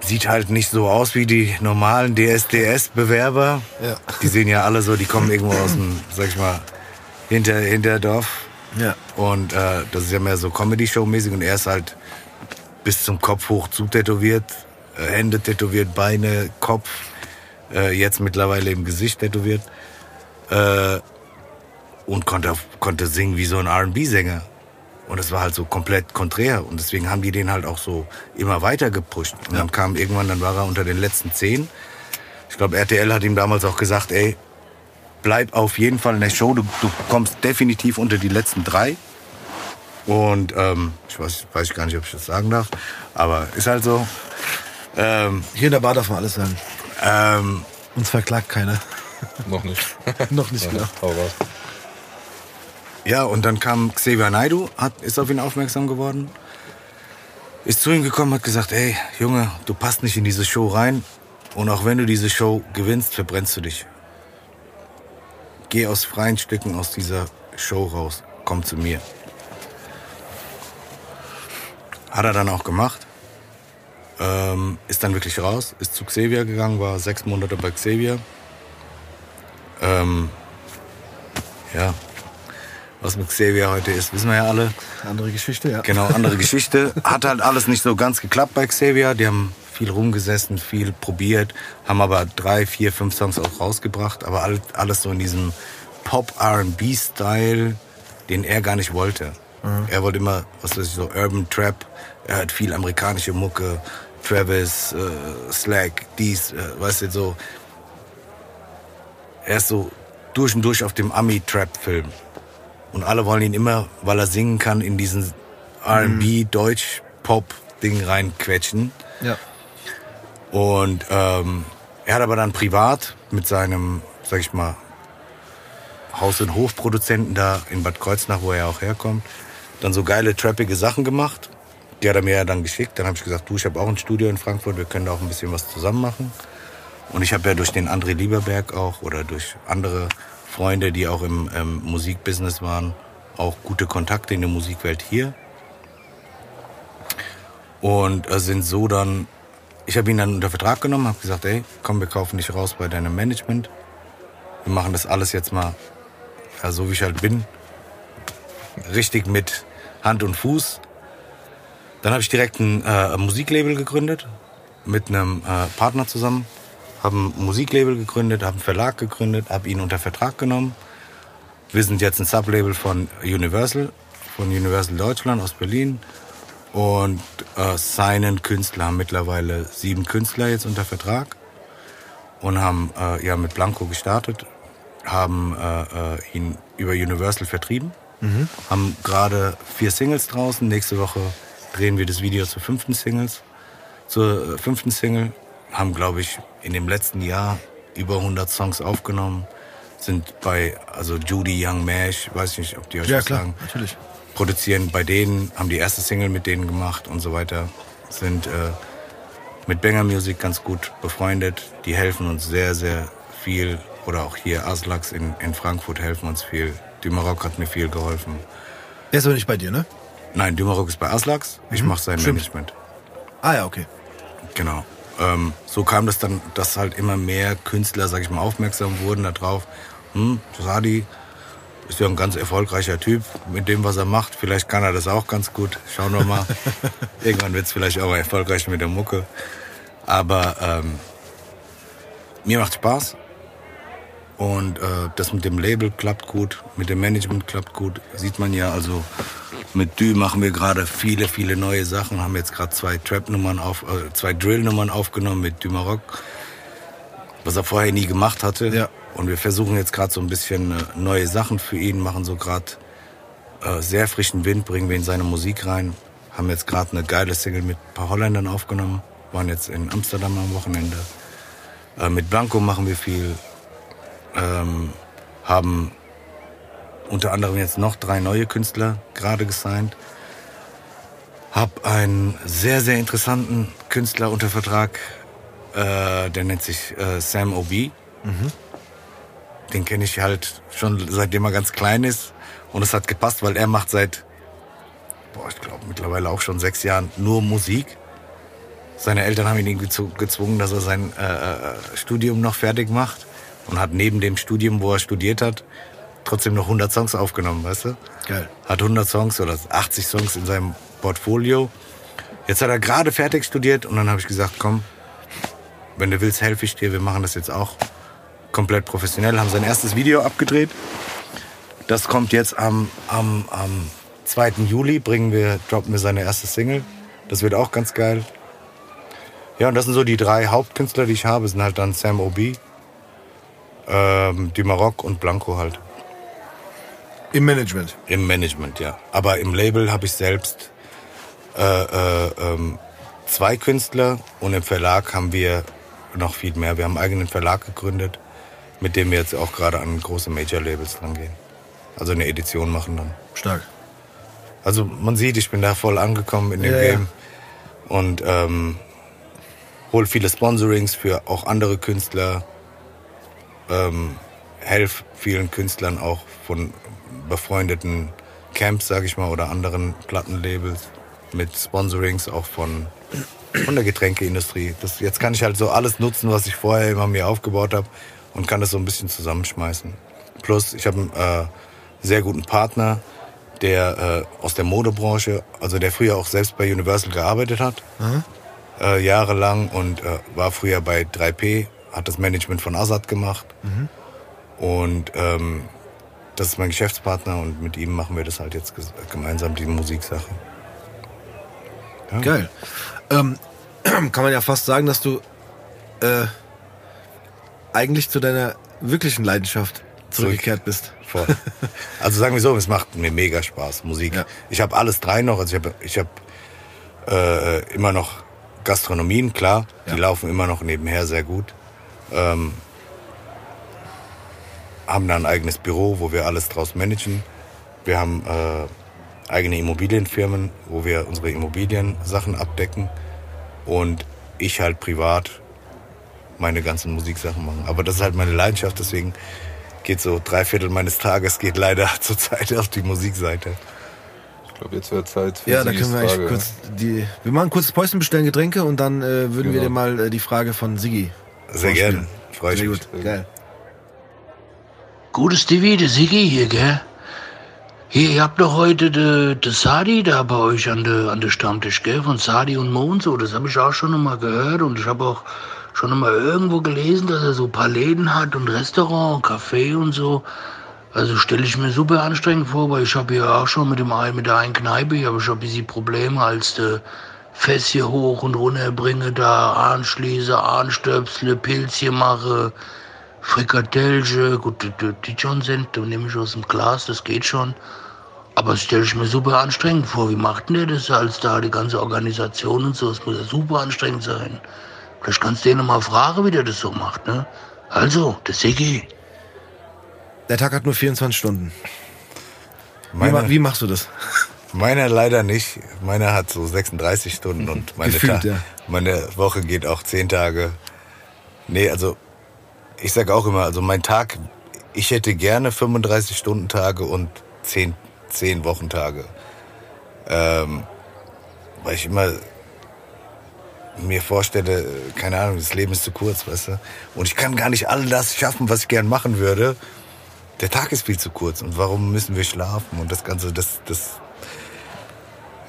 Sieht halt nicht so aus wie die normalen DSDS-Bewerber. Ja. Die sehen ja alle so, die kommen irgendwo aus dem, sag ich mal, hinter, hinter Dorf. Ja. Und äh, das ist ja mehr so Comedy-Show-mäßig und er ist halt bis zum Kopf hoch zutätowiert, äh, Hände tätowiert, Beine, Kopf, äh, jetzt mittlerweile im Gesicht tätowiert. Äh, und konnte, konnte singen wie so ein R&B-Sänger. Und es war halt so komplett konträr. Und deswegen haben die den halt auch so immer weiter gepusht. Und dann kam irgendwann, dann war er unter den letzten zehn. Ich glaube, RTL hat ihm damals auch gesagt, ey, bleib auf jeden Fall in der Show. Du, du kommst definitiv unter die letzten drei. Und ähm, ich weiß, weiß gar nicht, ob ich das sagen darf. Aber ist halt so. Ähm, Hier in der Bar darf man alles sagen. ähm, Uns verklagt keiner. Noch nicht. Noch nicht, Ja, genau. raus. Ja, und dann kam Xavier Naidu, hat, ist auf ihn aufmerksam geworden, ist zu ihm gekommen, hat gesagt, ey, Junge, du passt nicht in diese Show rein und auch wenn du diese Show gewinnst, verbrennst du dich. Geh aus freien Stücken aus dieser Show raus, komm zu mir. Hat er dann auch gemacht. Ähm, ist dann wirklich raus, ist zu Xavier gegangen, war sechs Monate bei Xavier. Ähm, ja, was mit Xavier heute ist, wissen wir ja alle. Andere Geschichte, ja. Genau, andere Geschichte. Hat halt alles nicht so ganz geklappt bei Xavier. Die haben viel rumgesessen, viel probiert, haben aber drei, vier, fünf Songs auch rausgebracht. Aber all- alles so in diesem Pop-R&B-Style, den er gar nicht wollte. Er wollte immer, was weiß ich, so Urban Trap. Er hat viel amerikanische Mucke. Travis, äh, Slack, dies, äh, weißt du, so. Er ist so durch und durch auf dem Ami-Trap-Film. Und alle wollen ihn immer, weil er singen kann, in diesen R&B, Deutsch, Pop-Ding reinquetschen. ja. Und ähm, er hat aber dann privat mit seinem, sag ich mal, Haus- und Hofproduzenten da in Bad Kreuznach, wo er auch herkommt, dann so geile, trappige Sachen gemacht. Die hat er mir ja dann geschickt. Dann habe ich gesagt, du, ich habe auch ein Studio in Frankfurt, wir können da auch ein bisschen was zusammen machen. Und ich habe ja durch den André Lieberberg auch oder durch andere Freunde, die auch im ähm, Musikbusiness waren, auch gute Kontakte in der Musikwelt hier. Und äh, sind so dann ich habe ihn dann unter Vertrag genommen, habe gesagt, ey, komm, wir kaufen dich raus bei deinem Management. Wir machen das alles jetzt mal, ja, so wie ich halt bin, richtig mit Hand und Fuß. Dann habe ich direkt ein äh, Musiklabel gegründet mit einem äh, Partner zusammen. Habe ein Musiklabel gegründet, habe einen Verlag gegründet, habe ihn unter Vertrag genommen. Wir sind jetzt ein Sublabel von Universal, von Universal Deutschland aus Berlin. Und äh, seinen Künstler haben mittlerweile sieben Künstler jetzt unter Vertrag und haben äh, ja mit Blanco gestartet, haben äh, äh, ihn über Universal vertrieben, mhm. haben gerade vier Singles draußen. Nächste Woche drehen wir das Video zur fünften Singles, zur äh, fünften Single. Haben glaube ich in dem letzten Jahr über 100 Songs aufgenommen, sind bei also Judy Young Mash, weiß ich nicht, ob die euch Ja, was klar, sagen natürlich. Produzieren bei denen, haben die erste Single mit denen gemacht und so weiter. Sind äh, mit Banger Music ganz gut befreundet. Die helfen uns sehr, sehr viel. Oder auch hier Aslax in, in Frankfurt helfen uns viel. Dümerock hat mir viel geholfen. Der ist aber nicht bei dir, ne? Nein, Dümerock ist bei Aslax. Ich mache sein Stimmt. Management. Ah ja, okay. Genau. Ähm, so kam das dann, dass halt immer mehr Künstler, sag ich mal, aufmerksam wurden darauf. Hm, Sadi ist ja ein ganz erfolgreicher Typ mit dem, was er macht. Vielleicht kann er das auch ganz gut. Schauen wir mal. Irgendwann wird es vielleicht auch erfolgreich mit der Mucke. Aber ähm, mir macht Spaß. Und äh, das mit dem Label klappt gut, mit dem Management klappt gut. Sieht man ja, also mit Dü machen wir gerade viele, viele neue Sachen. Haben jetzt gerade zwei Trap-Nummern auf, äh, zwei Drill-Nummern aufgenommen mit Dü Maroc, was er vorher nie gemacht hatte. Ja. Und wir versuchen jetzt gerade so ein bisschen äh, neue Sachen für ihn, machen so gerade äh, sehr frischen Wind, bringen wir in seine Musik rein. Haben jetzt gerade eine geile Single mit ein paar Holländern aufgenommen, waren jetzt in Amsterdam am Wochenende. Äh, mit Blanco machen wir viel, ähm, haben unter anderem jetzt noch drei neue Künstler gerade gesigned. Hab einen sehr, sehr interessanten Künstler unter Vertrag, äh, der nennt sich äh, Sam O.B. Den kenne ich halt schon seitdem er ganz klein ist. Und es hat gepasst, weil er macht seit, boah, ich glaube mittlerweile auch schon sechs Jahren nur Musik. Seine Eltern haben ihn gezwungen, dass er sein äh, äh, Studium noch fertig macht. Und hat neben dem Studium, wo er studiert hat, trotzdem noch 100 Songs aufgenommen, weißt du? Geil. Hat 100 Songs oder 80 Songs in seinem Portfolio. Jetzt hat er gerade fertig studiert und dann habe ich gesagt, komm, wenn du willst, helfe ich dir. Wir machen das jetzt auch komplett professionell. Haben sein erstes Video abgedreht. Das kommt jetzt am, am, am 2. Juli, bringen wir, droppen wir seine erste Single. Das wird auch ganz geil. Ja, und das sind so die drei Hauptkünstler, die ich habe. sind halt dann Sam O.B., ähm, Dumaroc und Blanco halt. Im Management. Im Management, ja. Aber im Label habe ich selbst äh, äh, ähm, zwei Künstler und im Verlag haben wir noch viel mehr. Wir haben einen eigenen Verlag gegründet, mit dem wir jetzt auch gerade an große Major-Labels rangehen. Also eine Edition machen dann. Stark. Also man sieht, ich bin da voll angekommen in dem Ja, ja. Game und ähm, hol viele Sponsorings für auch andere Künstler, ähm, helf vielen Künstlern auch von befreundeten Camps, sag ich mal, oder anderen Plattenlabels mit Sponsorings auch von von der Getränkeindustrie. Das, jetzt kann ich halt so alles nutzen, was ich vorher immer mir aufgebaut habe und kann das so ein bisschen zusammenschmeißen. Plus, ich habe einen äh, sehr guten Partner, der äh, aus der Modebranche, also der früher auch selbst bei Universal gearbeitet hat, äh, jahrelang und äh, war früher bei 3P, hat das Management von Azad gemacht. Und ähm, das ist mein Geschäftspartner und mit ihm machen wir das halt jetzt gemeinsam, die Musiksache. Geil. Ähm, kann man ja fast sagen, dass du äh, eigentlich zu deiner wirklichen Leidenschaft zurückgekehrt bist. Voll. Also sagen wir so, es macht mir mega Spaß, Musik. Ja. Ich habe alles drei noch. Also ich habe ich hab, äh, immer noch Gastronomien, klar. Die Ja. laufen immer noch nebenher sehr gut. Ähm, haben da ein eigenes Büro, wo wir alles draus managen. Wir haben äh, eigene Immobilienfirmen, wo wir unsere Immobiliensachen abdecken. Und ich halt privat meine ganzen Musiksachen machen. Aber das ist halt meine Leidenschaft, deswegen geht so drei Viertel meines Tages geht leider zurzeit auf die Musikseite. Ich glaube, jetzt wäre Zeit für Ja, da können wir eigentlich kurz die. Wir machen kurz Päuschen, bestellen Getränke und dann äh, würden wir Genau. dir mal äh, die Frage von Sigi. Sehr gerne. Freue ich Sehr mich. gut. Geil. Gutes Stevie, der Siggi hier, gell? Hier, ihr habt doch heute de, de Sadi da bei euch an de, an de Stammtisch, gell? Von Sadi und Mo und so. Das habe ich auch schon mal gehört und ich habe auch schon mal irgendwo gelesen, dass er so ein paar Läden hat und Restaurant, Café und so. Also stelle ich mir super anstrengend vor, weil ich habe hier auch schon mit dem mit der einen Kneipe, hier habe ich schon ein bisschen Probleme, als de Fässt hier hoch und runter bringe, da anschließe, anstöpsle, Pilzchen mache, Frikadellche, gut, die, die, sind, die nehme ich aus dem Glas, das geht schon. Aber das stelle ich mir super anstrengend vor. Wie macht denn der das als da, die ganze Organisation und so? Das muss ja super anstrengend sein. Vielleicht kannst du den noch mal fragen, wie der das so macht, ne? Also, der Siggi. Der Tag hat nur 24 Stunden. Wie, Meine- ma- wie machst du das? Meiner leider nicht. Meiner hat so 36 Stunden und meine, Gefühlt, ja. meine Woche geht auch 10 Tage. Nee, also ich sag auch immer, also mein Tag, ich hätte gerne 35 Stunden Tage und 10, 10 Wochentage. Ähm, weil ich immer mir vorstelle, keine Ahnung, das Leben ist zu kurz, weißt du? Und ich kann gar nicht all das schaffen, was ich gern machen würde. Der Tag ist viel zu kurz und warum müssen wir schlafen und das Ganze, das, das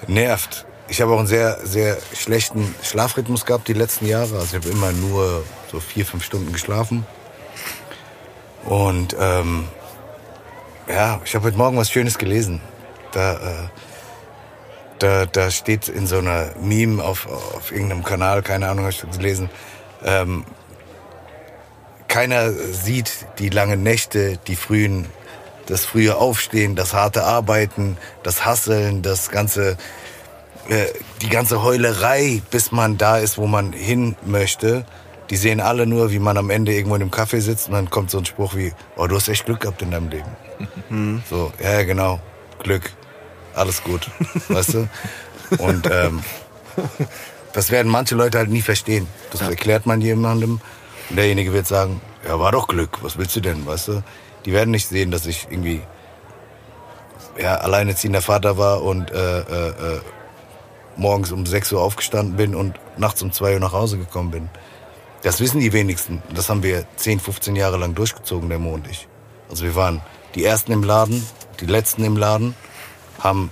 nervt. Ich habe auch einen sehr, sehr schlechten Schlafrhythmus gehabt die letzten Jahre. Also ich habe immer nur so vier, fünf Stunden geschlafen. Und ähm, ja, ich habe heute Morgen was Schönes gelesen. Da, äh, da, da steht in so einer Meme auf, auf irgendeinem Kanal, keine Ahnung, habe ich gelesen, ähm, keiner sieht die langen Nächte, die frühen, das frühe Aufstehen, das harte Arbeiten, das Hasseln, das ganze, äh, die ganze Heulerei, bis man da ist, wo man hin möchte. Die sehen alle nur, wie man am Ende irgendwo in einem Café sitzt und dann kommt so ein Spruch wie, oh, du hast echt Glück gehabt in deinem Leben. So, ja, ja, genau, Glück, alles gut, weißt du? Und ähm, das werden manche Leute halt nie verstehen. Das erklärt man jemandem und derjenige wird sagen, ja, war doch Glück, was willst du denn, weißt du? Die werden nicht sehen, dass ich irgendwie ja, alleinerziehender Vater war und äh, äh, äh, morgens um 6 Uhr aufgestanden bin und nachts um 2 Uhr nach Hause gekommen bin. Das wissen die wenigsten. Das haben wir 10, 15 Jahre lang durchgezogen, der Mo und ich. Also wir waren die Ersten im Laden, die Letzten im Laden, haben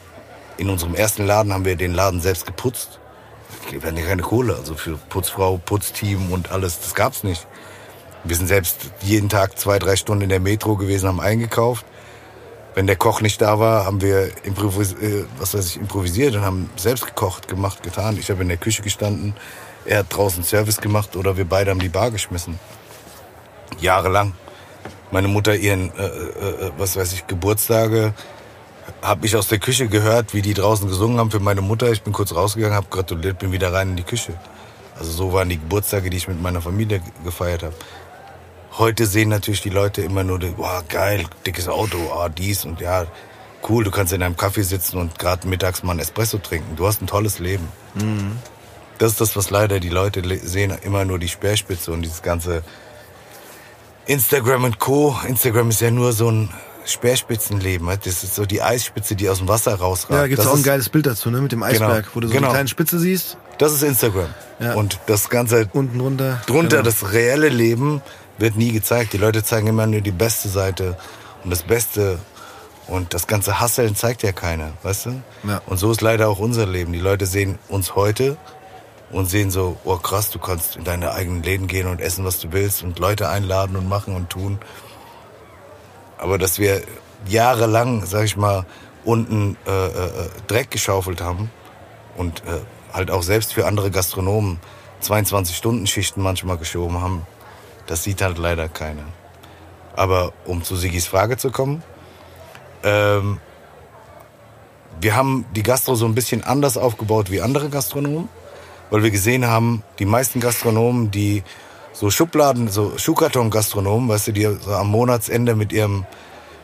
in unserem ersten Laden haben wir den Laden selbst geputzt. Wir hatten ja keine Kohle, also für Putzfrau, Putzteam und alles, das gab's nicht. Wir sind selbst jeden Tag zwei, drei Stunden in der Metro gewesen, haben eingekauft. Wenn der Koch nicht da war, haben wir improvis äh, was weiß ich, improvisiert und haben selbst gekocht, gemacht, getan. Ich habe in der Küche gestanden, er hat draußen Service gemacht oder wir beide haben die Bar geschmissen. Jahrelang. Meine Mutter ihren, äh, äh, was weiß ich, Geburtstage, habe ich aus der Küche gehört, wie die draußen gesungen haben für meine Mutter. Ich bin kurz rausgegangen, habe gratuliert, bin wieder rein in die Küche. Also so waren die Geburtstage, die ich mit meiner Familie gefeiert habe. Heute sehen natürlich die Leute immer nur, wow, geil, dickes Auto, ah, dies und ja, cool, du kannst in einem Kaffee sitzen und gerade mittags mal einen Espresso trinken. Du hast ein tolles Leben. Das ist das, was leider die Leute le- sehen, immer nur die Speerspitze und dieses ganze Instagram und Co. Instagram ist ja nur so ein Speerspitzenleben. Das ist so die Eisspitze, die aus dem Wasser rausragt. Ja, da gibt's das auch ein geiles Bild dazu, ne? Mit dem Eisberg, wo du so genau. eine kleine Spitze siehst, Das ist Instagram. Ja. Und das Ganze unten drunter. drunter, Genau. das reelle Leben, wird nie gezeigt. Die Leute zeigen immer nur die beste Seite und das Beste. Und das ganze Hasseln zeigt ja keiner, weißt du? Ja. Und so ist leider auch unser Leben. Die Leute sehen uns heute und sehen so, oh krass, du kannst in deine eigenen Läden gehen und essen, was du willst und Leute einladen und machen und tun. Aber dass wir jahrelang, sag ich mal, unten äh, äh, Dreck geschaufelt haben und äh, halt auch selbst für andere Gastronomen 22-Stunden-Schichten manchmal geschoben haben, das sieht halt leider keiner. Aber um zu Sigis Frage zu kommen, ähm, wir haben die Gastro so ein bisschen anders aufgebaut wie andere Gastronomen, weil wir gesehen haben, die meisten Gastronomen, die so Schubladen, so Schuhkarton-Gastronomen, weißt du, die so am Monatsende mit ihrem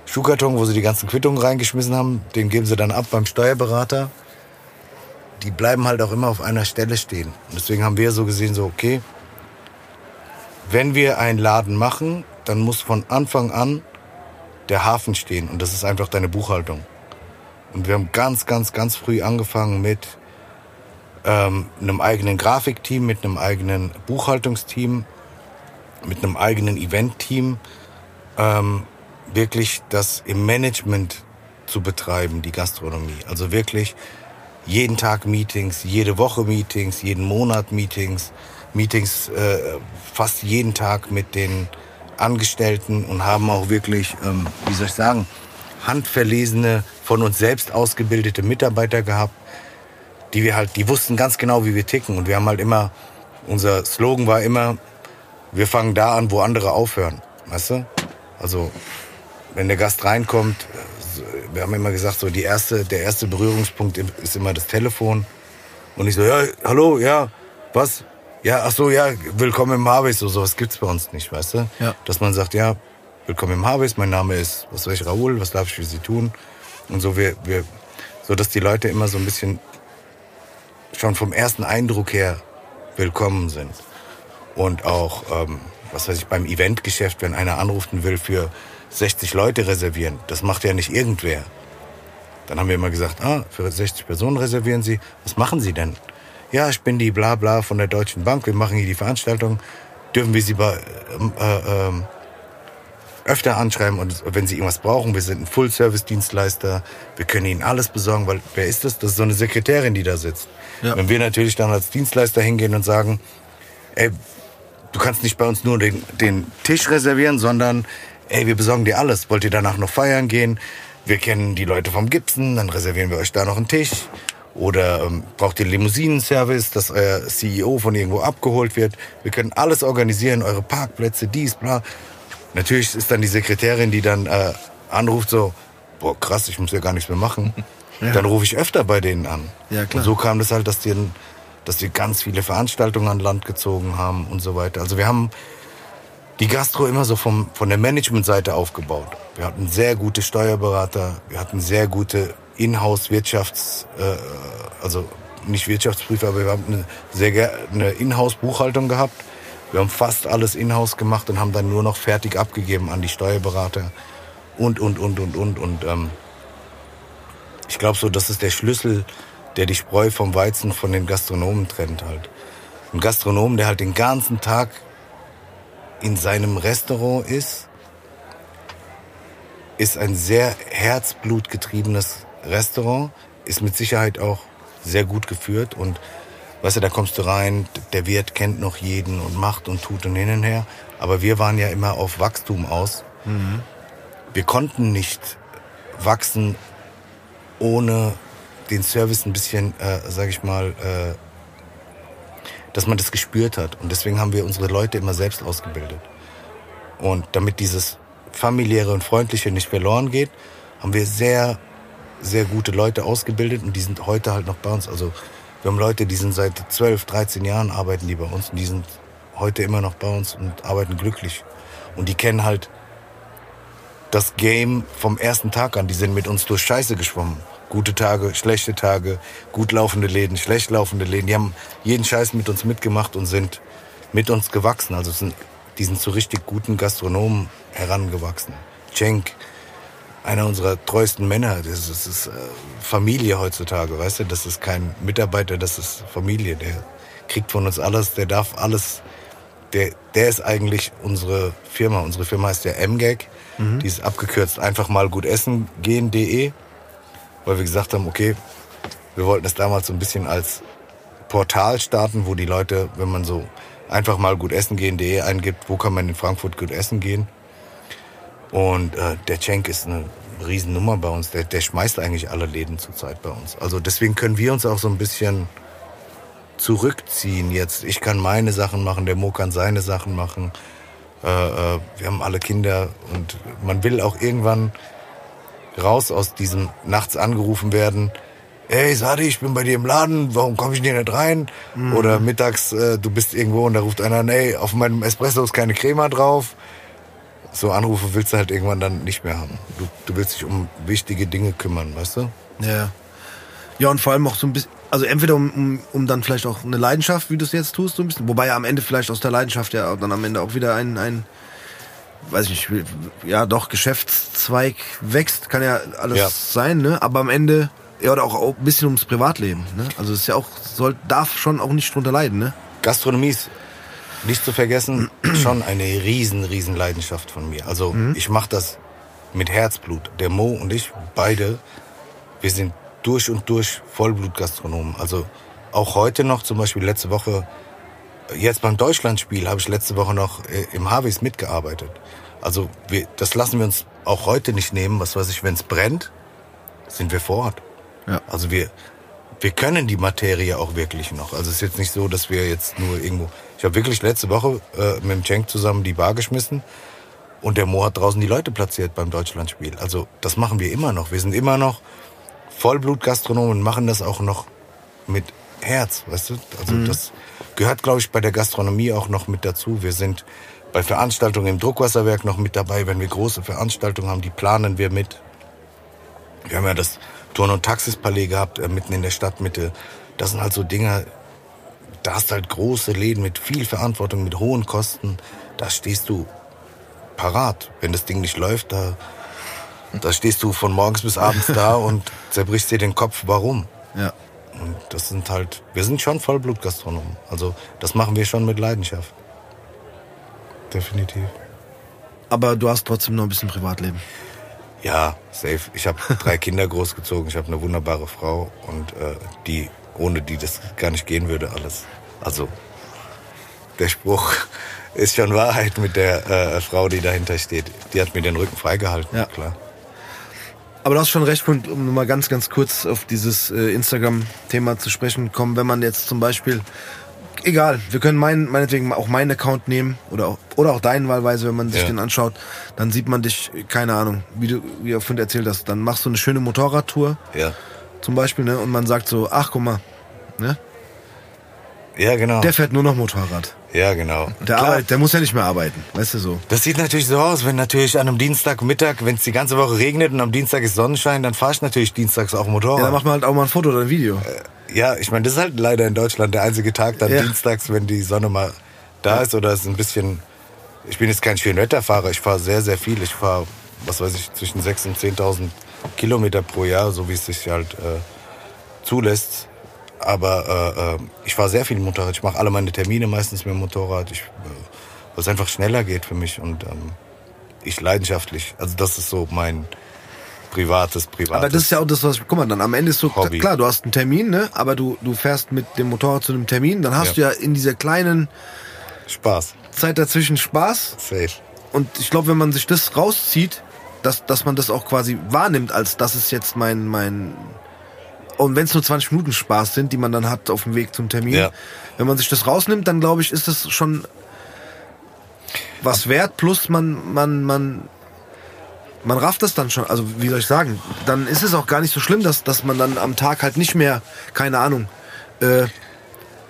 Schuhkarton, wo sie die ganzen Quittungen reingeschmissen haben, den geben sie dann ab beim Steuerberater. Die bleiben halt auch immer auf einer Stelle stehen. Und deswegen haben wir so gesehen, so, okay, wenn wir einen Laden machen, dann muss von Anfang an der Hafen stehen. Und das ist einfach deine Buchhaltung. Und wir haben ganz, ganz, ganz früh angefangen mit ähm, einem eigenen Grafikteam, mit einem eigenen Buchhaltungsteam, mit einem eigenen Eventteam, ähm, wirklich das im Management zu betreiben, die Gastronomie. Also wirklich jeden Tag Meetings, jede Woche Meetings, jeden Monat Meetings, Meetings äh, fast jeden Tag mit den Angestellten und haben auch wirklich, ähm, wie soll ich sagen, handverlesene, von uns selbst ausgebildete Mitarbeiter gehabt, die wir halt, die wussten ganz genau, wie wir ticken. Und wir haben halt immer, unser Slogan war immer, wir fangen da an, wo andere aufhören. Weißt du? Also, wenn der Gast reinkommt, wir haben immer gesagt, so die erste, der erste Berührungspunkt ist immer das Telefon. Und ich so, ja, hallo, ja, was? Ja, ach so, ja, willkommen im Harvest. So sowas gibt's bei uns nicht, weißt du? Ja. Dass man sagt, ja, willkommen im Harvest, mein Name ist, was weiß ich, Raoul, was darf ich für Sie tun? Und so, wir, wir, so dass die Leute immer so ein bisschen schon vom ersten Eindruck her willkommen sind. Und auch, ähm, was weiß ich, beim Eventgeschäft, wenn einer anruft und will für 60 Leute reservieren, das macht ja nicht irgendwer. Dann haben wir immer gesagt, ah, für 60 Personen reservieren Sie. Was machen Sie denn? Ja, ich bin die bla bla von der Deutschen Bank, wir machen hier die Veranstaltung. Dürfen wir Sie bei, ähm, äh, ähm, öfter anschreiben und wenn Sie irgendwas brauchen, wir sind ein Full-Service-Dienstleister, wir können Ihnen alles besorgen, weil wer ist das? Das ist so eine Sekretärin, die da sitzt. Ja. Wenn wir natürlich dann als Dienstleister hingehen und sagen, ey, du kannst nicht bei uns nur den, den Tisch reservieren, sondern ey, wir besorgen dir alles. Wollt ihr danach noch feiern gehen? Wir kennen die Leute vom Gibson, dann reservieren wir euch da noch einen Tisch. Oder ähm, braucht ihr Limousinenservice, dass euer CEO von irgendwo abgeholt wird? Wir können alles organisieren, eure Parkplätze, dies, bla. Natürlich ist dann die Sekretärin, die dann äh, anruft so, boah krass, ich muss ja gar nichts mehr machen. Ja. Dann rufe ich öfter bei denen an. Ja, klar. Und so kam das halt, dass die, dass wir ganz viele Veranstaltungen an Land gezogen haben und so weiter. Also wir haben die Gastro immer so vom, von der Managementseite aufgebaut. Wir hatten sehr gute Steuerberater, wir hatten sehr gute Inhouse-Wirtschafts-, äh, also nicht Wirtschaftsprüfer, aber wir haben eine sehr eine Inhouse-Buchhaltung gehabt. Wir haben fast alles Inhouse gemacht und haben dann nur noch fertig abgegeben an die Steuerberater und, und, und, und, und. Und ähm, ich glaube so, das ist der Schlüssel, der die Spreu vom Weizen von den Gastronomen trennt halt. Ein Gastronom, der halt den ganzen Tag in seinem Restaurant ist, ist ein sehr herzblutgetriebenes Restaurant, ist mit Sicherheit auch sehr gut geführt und weißt du, da kommst du rein, der Wirt kennt noch jeden und macht und tut und hin und her, aber wir waren ja immer auf Wachstum aus. Wir konnten nicht wachsen, ohne den Service ein bisschen, äh, sag ich mal, äh, dass man das gespürt hat. Und deswegen haben wir unsere Leute immer selbst ausgebildet. Und damit dieses familiäre und freundliche nicht verloren geht, haben wir sehr, sehr gute Leute ausgebildet und die sind heute halt noch bei uns. Also wir haben Leute, die sind seit 12, 13 Jahren arbeiten die bei uns und die sind heute immer noch bei uns und arbeiten glücklich. Und die kennen halt das Game vom ersten Tag an. Die sind mit uns durch Scheiße geschwommen. Gute Tage, schlechte Tage, gut laufende Läden, schlecht laufende Läden. Die haben jeden Scheiß mit uns mitgemacht und sind mit uns gewachsen. Also sind, die sind zu richtig guten Gastronomen herangewachsen. Cenk, einer unserer treuesten Männer, das ist, das ist äh, Familie heutzutage, weißt du? Das ist kein Mitarbeiter, das ist Familie. Der kriegt von uns alles, der darf alles. Der, der ist eigentlich unsere Firma. Unsere Firma heißt ja MGAG. Die ist abgekürzt einfach mal gut essen gehen.de, weil wir gesagt haben, okay, wir wollten das damals so ein bisschen als Portal starten, wo die Leute, wenn man so einfach mal gut essen gehen.de eingibt, wo kann man in Frankfurt gut essen gehen. Und äh, der Cenk ist eine Riesennummer bei uns. Der, der schmeißt eigentlich alle Läden zurzeit bei uns. Also deswegen können wir uns auch so ein bisschen zurückziehen jetzt. Ich kann meine Sachen machen, der Mo kann seine Sachen machen. Äh, äh, wir haben alle Kinder und man will auch irgendwann raus aus diesem nachts angerufen werden. Hey Sadi, ich bin bei dir im Laden, warum komme ich denn nicht rein? Oder mittags, äh, du bist irgendwo und da ruft einer, nee, auf meinem Espresso ist keine Crema drauf. So Anrufe willst du halt irgendwann dann nicht mehr haben. Du, du willst dich um wichtige Dinge kümmern, weißt du? Ja. Ja, und vor allem auch so ein bisschen, also entweder um, um, um dann vielleicht auch eine Leidenschaft, wie du es jetzt tust, so ein bisschen, wobei ja am Ende vielleicht aus der Leidenschaft ja dann am Ende auch wieder ein, ein weiß ich nicht, ja doch, Geschäftszweig wächst, kann ja alles Ja. sein, ne? Aber am Ende, ja, oder auch, ein bisschen ums Privatleben, ne? Also es ist ja auch, soll, darf schon auch nicht drunter leiden, ne? Gastronomie ist nicht zu vergessen schon eine riesen, riesen Leidenschaft von mir. Also Mhm. ich mache das mit Herzblut. Der Mo und ich, beide, wir sind durch und durch Vollblutgastronomen. Also auch heute noch, zum Beispiel letzte Woche, jetzt beim Deutschlandspiel habe ich letzte Woche noch äh, im Harveys mitgearbeitet. Also wir, das lassen wir uns auch heute nicht nehmen. Was weiß ich, wenn es brennt, sind wir vor Ort. Ja. Also wir, wir können die Materie auch wirklich noch. Also es ist jetzt nicht so, dass wir jetzt nur irgendwo. Ich habe wirklich letzte Woche äh, mit dem Cenk zusammen die Bar geschmissen und der Mo hat draußen die Leute platziert beim Deutschlandspiel. Also das machen wir immer noch. Wir sind immer noch Vollblutgastronomen und machen das auch noch mit Herz, weißt du? Also das gehört, glaube ich, bei der Gastronomie auch noch mit dazu. Wir sind bei Veranstaltungen im Druckwasserwerk noch mit dabei. Wenn wir große Veranstaltungen haben, die planen wir mit. Wir haben ja das Turn- und Taxispalais gehabt, äh, mitten in der Stadtmitte. Das sind halt so Dinge, da hast du halt große Läden mit viel Verantwortung, mit hohen Kosten. Da stehst du parat. Wenn das Ding nicht läuft, da, da stehst du von morgens bis abends da und zerbrichst dir den Kopf, warum. Ja. Und das sind halt, wir sind schon Vollblutgastronomen. Also das machen wir schon mit Leidenschaft. Definitiv. Aber du hast trotzdem noch ein bisschen Privatleben. Ja, safe. Ich habe drei Kinder großgezogen. Ich habe eine wunderbare Frau und äh, die, ohne die das gar nicht gehen würde, alles. Also der Spruch ist schon Wahrheit mit der äh, Frau, die dahinter steht. Die hat mir den Rücken freigehalten, Ja. klar. Aber du hast schon recht, und um mal ganz, ganz kurz auf dieses äh, Instagram-Thema zu sprechen kommen, wenn man jetzt zum Beispiel, egal, wir können meinen, meinetwegen auch meinen Account nehmen oder auch, oder auch deinen wahlweise, wenn man sich Ja. den anschaut, dann sieht man dich, keine Ahnung, wie du, wie vorhin erzählt hast, dann machst du eine schöne Motorradtour Ja. zum Beispiel, ne, und man sagt so, ach guck mal, ne, Ja, genau. der fährt nur noch Motorrad. ja, genau. Der, Klar. arbeitet, der muss ja nicht mehr arbeiten, weißt du so. Das sieht natürlich so aus, wenn natürlich an einem Dienstagmittag, wenn es die ganze Woche regnet und am Dienstag ist Sonnenschein, dann fahr ich natürlich dienstags auch Motorrad. Ja, dann macht man halt auch mal ein Foto oder ein Video. Ja, ich meine, das ist halt leider in Deutschland der einzige Tag, dann Ja. dienstags, wenn die Sonne mal da ist oder es ist ein bisschen. Ich bin jetzt kein Schönwetterfahrer, ich fahre sehr, sehr viel. Ich fahre, was weiß ich, zwischen 6.000 und 10.000 Kilometer pro Jahr, so wie es sich halt äh, zulässt. Aber äh, äh, ich fahre sehr viel Motorrad. Ich mache alle meine Termine meistens mit dem Motorrad, ich, äh, weil es einfach schneller geht für mich und ähm, ich leidenschaftlich. Also das ist so mein privates, privates. Aber das ist ja auch das, was, guck mal, dann am Ende ist so, Hobby. klar, du hast einen Termin, ne, aber du, du fährst mit dem Motorrad zu einem Termin, dann hast Ja. du ja in dieser kleinen Spaß. Zeit dazwischen Spaß Safe. und ich glaube, wenn man sich das rauszieht, dass, dass man das auch quasi wahrnimmt, als das ist jetzt mein, mein, und wenn es nur 20 Minuten Spaß sind, die man dann hat auf dem Weg zum Termin, Ja. wenn man sich das rausnimmt, dann glaube ich, ist das schon was wert, plus man, man, man, man rafft das dann schon, also wie soll ich sagen, dann ist es auch gar nicht so schlimm, dass, dass man dann am Tag halt nicht mehr, keine Ahnung, äh,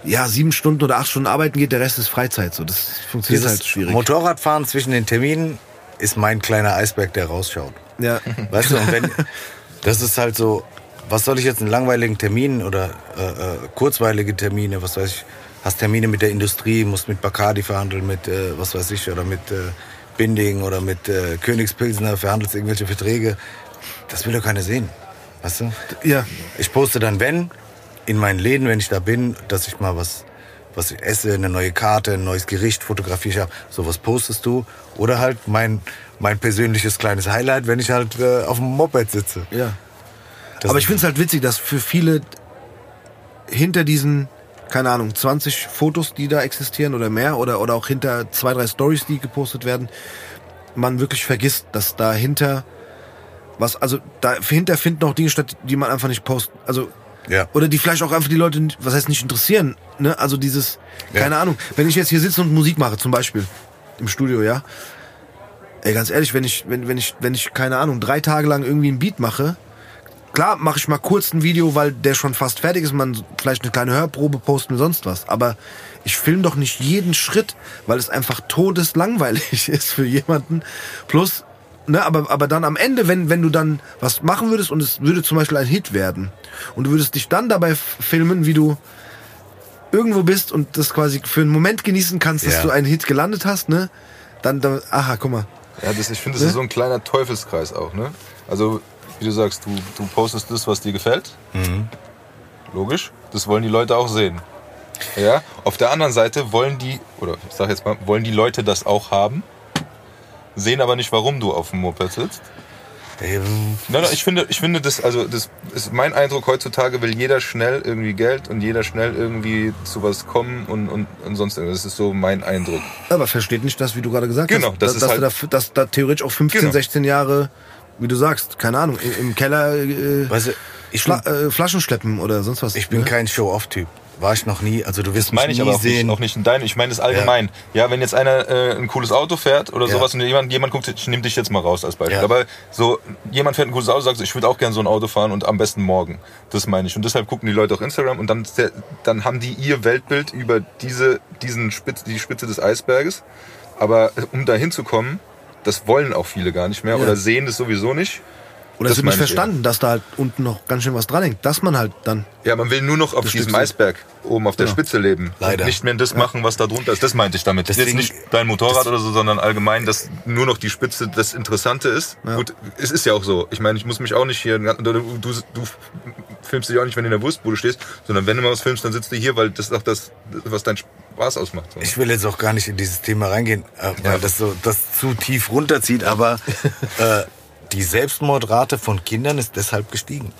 ja, sieben Stunden oder acht Stunden arbeiten geht, der Rest ist Freizeit. So, das funktioniert Dieses halt schwierig. Motorradfahren zwischen den Terminen ist mein kleiner Eisberg, der rausschaut. ja. Weißt du, und wenn, das ist halt so, was soll ich jetzt in langweiligen Terminen oder äh, äh, kurzweilige Termine, was weiß ich, hast Termine mit der Industrie, musst mit Bacardi verhandeln, mit, äh, was weiß ich, oder mit äh, Binding oder mit äh, Königspilsner, verhandelst irgendwelche Verträge. Das will doch keiner sehen. Weißt du? ja. Ich poste dann, wenn, in meinen Läden, wenn ich da bin, dass ich mal was, was ich esse, eine neue Karte, ein neues Gericht fotografiere ich habe. Sowas postest du. Oder halt mein, mein persönliches kleines Highlight, wenn ich halt äh, auf dem Moped sitze. Ja. Das Aber ich finde es halt witzig, dass für viele hinter diesen, keine Ahnung, 20 Fotos, die da existieren oder mehr, oder, oder auch hinter zwei, drei Stories, die gepostet werden, man wirklich vergisst, dass dahinter was, also dahinter finden auch Dinge statt, die man einfach nicht postet. Also Ja. oder die vielleicht auch einfach die Leute, was heißt nicht interessieren, ne? Also dieses, Ja. keine Ahnung, wenn ich jetzt hier sitze und Musik mache, zum Beispiel im Studio, ja. Ey, ganz ehrlich, wenn ich, wenn, wenn ich, wenn ich, keine Ahnung, drei Tage lang irgendwie einen Beat mache, klar mache ich mal kurz ein Video, weil der schon fast fertig ist, man vielleicht eine kleine Hörprobe posten und sonst was. Aber ich filme doch nicht jeden Schritt, weil es einfach todeslangweilig ist für jemanden. Plus, ne, aber, aber dann am Ende, wenn, wenn du dann was machen würdest und es würde zum Beispiel ein Hit werden und du würdest dich dann dabei filmen, wie du irgendwo bist und das quasi für einen Moment genießen kannst, dass Ja. du einen Hit gelandet hast, ne? Dann, dann aha, guck mal. Ja, das, ich finde, das ist so ein kleiner Teufelskreis auch, ne? Also, wie du sagst, du, du postest das, was dir gefällt. Logisch. Das wollen die Leute auch sehen. Ja. Auf der anderen Seite wollen die, oder ich sag jetzt mal, wollen die Leute das auch haben, sehen aber nicht, warum du auf dem Moped sitzt. Ähm, Nein, nein, ich finde, ich finde das, also das ist mein Eindruck, heutzutage will jeder schnell irgendwie Geld und jeder schnell irgendwie zu was kommen und, und, und sonst irgendwas. Das ist so mein Eindruck. Aber versteht nicht das, wie du gerade gesagt Genau, hast. das dass, ist dass, halt- du da, dass da theoretisch auch 15, Genau. 16 Jahre, wie du sagst, keine Ahnung, im, im Keller äh, Weißt du, ich Fla äh, Flaschen schleppen oder sonst was. ich bin ne? kein Show-Off-Typ. War ich noch nie. Also du wirst Das meine mich ich nie aber auch sehen. nicht, auch nicht in deinem. Ich meine das allgemein. Ja, wenn jetzt einer äh, ein cooles Auto fährt oder Ja. sowas und jemand, jemand guckt, ich nehme dich jetzt mal raus als Beispiel. Ja. Aber so, jemand fährt ein cooles Auto, sagt, ich würde auch gerne so ein Auto fahren und am besten morgen. Das meine ich. Und deshalb gucken die Leute auch Instagram und dann, dann haben die ihr Weltbild über diese, diesen Spitze, die Spitze des Eisberges. Aber äh, um da hinzukommen, das wollen auch viele gar nicht mehr Ja. oder sehen das sowieso nicht. Oder Das wird nicht verstanden, dass da halt unten noch ganz schön was dran hängt. Dass man halt dann. Ja, man will nur noch auf diesem Stück. Eisberg oben auf der Genau. Spitze leben. Leider. Nicht mehr das machen, was da drunter ist. Das meinte ich damit. Deswegen- Jetzt nicht dein Motorrad oder so, sondern allgemein, dass nur noch die Spitze das Interessante ist. Gut, es ist ja auch so. Ich meine, ich muss mich auch nicht hier, du, du, du filmst dich auch nicht, wenn du in der Wurstbude stehst, sondern wenn du mal was filmst, dann sitzt du hier, weil das ist auch das, was dein Spaß ausmacht. So. Ich will jetzt auch gar nicht in dieses Thema reingehen, äh, weil das so das zu tief runterzieht, aber äh, die Selbstmordrate von Kindern ist deshalb gestiegen.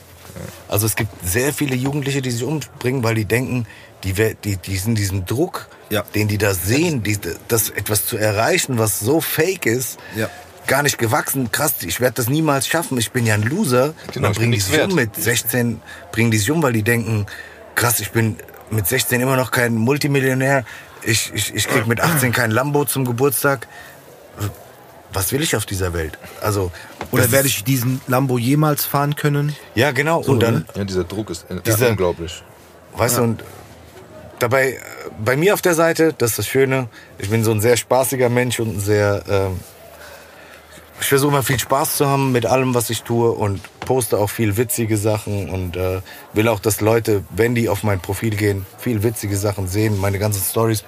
Also es gibt sehr viele Jugendliche, die sich umbringen, weil die denken, die, die, die sind diesem Druck, Ja. den die da sehen, die, das etwas zu erreichen, was so fake ist, Ja. gar nicht gewachsen. Krass, ich werde das niemals schaffen. Ich bin ja ein Loser. Genau, dann bringen die sich wert. um mit 16, bringen die sich um, weil die denken, krass, ich bin mit 16 immer noch kein Multimillionär. Ich, ich, ich krieg mit 18 kein Lambo zum Geburtstag. Was will ich auf dieser Welt? Also Oder werde ich diesen Lambo jemals fahren können? Ja, genau. und dann, ja, dieser Druck ist äh, Dieser- unglaublich. weißt du, und dabei, äh, bei mir auf der Seite, das ist das Schöne, ich bin so ein sehr spaßiger Mensch und ein sehr, ähm, ich versuche immer viel Spaß zu haben mit allem, was ich tue und poste auch viel witzige Sachen und äh, will auch, dass Leute, wenn die auf mein Profil gehen, viel witzige Sachen sehen, meine ganzen Stories.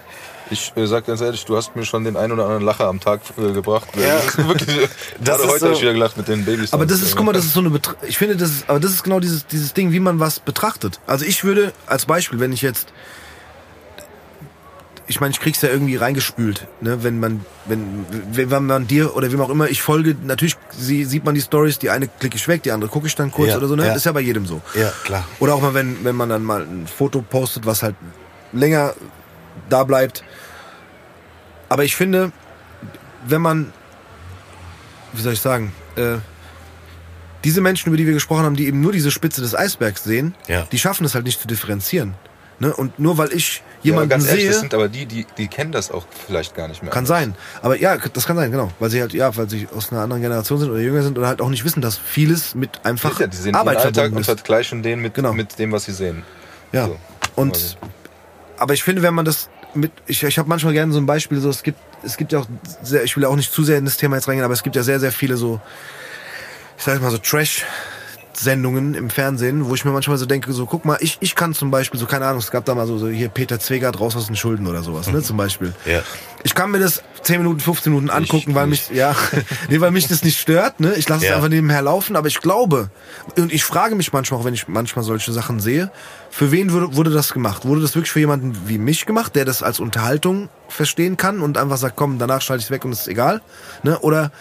Ich äh, sag ganz ehrlich, du hast mir schon den einen oder anderen Lacher am Tag äh, gebracht. Ja. Wirklich, Das gerade heute so- habe ich wieder gelacht mit den Babys. Aber das ist, guck mal, das ist so eine Betra ich finde, das ist, aber das ist genau dieses, dieses Ding, wie man was betrachtet. Also ich würde, als Beispiel, wenn ich jetzt, ich meine, ich krieg's ja irgendwie reingespült, ne, wenn man, wenn, wenn man dir oder wem auch immer, ich folge, natürlich sie, sieht man die Stories, die eine klicke ich weg, die andere gucke ich dann kurz Ja, oder so, ne, ja. das ist ja bei jedem so. Ja, klar. Oder auch mal, wenn, wenn man dann mal ein Foto postet, was halt länger da bleibt. Aber ich finde, wenn man, wie soll ich sagen, äh, diese Menschen, über die wir gesprochen haben, die eben nur diese Spitze des Eisbergs sehen, Ja. die schaffen es halt nicht zu differenzieren. Ne? Und nur weil ich ja, jemanden ganz ehrlich, sehe, das sind aber die, die, die kennen das auch vielleicht gar nicht mehr. kann sein. Aber ja, das kann sein, genau. Weil sie halt, ja, weil sie aus einer anderen Generation sind oder jünger sind oder halt auch nicht wissen, dass vieles mit einfach ja, die sehen Arbeit ihren Alltag verbunden und vergleichen den mit, Genau. mit dem, was sie sehen. Ja. So. Und Also. aber ich finde, wenn man das mit ich, ich habe manchmal gerne so ein Beispiel so es gibt es gibt ja auch sehr ich will auch nicht zu sehr in das Thema jetzt reingehen, aber es gibt ja sehr sehr viele so ich sag mal so Trash Sendungen im Fernsehen, wo ich mir manchmal so denke, so guck mal, ich, ich kann zum Beispiel, so keine Ahnung, es gab da mal so, so hier Peter Zwegert raus aus den Schulden oder sowas, ne, zum Beispiel. Ja. Ich kann mir das 10 Minuten, 15 Minuten angucken, weil mich, ja, nee, weil mich das nicht stört, ne? Ich lasse es Ja. einfach nebenher laufen, aber ich glaube, und ich frage mich manchmal auch, wenn ich manchmal solche Sachen sehe, für wen wurde, wurde das gemacht? Wurde das wirklich für jemanden wie mich gemacht, der das als Unterhaltung verstehen kann und einfach sagt, komm, danach schalte ich es weg und es ist egal, ne? Oder,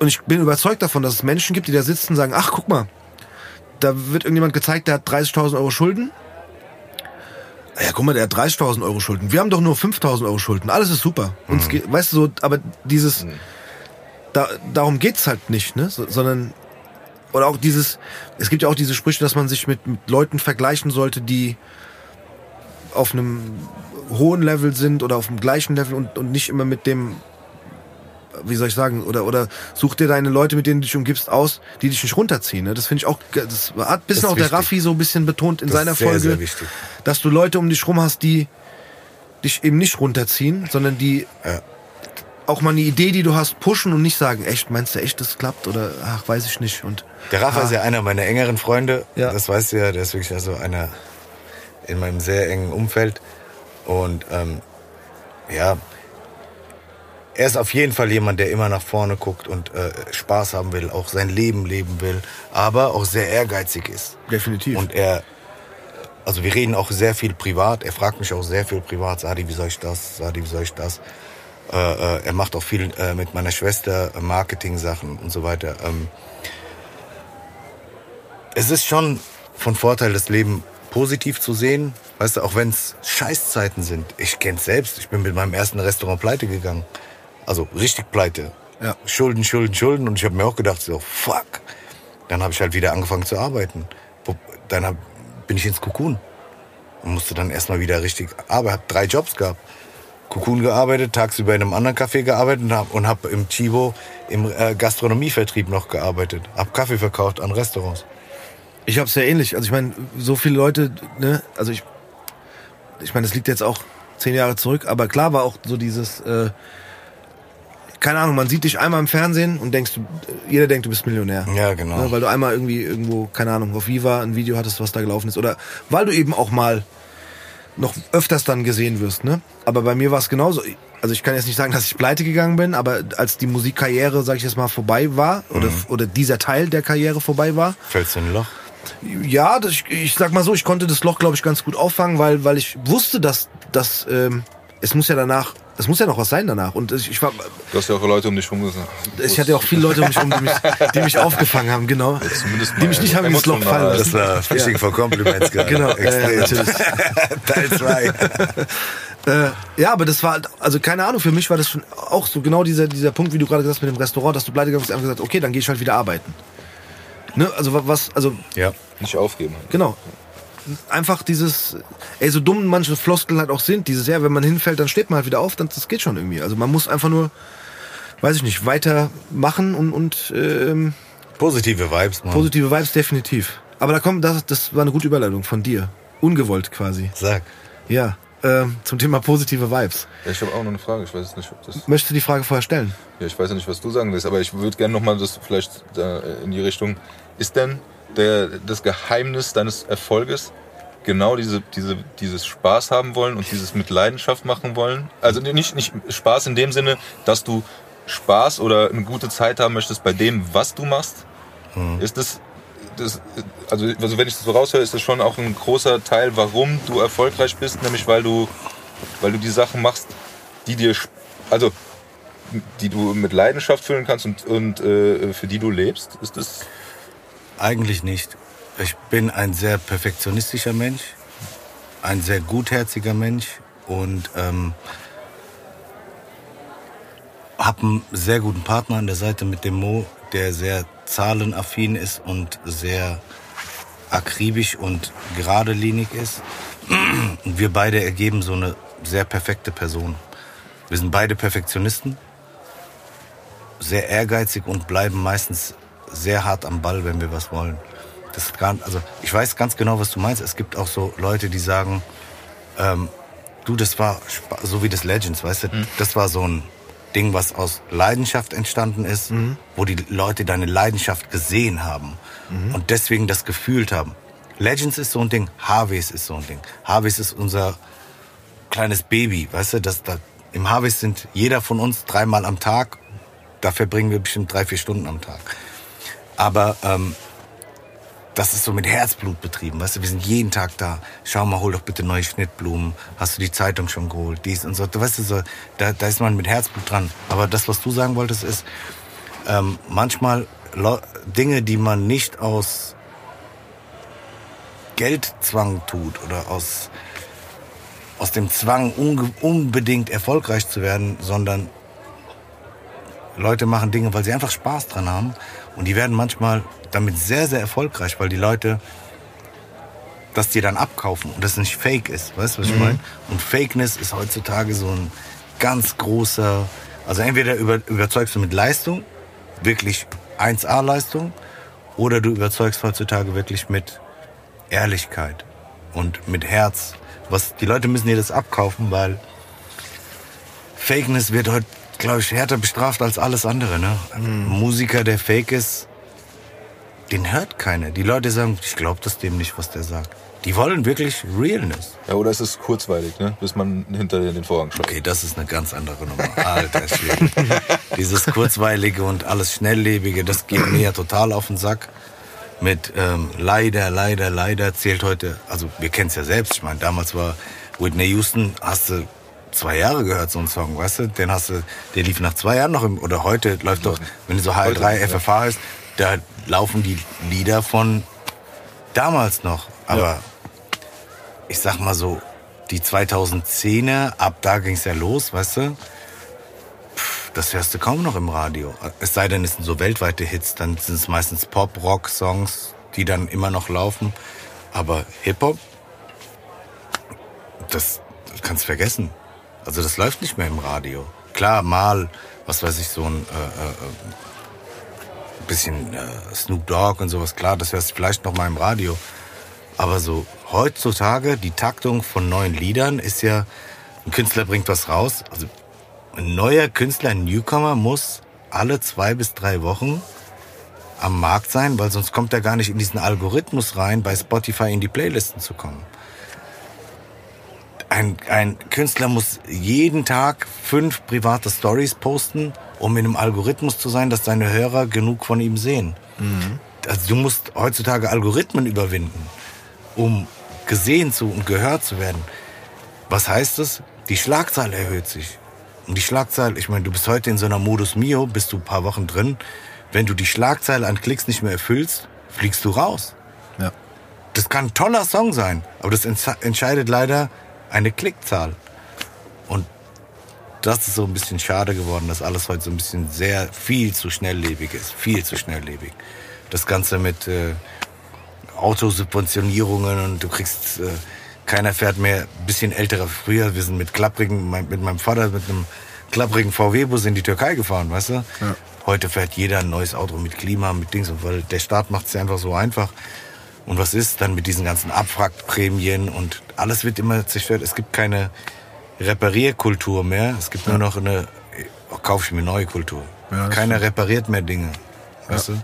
und ich bin überzeugt davon, dass es Menschen gibt, die da sitzen und sagen, ach, guck mal, da wird irgendjemand gezeigt, der hat 30.000 Euro Schulden. Ja, guck mal, der hat 30.000 Euro Schulden. Wir haben doch nur 5.000 Euro Schulden. Alles ist super. Uns geht, weißt du so, aber dieses, da, darum geht's halt nicht, ne? So, sondern, oder auch dieses, es gibt ja auch diese Sprüche, dass man sich mit, mit Leuten vergleichen sollte, die auf einem hohen Level sind oder auf dem gleichen Level und, und nicht immer mit dem, wie soll ich sagen, oder, oder such dir deine Leute, mit denen du dich umgibst, aus, die dich nicht runterziehen. Ne? Das finde ich auch, das hat ein bisschen auch der wichtig. Raffi so ein bisschen betont in Das ist seiner sehr, Folge, sehr wichtig. dass du Leute um dich rum hast, die dich eben nicht runterziehen, sondern die Ja. auch mal eine Idee, die du hast, pushen und nicht sagen, echt, meinst du echt, das klappt? Oder ach, weiß ich nicht. Und Der Rafa Ah. ist ja einer meiner engeren Freunde. Ja. Das weißt du ja, der ist wirklich also einer in meinem sehr engen Umfeld. Und ähm, ja, er ist auf jeden Fall jemand, der immer nach vorne guckt und äh, Spaß haben will, auch sein Leben leben will, aber auch sehr ehrgeizig ist. Definitiv. Und er, also wir reden auch sehr viel privat. Er fragt mich auch sehr viel privat. Sadi, wie soll ich das? Sadi, wie soll ich das? Äh, äh, er macht auch viel äh, mit meiner Schwester äh, Marketing-Sachen und so weiter. Ähm, es ist schon von Vorteil, das Leben positiv zu sehen. Weißt du, auch wenn es Scheißzeiten sind. Ich kenn's selbst. Ich bin mit meinem ersten Restaurant pleite gegangen. Also richtig pleite. Ja. Schulden, Schulden, Schulden. Und ich habe mir auch gedacht, so, fuck. Dann habe ich halt wieder angefangen zu arbeiten. Dann hab, bin ich ins Cocoon. Und musste dann erstmal wieder richtig arbeiten. Hab drei Jobs gehabt. Cocoon gearbeitet, tagsüber in einem anderen Café gearbeitet und hab, und hab im Chibo im äh, Gastronomievertrieb noch gearbeitet. Hab Kaffee verkauft an Restaurants. Ich hab's ja ähnlich. Also ich meine, so viele Leute, ne, also ich, ich meine, das liegt jetzt auch zehn Jahre zurück, aber klar war auch so dieses, äh, keine Ahnung, man sieht dich einmal im Fernsehen und denkst, du- jeder denkt, du bist Millionär. Ja, genau. Ne, weil du einmal irgendwie irgendwo, keine Ahnung, auf Viva ein Video hattest, was da gelaufen ist. Oder weil du eben auch mal noch öfters dann gesehen wirst, ne? Aber bei mir war es genauso. Also ich kann jetzt nicht sagen, dass ich pleite gegangen bin, aber als die Musikkarriere, sag ich jetzt mal, vorbei war, oder, oder dieser Teil der Karriere vorbei war, Fällst du in ein Loch? ja, das, ich, ich sag mal so, ich konnte das Loch, glaube ich, ganz gut auffangen, weil, weil ich wusste, dass, dass ähm, es muss ja danach, es muss ja noch was sein danach. Und ich, ich war, Du hast ja auch Leute um dich gesagt. ich hatte auch viele Leute um mich rum, die mich, die mich aufgefangen haben, genau. Zumindest Die mich nicht haben ins Loch fallen lassen. Das war Fishing for Compliments gerade. Genau, äh, Extrem. Teil 2. Äh, ja, aber das war, halt- also keine Ahnung, für mich war das schon auch so genau dieser, dieser Punkt, wie du gerade gesagt hast mit dem Restaurant, dass du pleite gegangen bist, einfach gesagt, okay, dann gehe ich halt wieder arbeiten. Ne, also wa- was, also Ja. Nicht aufgeben. Genau. Einfach dieses, ey, so dumm manche Floskeln halt auch sind, dieses, ja, wenn man hinfällt, dann steht man halt wieder auf, dann, das geht schon irgendwie. Also man muss einfach nur, weiß ich nicht, weitermachen und, und ähm, Positive Vibes, Mann. positive Vibes definitiv. Aber da kommt, das, das war eine gute Überleitung von dir. Ungewollt quasi. Sag. Ja, ähm, zum Thema positive Vibes. Ja, ich habe auch noch eine Frage. Ich weiß nicht, ob das. Möchtest du die Frage vorher stellen? Ja, ich weiß ja nicht, was du sagen willst, aber ich würde gerne nochmal das vielleicht da in die Richtung. Ist denn der, das Geheimnis deines Erfolges genau diese, diese, dieses Spaß haben wollen und dieses mit Leidenschaft machen wollen? Also nicht, nicht Spaß in dem Sinne, dass du Spaß oder eine gute Zeit haben möchtest bei dem, was du machst? Ist das, das also, also wenn ich das so raushöre, ist das schon auch ein großer Teil, warum du erfolgreich bist, nämlich weil du, weil du die Sachen machst, die dir, also die du mit Leidenschaft füllen kannst und, und äh, für die du lebst? Ist das Eigentlich nicht. Ich bin ein sehr perfektionistischer Mensch, ein sehr gutherziger Mensch und ähm, habe einen sehr guten Partner an der Seite mit dem Mo, der sehr zahlenaffin ist und sehr akribisch und geradelinig ist. Und wir beide ergeben so eine sehr perfekte Person. Wir sind beide Perfektionisten, sehr ehrgeizig und bleiben meistens sehr hart am Ball, wenn wir was wollen. Das gar, also ich weiß ganz genau, was du meinst. Es gibt auch so Leute, die sagen, ähm, du, das war so wie das Legends, weißt du, das war so ein Ding, was aus Leidenschaft entstanden ist, wo die Leute deine Leidenschaft gesehen haben und deswegen das gefühlt haben. Legends ist so ein Ding, Harveys ist so ein Ding. Harveys ist unser kleines Baby, weißt du, das, da, im Harvest sind jeder von uns dreimal am Tag, da verbringen wir bestimmt drei, vier Stunden am Tag. Aber ähm, das ist so mit Herzblut betrieben, weißt du, wir sind jeden Tag da. Schau mal, hol doch bitte neue Schnittblumen. Hast du die Zeitung schon geholt? Dies und so. Du weißt du, so, da, da ist man mit Herzblut dran. Aber das, was du sagen wolltest, ist ähm, manchmal Dinge, die man nicht aus Geldzwang tut oder aus, aus dem Zwang, unbedingt erfolgreich zu werden, sondern Leute machen Dinge, weil sie einfach Spaß dran haben. Und die werden manchmal damit sehr, sehr erfolgreich, weil die Leute das dir dann abkaufen und das nicht fake ist. Weißt du, was ich meine? Und Fakeness ist heutzutage so ein ganz großer. Also entweder über, überzeugst du mit Leistung, wirklich 1A-Leistung, oder du überzeugst heutzutage wirklich mit Ehrlichkeit und mit Herz. Was, die Leute müssen dir das abkaufen, weil Fakeness wird heute, glaube ich, härter bestraft als alles andere. Ne? Ein Musiker, der fake ist, den hört keiner. Die Leute sagen, ich glaube das dem nicht, was der sagt. Die wollen wirklich Realness. Ja, oder ist es kurzweilig, ne? bis man hinter den Vorhang schaut? Okay, das ist eine ganz andere Nummer. Alter Schwede. Dieses kurzweilige und alles schnelllebige, das geht mir ja total auf den Sack. Mit ähm, leider, leider, leider zählt heute, also wir kennen es ja selbst, ich meine, damals war Whitney Houston, hast du zwei Jahre gehört, so einen Song, weißt du? Den hast du, der lief nach zwei Jahren noch im, oder heute läuft doch, wenn du so Heute, HR3 ja. FFH heißt, da laufen die Lieder von damals noch. Aber ich sag mal so, die 2010er, ab da ging's ja los, weißt du? Pff, Das hörst du kaum noch im Radio. Es sei denn, es sind so weltweite Hits, dann sind es meistens Pop-Rock-Songs, die dann immer noch laufen. Aber Hip-Hop, das, das kannst du vergessen. Also das läuft nicht mehr im Radio. Klar, mal, was weiß ich, so ein äh, äh, äh, bisschen äh, Snoop Dogg und sowas, klar, das du vielleicht noch mal im Radio. Aber so heutzutage, die Taktung von neuen Liedern ist ja, ein Künstler bringt was raus. Also ein neuer Künstler, ein Newcomer muss alle zwei bis drei Wochen am Markt sein, weil sonst kommt er gar nicht in diesen Algorithmus rein, bei Spotify in die Playlisten zu kommen. Ein, ein Künstler muss jeden Tag fünf private Stories posten, um in einem Algorithmus zu sein, dass seine Hörer genug von ihm sehen. Also du musst heutzutage Algorithmen überwinden, um gesehen zu und gehört zu werden. Was heißt das? Die Schlagzahl erhöht sich. Und die Schlagzahl, ich meine, du bist heute in so einer Modus Mio, bist du ein paar Wochen drin. Wenn du die Schlagzahl an Klicks nicht mehr erfüllst, fliegst du raus. Ja. Das kann ein toller Song sein, aber das entsch- entscheidet leider eine Klickzahl. Und das ist so ein bisschen schade geworden, dass alles heute so ein bisschen sehr viel zu schnelllebig ist. Viel zu schnelllebig. Das Ganze mit äh, Autosubventionierungen und du kriegst, äh, keiner fährt mehr, ein bisschen älterer früher, wir sind mit klapprigen, mein, mit meinem Vater mit einem klapprigen VW-Bus in die Türkei gefahren, weißt du? Heute fährt jeder ein neues Auto mit Klima, mit Dings, und weil der Staat macht es ja einfach so einfach. Und was ist dann mit diesen ganzen Abwrackprämien und alles wird immer zerstört. Es gibt keine Reparierkultur mehr. Es gibt nur noch eine, oh, kauf ich mir neue Kultur. Ja, Keiner repariert mehr Dinge. Weißt du?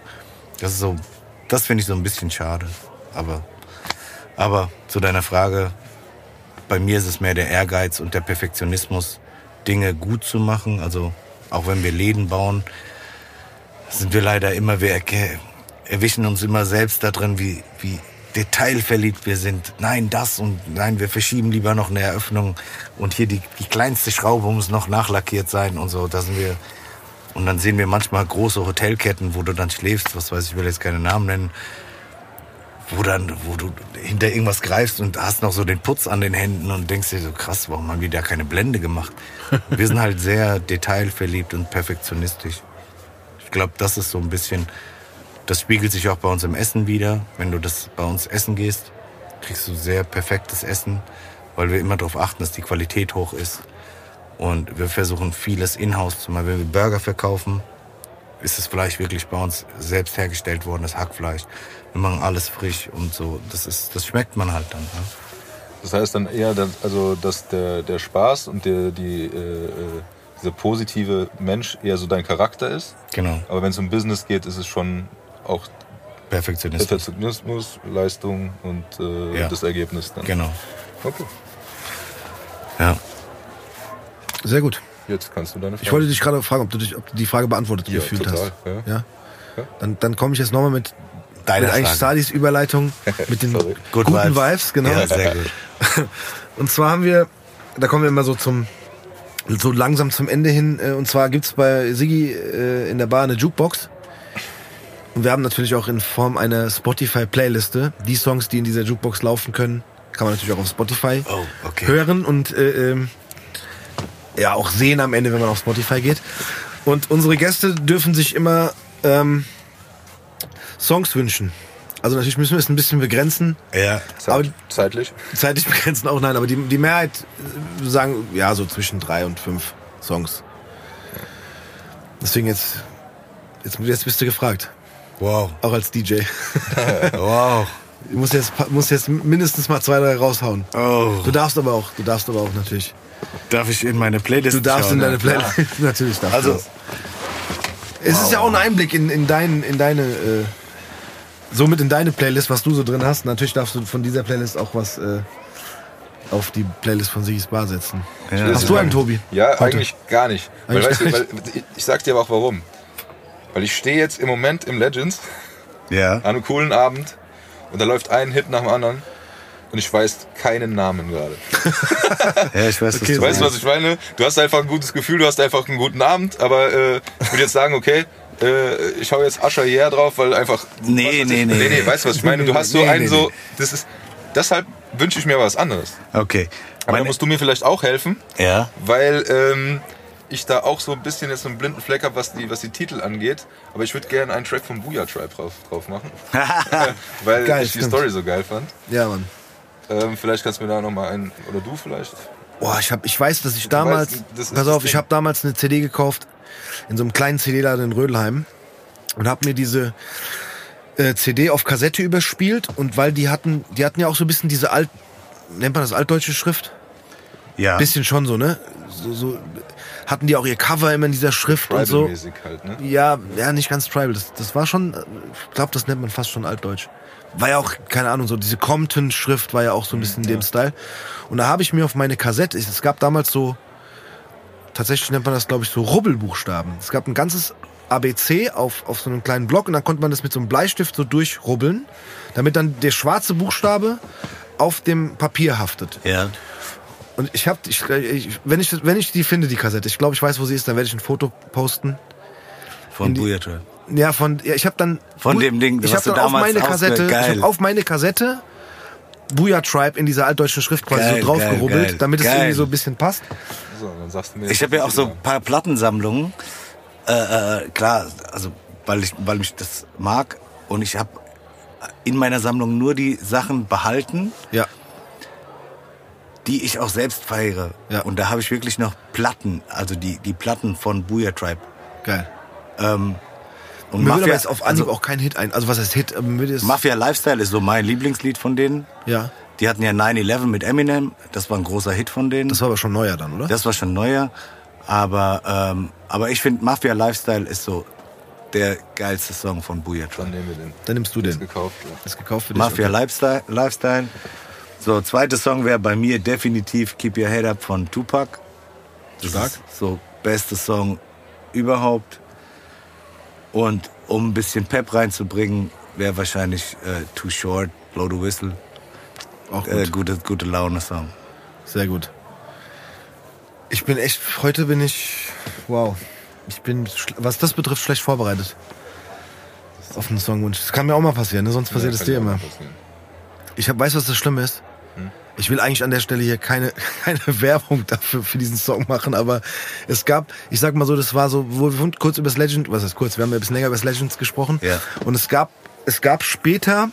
Das ist so, das finde ich so ein bisschen schade. Aber, aber zu deiner Frage, bei mir ist es mehr der Ehrgeiz und der Perfektionismus, Dinge gut zu machen. Also auch wenn wir Läden bauen, sind wir leider immer, wir erwischen uns immer selbst da drin, wie, wie detailverliebt wir sind. Nein, das und nein, wir verschieben lieber noch eine Eröffnung und hier die, die kleinste Schraube muss noch nachlackiert sein und so. Da sind wir. Und dann sehen wir manchmal große Hotelketten, wo du dann schläfst, was weiß ich, ich will jetzt keine Namen nennen, wo dann, wo du hinter irgendwas greifst und hast noch so den Putz an den Händen und denkst dir so, krass, warum haben die da keine Blende gemacht? Wir sind halt sehr detailverliebt und perfektionistisch. Ich glaube, das ist so ein bisschen, das spiegelt sich auch bei uns im Essen wieder. Wenn du das bei uns essen gehst, kriegst du sehr perfektes Essen, weil wir immer darauf achten, dass die Qualität hoch ist. Und wir versuchen vieles in-house zu machen. Wenn wir Burger verkaufen, ist das Fleisch wirklich bei uns selbst hergestellt worden, das Hackfleisch. Wir machen alles frisch und so. Das, ist, das schmeckt man halt dann. Ne? Das heißt dann eher, dass, also, dass der, der Spaß und der, die, äh, äh, dieser positive Mensch eher so dein Charakter ist. Genau, Aber wenn es um Business geht, ist es schon auch Perfektionismus. Perfektionismus, Leistung und äh, Ja. das Ergebnis dann. Genau, Okay. ja. Sehr gut. Jetzt kannst du deine Frage. Ich wollte dich gerade fragen, ob du, dich, ob du die Frage beantwortet Ja, gefühlt total, hast. ja. Ja? Ja. Dann, dann komme ich jetzt nochmal mit, Deine mit. Sadis Überleitung mit den Sorry. Good guten Vibes. Vibes. genau. Ja, sehr gut. Und zwar haben wir, da kommen wir immer so zum, so langsam zum Ende hin. äh, Und zwar gibt's bei Siggi äh, in der Bar eine Jukebox. Und wir haben natürlich auch in Form einer Spotify-Playliste die Songs, die in dieser Jukebox laufen können, kann man natürlich auch auf Spotify Oh, okay. hören und äh, ähm, ja auch sehen am Ende, wenn man auf Spotify geht. Und unsere Gäste dürfen sich immer ähm, Songs wünschen. Also natürlich müssen wir es ein bisschen begrenzen. Ja, Aber Zeit, zeitlich. zeitlich begrenzen auch nein, aber die, die Mehrheit äh, sagen ja so zwischen drei und fünf Songs. Deswegen jetzt, jetzt, jetzt bist du gefragt. Wow, Auch als DJ. wow. Du musst jetzt, musst jetzt mindestens mal zwei, drei raushauen. Oh, Du darfst aber auch, du darfst aber auch natürlich. darf ich in meine Playlist Du darfst schauen? in deine Ja. Playlist. natürlich darfst Also, du das. Es ist ja auch ein Einblick in, in, dein, in deine äh, somit in deine Playlist, was du so drin hast. Natürlich darfst du von dieser Playlist auch was äh, auf die Playlist von Sigis Bar setzen. Ja. Hast du einen, Tobi? Ja, Heute? eigentlich gar nicht. Weil, Eigentlich weißt du, gar weil, ich- ich sag dir aber auch warum. Weil ich stehe jetzt im Moment im Legends Ja. an einem coolen Abend und da läuft ein Hit nach dem anderen und ich weiß keinen Namen gerade. Ja, ich weiß, Okay, was du Weißt du, was ich meine? Du hast einfach ein gutes Gefühl, du hast einfach einen guten Abend, aber äh, ich würde jetzt sagen, okay, äh, ich hau jetzt Ascher hierher drauf, weil einfach. Nee, was ich- nee, nee. nee, nee, weißt du, was ich meine? Du hast so Nee, einen nee, so. nee. Das ist. Deshalb wünsche ich mir was anderes. Okay. Aber da Meine- musst du mir vielleicht auch helfen, ja. weil ähm, ich da auch so ein bisschen jetzt einen blinden Fleck habe, was die, was die Titel angeht. Aber ich würde gerne einen Track vom Booyah Tribe drauf, drauf machen, weil Geil, ich die stimmt. Story so geil fand. Ja, Mann. Ähm, vielleicht kannst du mir da nochmal einen, oder du vielleicht. Boah, ich, hab, ich weiß, dass ich damals, weißt, das pass das auf, ich habe damals eine CD gekauft in so einem kleinen CD-Laden in Rödelheim und habe mir diese äh, CD auf Kassette überspielt und weil die hatten, die hatten ja auch so ein bisschen diese alt, nennt man das altdeutsche Schrift? Ja. Bisschen schon so, ne? So, so hatten die auch ihr Cover immer in dieser Schrift und so. Tribal-mäßig halt, ne? Ja, ja, nicht ganz tribal. Das, das war schon, ich glaube, das nennt man fast schon altdeutsch. War ja auch, keine Ahnung, so diese Compton-Schrift war ja auch so ein bisschen in dem Style. Und da habe ich mir auf meine Kassette, es gab damals so, tatsächlich nennt man das, glaube ich, so Rubbelbuchstaben. Es gab ein ganzes ABC auf, auf so einem kleinen Block und dann konnte man das mit so einem Bleistift so durchrubbeln, damit dann der schwarze Buchstabe auf dem Papier haftet. ja. Und ich habe, ich, ich, wenn ich, wenn ich die finde, die Kassette, ich glaube, ich weiß, wo sie ist, dann werde ich ein Foto posten. Von Booyah Tribe. Ja, von, ja, ich habe dann Von dem Ding, ich was habe dann auf meine Kassette, ich hab auf meine Kassette Booyah Tribe in dieser altdeutschen Schrift quasi Geil, so draufgerubbelt, geil, geil. damit es Geil. irgendwie so ein bisschen passt. So, dann sagst du mir. Ich habe ja auch so ein paar Plattensammlungen. Äh, äh, klar, also weil ich, weil mich das mag und ich habe in meiner Sammlung nur die Sachen behalten, Ja, die ich auch selbst feiere. Ja. Und da habe ich wirklich noch Platten, also die, die Platten von Booyah Tribe. geil. Ähm, und Mir Mafia, jetzt auf Anhieb also auch kein Hit ein. Also was heißt Hit? Ähm, ist- Mafia Lifestyle ist so mein Lieblingslied von denen. Ja, Die hatten ja 9-11 mit Eminem, das war ein großer Hit von denen. das war aber schon neuer dann, oder? Das war schon neuer. Aber, ähm, aber ich finde, Mafia Lifestyle ist so der geilste Song von Booyah Dann Tribe. nehmen wir den. Dann nimmst du Das den. gekauft. Ja. Das ist gekauft für dich. Mafia okay. Lifestyle, Lifestyle. So, zweiter Song wäre bei mir definitiv Keep Your Head Up von Tupac. Das Stark. ist so beste Song überhaupt. Und um ein bisschen Pep reinzubringen, wäre wahrscheinlich äh, Too Short, Blow the Whistle. Auch gut. Äh, gute, gute Laune-Song. Sehr gut. Ich bin echt, heute bin ich, wow. Ich bin, was das betrifft, schlecht vorbereitet. Auf einen Songwunsch. Das kann mir auch mal passieren, ne? sonst passiert Ja, es dir immer. passieren. Ich hab, weiß, was das Schlimme ist. Ich will eigentlich an der Stelle hier keine, keine Werbung dafür für diesen Song machen, aber es gab, ich sag mal so, das war so, wo wir kurz über das Legend, was heißt kurz, wir haben ja ein bisschen länger über das Legends gesprochen. Ja. Und es gab, es gab später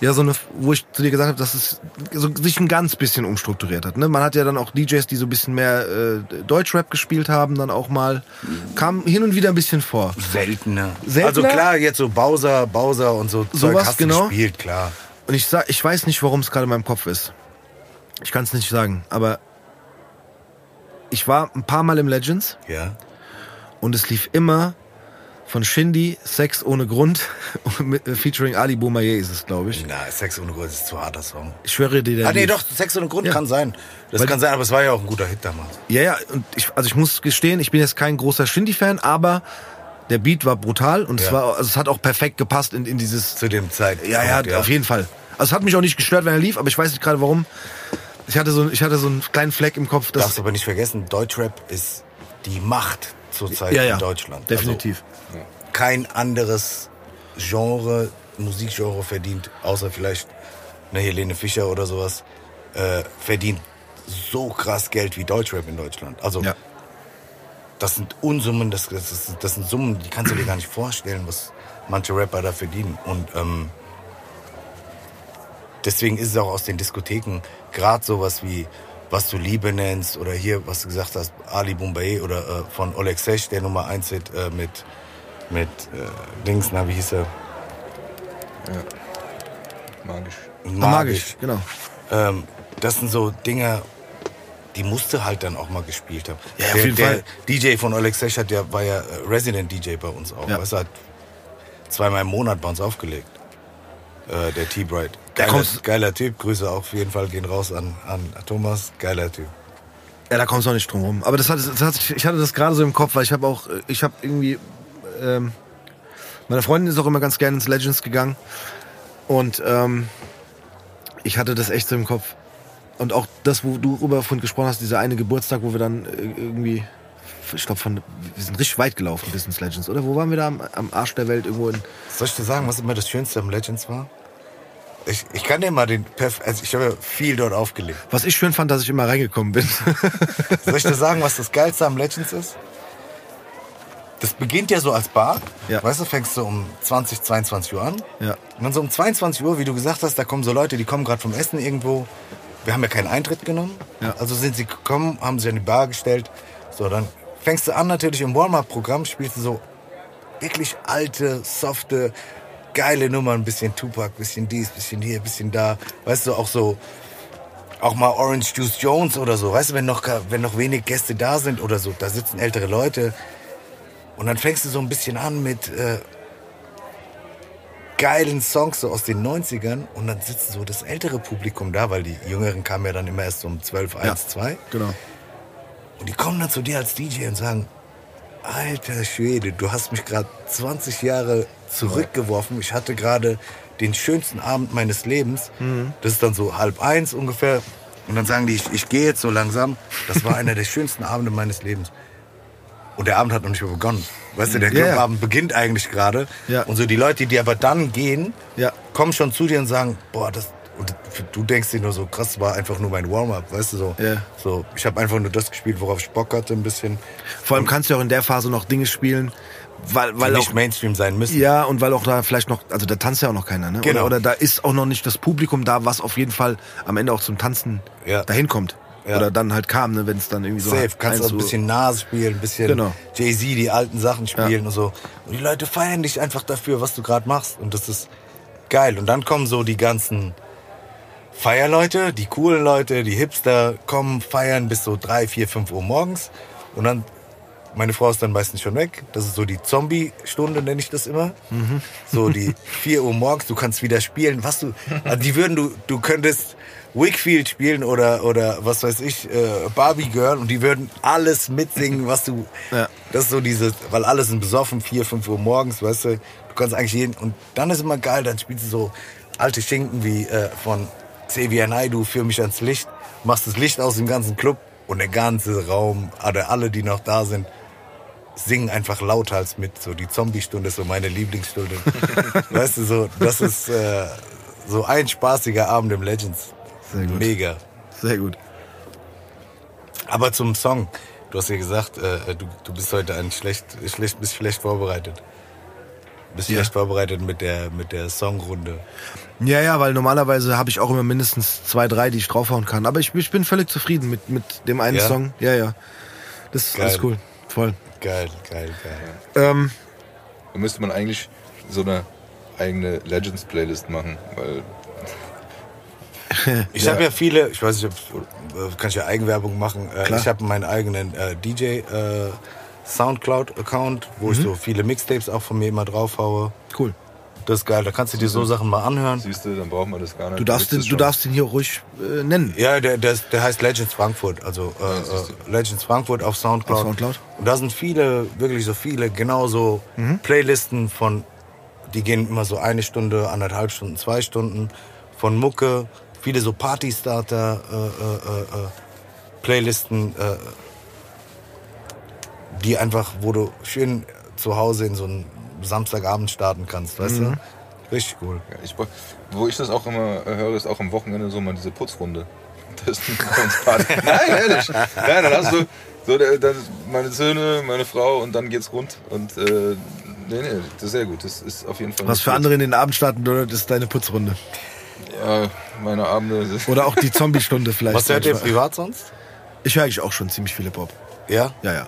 ja so eine, wo ich zu dir gesagt habe, dass es so, sich ein ganz bisschen umstrukturiert hat. Ne? Man hat ja dann auch DJs, die so ein bisschen mehr äh, Deutschrap gespielt haben, dann auch mal kam hin und wieder ein bisschen vor. Seltener. Seltener? Also klar, jetzt so Bowser, Bowser und so Zeug Sowas, hast du genau. gespielt, klar. Und ich sag, ich weiß nicht, warum es gerade in meinem Kopf ist. Ich kann es nicht sagen, aber ich war ein paar Mal im Legends Ja. und es lief immer von Shindy Sex ohne Grund mit, äh, featuring Ali Boumaier ist es, glaube ich. Na, Sex ohne Grund ist zu harter Song. Ich schwöre dir, der Ah, nee, lief. doch, Sex ohne Grund Ja. kann sein. Das Weil- kann sein, aber es war ja auch ein guter Hit damals. Ja, ja, und ich, also ich muss gestehen, ich bin jetzt kein großer Shindy-Fan, aber der Beat war brutal und es Ja. war, also es hat auch perfekt gepasst in, in dieses. Zu dem Zeit. Ja, ja, auf jeden Fall. Also es hat mich auch nicht gestört, wenn er lief, aber ich weiß nicht gerade warum. Ich hatte so, ich hatte so einen kleinen Fleck im Kopf. Darfst Dass, aber nicht vergessen, Deutschrap ist die Macht zurzeit ja, ja, in Deutschland. definitiv. Also kein anderes Genre, Musikgenre verdient, außer vielleicht eine Helene Fischer oder sowas, äh, verdient so krass Geld wie Deutschrap in Deutschland. Also Ja. Das sind Unsummen, das, das, das sind Summen, die kannst du dir gar nicht vorstellen, was manche Rapper da verdienen. Und ähm, deswegen ist es auch aus den Diskotheken gerade sowas wie was du Liebe nennst oder hier, was du gesagt hast, Ali Boumbae oder äh, von Oleg Sesh, der Nummer 1 Hit äh, mit, mit äh, Dings, na, wie hieß er? Magisch. Ah, magisch, genau. Ähm, das sind so Dinge, die musste halt dann auch mal gespielt haben. Ja, auf der, jeden der Fall. DJ von Oleg hat ja, war ja äh, Resident DJ bei uns auch. Ja. Weißt du, hat zweimal im Monat bei uns aufgelegt. Äh, der T-Bright. Der Geiler, geiler Typ. Grüße auch auf jeden Fall gehen raus an, an Thomas. Geiler Typ. Ja, da kommst du auch nicht drum rum. Aber das hat, das hat, ich hatte das gerade so im Kopf, weil ich habe auch, äh, ich habe irgendwie, ähm, meine Freundin ist auch immer ganz gerne ins Legends gegangen und ähm, ich hatte das echt so im Kopf. Und auch das, wo du rüber vorhin gesprochen hast, dieser eine Geburtstag, wo wir dann äh, irgendwie, ich glaube, von, wir sind richtig weit gelaufen bis ins Legends, oder? Wo waren wir da am, am Arsch der Welt irgendwo in? Soll ich dir sagen, was immer das Schönste am Legends war? Ich, ich kann dir mal den Perf also ich habe ja viel dort aufgelegt. Was ich schön fand, dass ich immer reingekommen bin. Soll ich dir sagen, was das Geilste am Legends ist? Das beginnt ja so als Bar. Ja. Weißt du, fängst du um 20, 22 Uhr an. ja. Und dann so um 22 Uhr, wie du gesagt hast, da kommen so Leute, die kommen gerade vom Essen irgendwo. Wir haben ja keinen Eintritt genommen. Ja. Also sind sie gekommen, haben sich an die Bar gestellt. So, dann fängst du an natürlich im Warm-Up-Programm, spielst du so wirklich alte, softe, geile Nummern. Ein bisschen Tupac, bisschen dies, bisschen hier, bisschen da. Weißt du, auch so, auch mal Orange Juice Jones oder so. Weißt du, wenn noch, wenn noch wenig Gäste da sind oder so, da sitzen ältere Leute. Und dann fängst du so ein bisschen an mit äh, geilen Songs so aus den 90ern und dann sitzt so das ältere Publikum da, weil die Jüngeren kamen ja dann immer erst um 12, 1, 2. Genau. Und die kommen dann zu dir als DJ und sagen, alter Schwede, du hast mich gerade 20 Jahre zurückgeworfen. Ich hatte gerade den schönsten Abend meines Lebens. Das ist dann so halb eins ungefähr. Und dann sagen die, ich, ich gehe jetzt so langsam. Das war einer der schönsten Abende meines Lebens. Und der Abend hat noch nicht mehr begonnen. Weißt du, der. Clubabend beginnt eigentlich gerade. Ja. Und so die Leute, die aber dann gehen, Ja. kommen schon zu dir und sagen, boah, das. Und du denkst dir nur so, krass, war einfach nur mein Warm-up, weißt du so. Ja. So, ich habe einfach nur das gespielt, worauf ich Bock hatte, ein bisschen. Vor allem kannst du auch in der Phase noch Dinge spielen, weil, weil die auch nicht Mainstream sein müssen. Ja, und weil auch da vielleicht noch, also da tanzt ja auch noch keiner, ne? Genau. Oder, oder da ist auch noch nicht das Publikum da, was auf jeden Fall am Ende auch zum Tanzen Ja. dahin kommt. Ja. Oder dann halt kam, ne, wenn es dann irgendwie so Safe, halb kannst auch ein bisschen Nas spielen, ein bisschen Genau. Jay-Z, die alten Sachen spielen und so. Und die Leute feiern dich einfach dafür, was du gerade machst. Und das ist geil. Und dann kommen so die ganzen Feierleute, die coolen Leute, die Hipster kommen, feiern bis so drei, vier, fünf Uhr morgens. Und dann, meine Frau ist dann meistens schon weg. Das ist so die Zombie-Stunde, nenne ich das immer. So die 4 Uhr morgens, du kannst wieder spielen. Was du, also die würden, du, du könntest Wickfield spielen oder, oder was weiß ich, äh, Barbie Girl und die würden alles mitsingen, was du, Ja. das ist so dieses, weil alle sind besoffen, 4, 5 Uhr morgens, weißt du, du kannst eigentlich jeden, und dann ist immer geil, dann spielst du so alte Schinken wie äh, von Xavier Naidoo, Führ mich ans Licht, machst das Licht aus dem ganzen Club und der ganze Raum, oder alle, die noch da sind, singen einfach lauthals mit. So die Zombie-Stunde ist so meine Lieblingsstunde. weißt du, so, das ist äh, so ein spaßiger Abend im Legends. Sehr gut. Mega. Sehr gut. Aber zum Song. Du hast ja gesagt, äh, du, du bist heute ein schlecht, schlecht, bist schlecht vorbereitet. Bist Ja. schlecht vorbereitet mit der, mit der Songrunde. Ja, ja, weil normalerweise habe ich auch immer mindestens zwei, drei, die ich draufhauen kann. Aber ich, ich bin völlig zufrieden mit, mit dem einen Ja? Song. Ja, ja. Das ist Geil. alles cool. Voll. Geil, geil, geil. Ähm, Da müsste man eigentlich so eine eigene Legends-Playlist machen, weil Ich habe ja viele, ich weiß nicht, ob, äh, kann ich ja Eigenwerbung machen. Äh, Klar. ich habe meinen eigenen äh, DJ äh, Soundcloud-Account, wo ich so viele Mixtapes auch von mir immer draufhaue. cool. Das ist geil, da kannst du dir so Sachen mal anhören. siehst du, dann braucht man das gar nicht. Du darfst, den, du darfst den hier ruhig äh, nennen. Ja, der, der, der heißt Legends Frankfurt, also äh, äh, Legends Frankfurt auf Soundcloud. Auf Soundcloud. Und da sind viele, wirklich so viele, genauso Playlisten von, die gehen immer so eine Stunde, anderthalb Stunden, zwei Stunden, von Mucke, viele so Partystarter, äh, äh, äh, äh, Playlisten, äh, die einfach, wo du schön zu Hause in so einen Samstagabend starten kannst, weißt du? Richtig cool. Ja, ich, wo ich das auch immer äh, höre, ist auch am Wochenende so mal diese Putzrunde. Das ist Party. Nein, ehrlich. Nein, dann hast du so dann meine Söhne, meine Frau und dann geht's rund. Und äh, nee, nee, das ist sehr gut. Das ist auf jeden Fall. Was für andere in den Abend starten das ist deine Putzrunde. Ja, meine Abende. sind- Oder auch die Zombie-Stunde vielleicht. Was hört ihr privat sonst? Ich höre eigentlich auch schon ziemlich viele Pop. Ja? Ja, ja.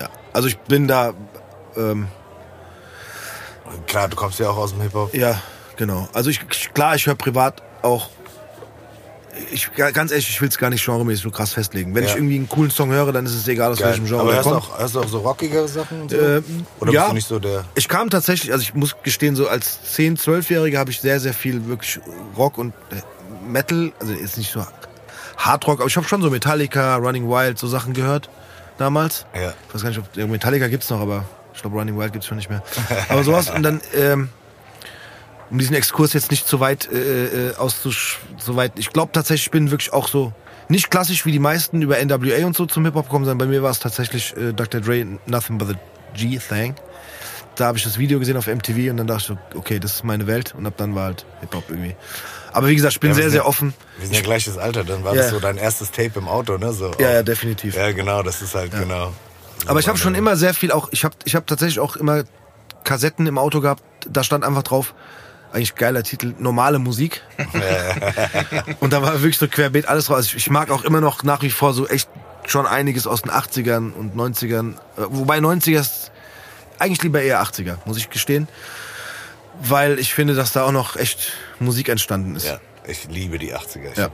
ja. Also ich bin da, ähm, Klar, du kommst ja auch aus dem Hip-Hop. ja, genau. Also ich- klar, ich höre privat auch ich, ganz ehrlich, ich will es gar nicht genremäßig so krass festlegen. Wenn Ja. ich irgendwie einen coolen Song höre, dann ist es egal, aus Geil. welchem Genre Aber hörst du, kommt. auch, hörst du auch so rockigere Sachen? Und so? Äh, Oder ja. bist du nicht so der... Ich kam tatsächlich, also ich muss gestehen, so als 10-, 12-Jähriger habe ich sehr, sehr viel wirklich Rock und äh, Metal, also jetzt nicht so Hardrock, aber ich habe schon so Metallica, Running Wild, so Sachen gehört damals. Ja. Ich weiß gar nicht, ob Metallica gibt's noch, aber ich glaube Running Wild gibt's schon nicht mehr. Aber sowas und dann, ähm, um diesen Exkurs jetzt nicht zu weit äh, äh, auszusch... So weit, ich glaube tatsächlich, ich bin wirklich auch so, nicht klassisch wie die meisten über NWA und so zum Hip-Hop gekommen, sondern bei mir war es tatsächlich äh, Dr. Dre, Nothing But The G-Thing. Da habe ich das Video gesehen auf MTV und dann dachte ich, so, okay, das ist meine Welt und ab dann war halt Hip-Hop irgendwie. Aber wie gesagt, ich bin Ja, sehr, sehr ja- offen. Wir sind ja gleiches Alter, dann war Ja. das so dein erstes Tape im Auto, ne? So, Ja, ja, definitiv. Ja, genau, das ist halt genau. Aber ich habe schon immer sehr viel auch, ich habe ich hab tatsächlich auch immer Kassetten im Auto gehabt, da stand einfach drauf, eigentlich geiler Titel, normale Musik. und da war wirklich so querbeet alles drauf. Also ich, mag auch immer noch nach wie vor so echt schon einiges aus den 80ern und 90ern. äh, Wobei 90er ist eigentlich lieber eher 80er, muss ich gestehen. Weil ich finde, dass da auch noch echt Musik entstanden ist. Ja, ich liebe die 80er. Ich Ja.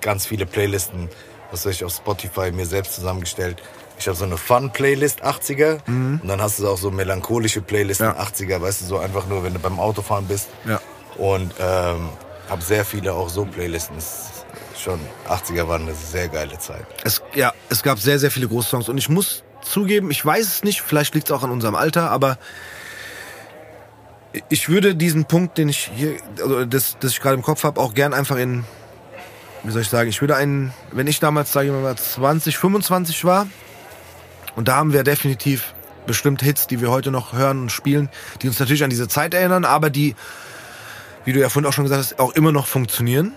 ganz viele Playlisten, was ich, auf Spotify mir selbst zusammengestellt. Ich habe so eine Fun-Playlist 80er und dann hast du auch so melancholische Playlisten Mhm. Ja. 80er, weißt du, so einfach nur, wenn du beim Autofahren bist. Ja. Und ähm, habe sehr viele auch so Playlisten. Es ist Schon 80er waren eine sehr geile Zeit. Es, ja, es gab sehr, sehr viele große Songs. Und ich muss zugeben, ich weiß es nicht, vielleicht liegt es auch an unserem Alter, aber ich würde diesen Punkt, den ich hier, also das, das ich gerade im Kopf habe, auch gern einfach in, wie soll ich sagen, ich würde einen, wenn ich damals, sage ich mal, 20, 25 war, und da haben wir definitiv bestimmt Hits, die wir heute noch hören und spielen, die uns natürlich an diese Zeit erinnern, aber die, wie du ja vorhin auch schon gesagt hast, auch immer noch funktionieren.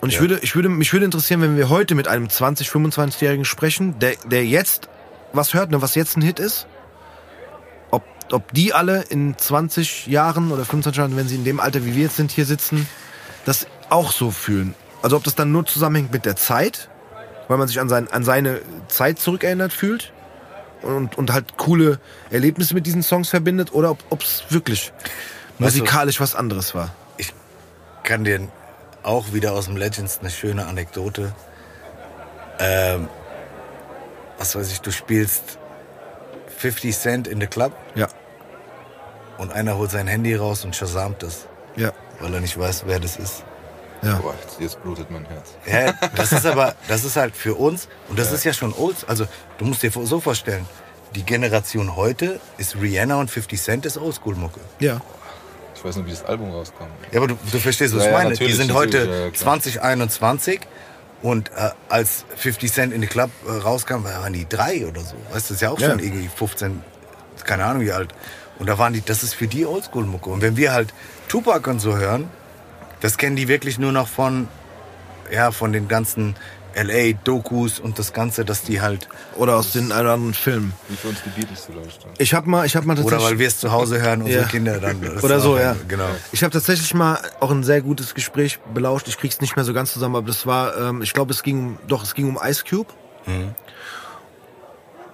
Und ich Ja. würde, ich würde, mich würde interessieren, wenn wir heute mit einem 20, 25-Jährigen sprechen, der, der jetzt was hört, ne, was jetzt ein Hit ist, ob, ob die alle in 20 Jahren oder 25 Jahren, wenn sie in dem Alter, wie wir jetzt sind, hier sitzen, das auch so fühlen. Also ob das dann nur zusammenhängt mit der Zeit, weil man sich an, sein, an seine Zeit zurückerinnert fühlt und, und halt coole Erlebnisse mit diesen Songs verbindet oder ob es wirklich musikalisch was anderes war. Ich kann dir auch wieder aus dem Legends eine schöne Anekdote. Ähm, was weiß ich, du spielst 50 Cent in the Club Ja, und einer holt sein Handy raus und shazamt es, ja, weil er nicht weiß, wer das ist. Ja. Boah, jetzt, jetzt blutet mein Herz. Ja, das ist aber, das ist halt für uns, und das ist ja schon old, also du musst dir so vorstellen, die Generation heute ist Rihanna und 50 Cent ist Oldschool-Mucke. Ja, Ich weiß nicht, wie das Album rauskam. Ja, aber du, du verstehst, was Ja, ich ja, meine. Die sind heute ja, klar. 2021 und äh, als 50 Cent in die Club äh, rauskam, waren die drei oder so. Weißt du, das ist ja auch Ja. schon irgendwie 15, keine Ahnung wie alt. Und da waren die, das ist für die Oldschool-Mucke. Und wenn wir halt Tupac und so hören, das kennen die wirklich nur noch von, ja, von den ganzen LA-Dokus und das Ganze, dass die halt, oder aus den anderen Filmen. Wie für uns die Beatles vielleicht. ja. Ich habe mal, ich habe mal tatsächlich oder weil wir es zu Hause hören, unsere Ja. Kinder dann. Oder so, ja. Genau. Ich habe tatsächlich mal auch ein sehr gutes Gespräch belauscht. Ich krieg's nicht mehr so ganz zusammen, aber das war, ähm, ich glaube, es ging, um- doch, es ging um Ice Cube, Mhm.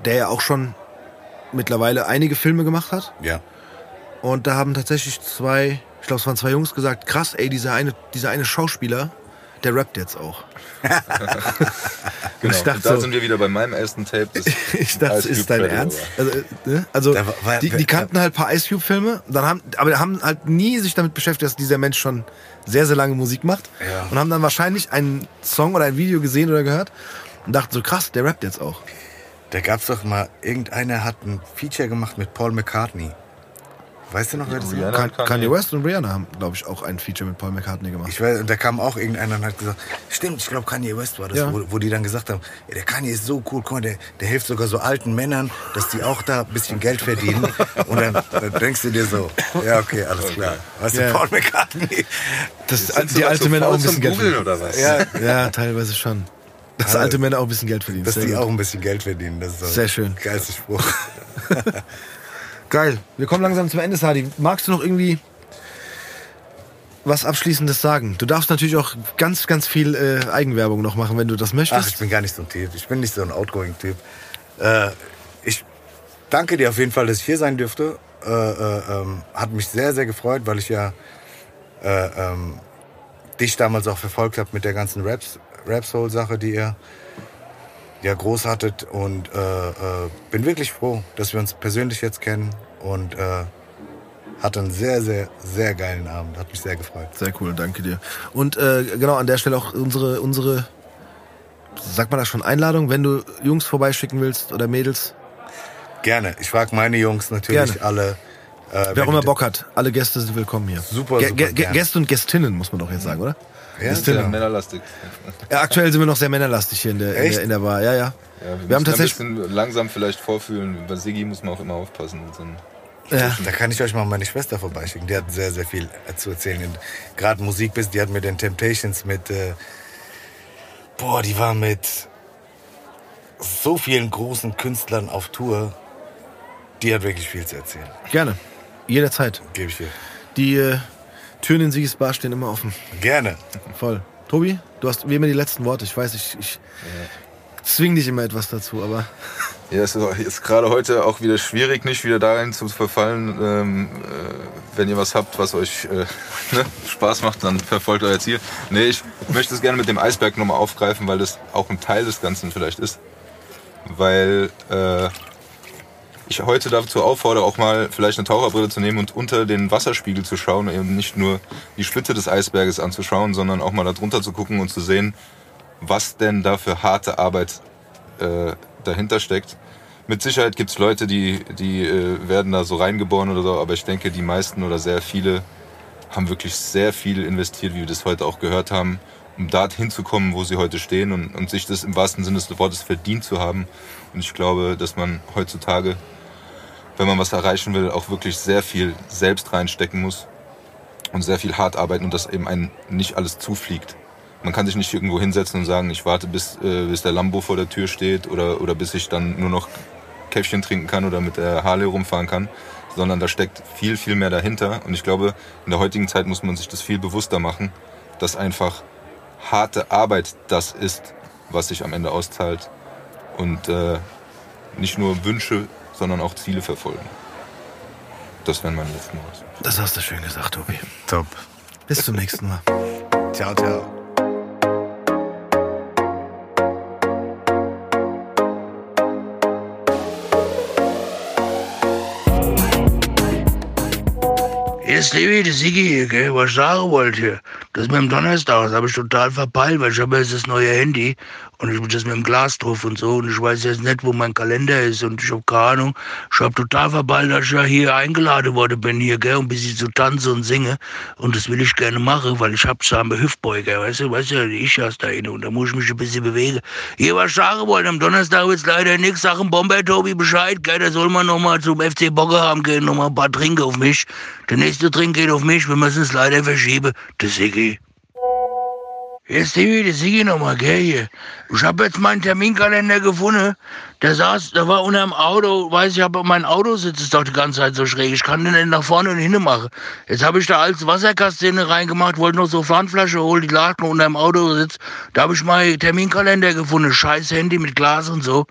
der ja auch schon mittlerweile einige Filme gemacht hat. Ja. Und da haben tatsächlich zwei, ich glaube, es waren zwei Jungs gesagt, krass, ey, dieser eine, dieser eine Schauspieler, der rappt jetzt auch. Genau. ich dachte und da so- sind wir wieder bei meinem ersten Tape. Das Ich dachte, Ice ist dein Predator Ernst? war. Also, äh, ne? also war- war- die, die kannten halt ein paar Ice Cube Filme, dann haben, aber haben halt nie sich damit beschäftigt, dass dieser Mensch schon sehr, sehr lange Musik macht Ja. und haben dann wahrscheinlich einen Song oder ein Video gesehen oder gehört und dachten so krass, der rappt jetzt auch. Da gab's doch mal, irgendeiner hat ein Feature gemacht mit Paul McCartney. Weißt du noch, wer das? Rihanna Kanye. Kanye West und Rihanna haben, glaube ich, auch ein Feature mit Paul McCartney gemacht. Ich weiß, und da kam auch irgendeiner und hat gesagt, stimmt, ich glaube Kanye West war das, Ja. wo, wo die dann gesagt haben, ey, der Kanye ist so cool, guck mal, der, der hilft sogar so alten Männern, dass die auch da ein bisschen Geld verdienen. Und dann, dann denkst du dir so, ja okay, alles klar. Weißt Ja. du, Paul McCartney. Das Sind die sogar alte zu Männer auch ein bisschen Geld verdienen. oder was? Ja, Ja, teilweise schon. Dass Also, alte Männer auch ein bisschen Geld verdienen. dass Sehr die gut. auch ein bisschen Geld verdienen. Das ist so Sehr schön. Geilster Spruch. Geil. Wir kommen langsam zum Ende, Sadi. Magst du noch irgendwie was Abschließendes sagen? Du darfst natürlich auch ganz, ganz viel äh, Eigenwerbung noch machen, wenn du das möchtest. Ach, ich bin gar nicht so ein Typ. Ich bin nicht so ein Outgoing-Typ. Äh, ich danke dir auf jeden Fall, dass ich hier sein dürfte. Äh, äh, ähm, hat mich sehr, sehr gefreut, weil ich ja äh, ähm, dich damals auch verfolgt habe mit der ganzen Raps, Rap Soul Sache, die ihr ja groß hattet und äh, äh, bin wirklich froh, dass wir uns persönlich jetzt kennen und äh, hatte einen sehr, sehr, sehr geilen Abend. Hat mich sehr gefreut. Sehr cool, danke dir. Und äh, genau an der Stelle auch unsere, unsere, sagt man das schon, Einladung, wenn du Jungs vorbeischicken willst oder Mädels. Gerne. Ich frage meine Jungs natürlich Gerne. alle. Äh, Wer auch immer Bock hat, alle Gäste sind willkommen hier. Super, Gä- super. Gäste und Gästinnen, muss man doch jetzt sagen, oder? Ja, Ist ja genau. männerlastig. Ja, aktuell sind wir noch sehr männerlastig hier in der, in der, in der Bar. Ja, ja. Ja, Wir haben müssen tatsächlich- ein bisschen langsam vielleicht vorfühlen. Bei Siggi muss man auch immer aufpassen. mit so einem- ja. Da kann ich euch mal meine Schwester vorbeischicken. Die hat sehr, sehr viel zu erzählen. Gerade Musik bist, die hat mit den Temptations mit. Äh, boah, die war mit so vielen großen Künstlern auf Tour. Die hat wirklich viel zu erzählen. Gerne. Jederzeit. Gebe ich dir. Die äh, Türen in Sieges Bar stehen immer offen. Gerne. Voll. Tobi, du hast wie immer die letzten Worte. Ich weiß, ich, ich zwing dich immer etwas dazu, aber Ja, es ist, ist gerade heute auch wieder schwierig, nicht wieder dahin zu verfallen. Ähm, äh, wenn ihr was habt, was euch äh, ne, Spaß macht, dann verfolgt euer Ziel. Nee, ich möchte es gerne mit dem Eisberg nochmal aufgreifen, weil das auch ein Teil des Ganzen vielleicht ist. Weil äh, ich heute dazu auffordere, auch mal vielleicht eine Taucherbrille zu nehmen und unter den Wasserspiegel zu schauen, eben nicht nur die Spitze des Eisberges anzuschauen, sondern auch mal da drunter zu gucken und zu sehen, was denn da für harte Arbeit äh, dahinter steckt. Mit Sicherheit gibt's Leute, die, die äh, werden da so reingeboren oder so, aber ich denke, die meisten oder sehr viele haben wirklich sehr viel investiert, wie wir das heute auch gehört haben, um dorthin zu kommen, wo sie heute stehen und, und sich das im wahrsten Sinne des Wortes verdient zu haben. Und ich glaube, dass man heutzutage, wenn man was erreichen will, auch wirklich sehr viel selbst reinstecken muss und sehr viel hart arbeiten und dass eben einem nicht alles zufliegt. Man kann sich nicht irgendwo hinsetzen und sagen, ich warte, bis, äh, bis der Lambo vor der Tür steht oder, oder bis ich dann nur noch Käffchen trinken kann oder mit der Harley rumfahren kann, sondern da steckt viel, viel mehr dahinter. Und ich glaube, in der heutigen Zeit muss man sich das viel bewusster machen, dass einfach harte Arbeit das ist, was sich am Ende auszahlt und äh, nicht nur Wünsche, sondern auch Ziele verfolgen. Das wären meine letzten Worte. das hast du schön gesagt, Tobi. Top. Bis zum nächsten Mal. Ciao, ciao. Hier ist Levi, der Sigi hier, gell? Was ich sagen wollte. Das mit dem Donnerstag, das habe ich total verpeilt, weil ich habe jetzt das neue Handy und ich das mit dem Glas drauf und so und ich weiß jetzt nicht, wo mein Kalender ist und ich habe keine Ahnung. Ich habe total verpeilt, dass ich ja hier eingeladen worden bin hier, gell? Und ein bisschen zu tanzen und singen und das will ich gerne machen, weil ich habe so einen Hüftbeuger, weißt du, weißt du, ich hast da inne und da muss ich mich ein bisschen bewegen. Hier, was ich sagen wollte, am Donnerstag wird's leider nichts, Sachen Bomber, Tobi, Bescheid, gell? Da soll man nochmal zum FC Bockerham gehen, nochmal ein paar Trinken auf mich. Der nächste Trink geht auf mich, wir müssen es leider verschieben. Der Siggi. Ist Stevie, der Sigi nochmal, gell, hier. Ich habe jetzt meinen Terminkalender gefunden. Der saß, der war unter dem Auto, weiß ich, aber mein Autositz ist doch die ganze Zeit so schräg. Ich kann den nicht nach vorne und hinten machen. Jetzt habe ich da als Wasserkastine reingemacht, wollte noch so Pfandflasche holen, die lag noch unter dem Autositz. Da habe ich meinen Terminkalender gefunden, scheiß Handy mit Glas und so.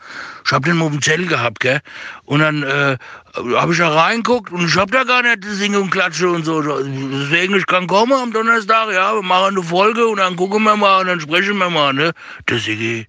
Ich habe den auf dem Zettel gehabt, gell. Und dann äh, habe ich da reinguckt und ich habe da gar nicht Singe und Klatsche und so. Deswegen, ich kann kommen am Donnerstag, ja, wir machen eine Folge und dann gucken wir mal und dann sprechen wir mal, ne? Der Sigi.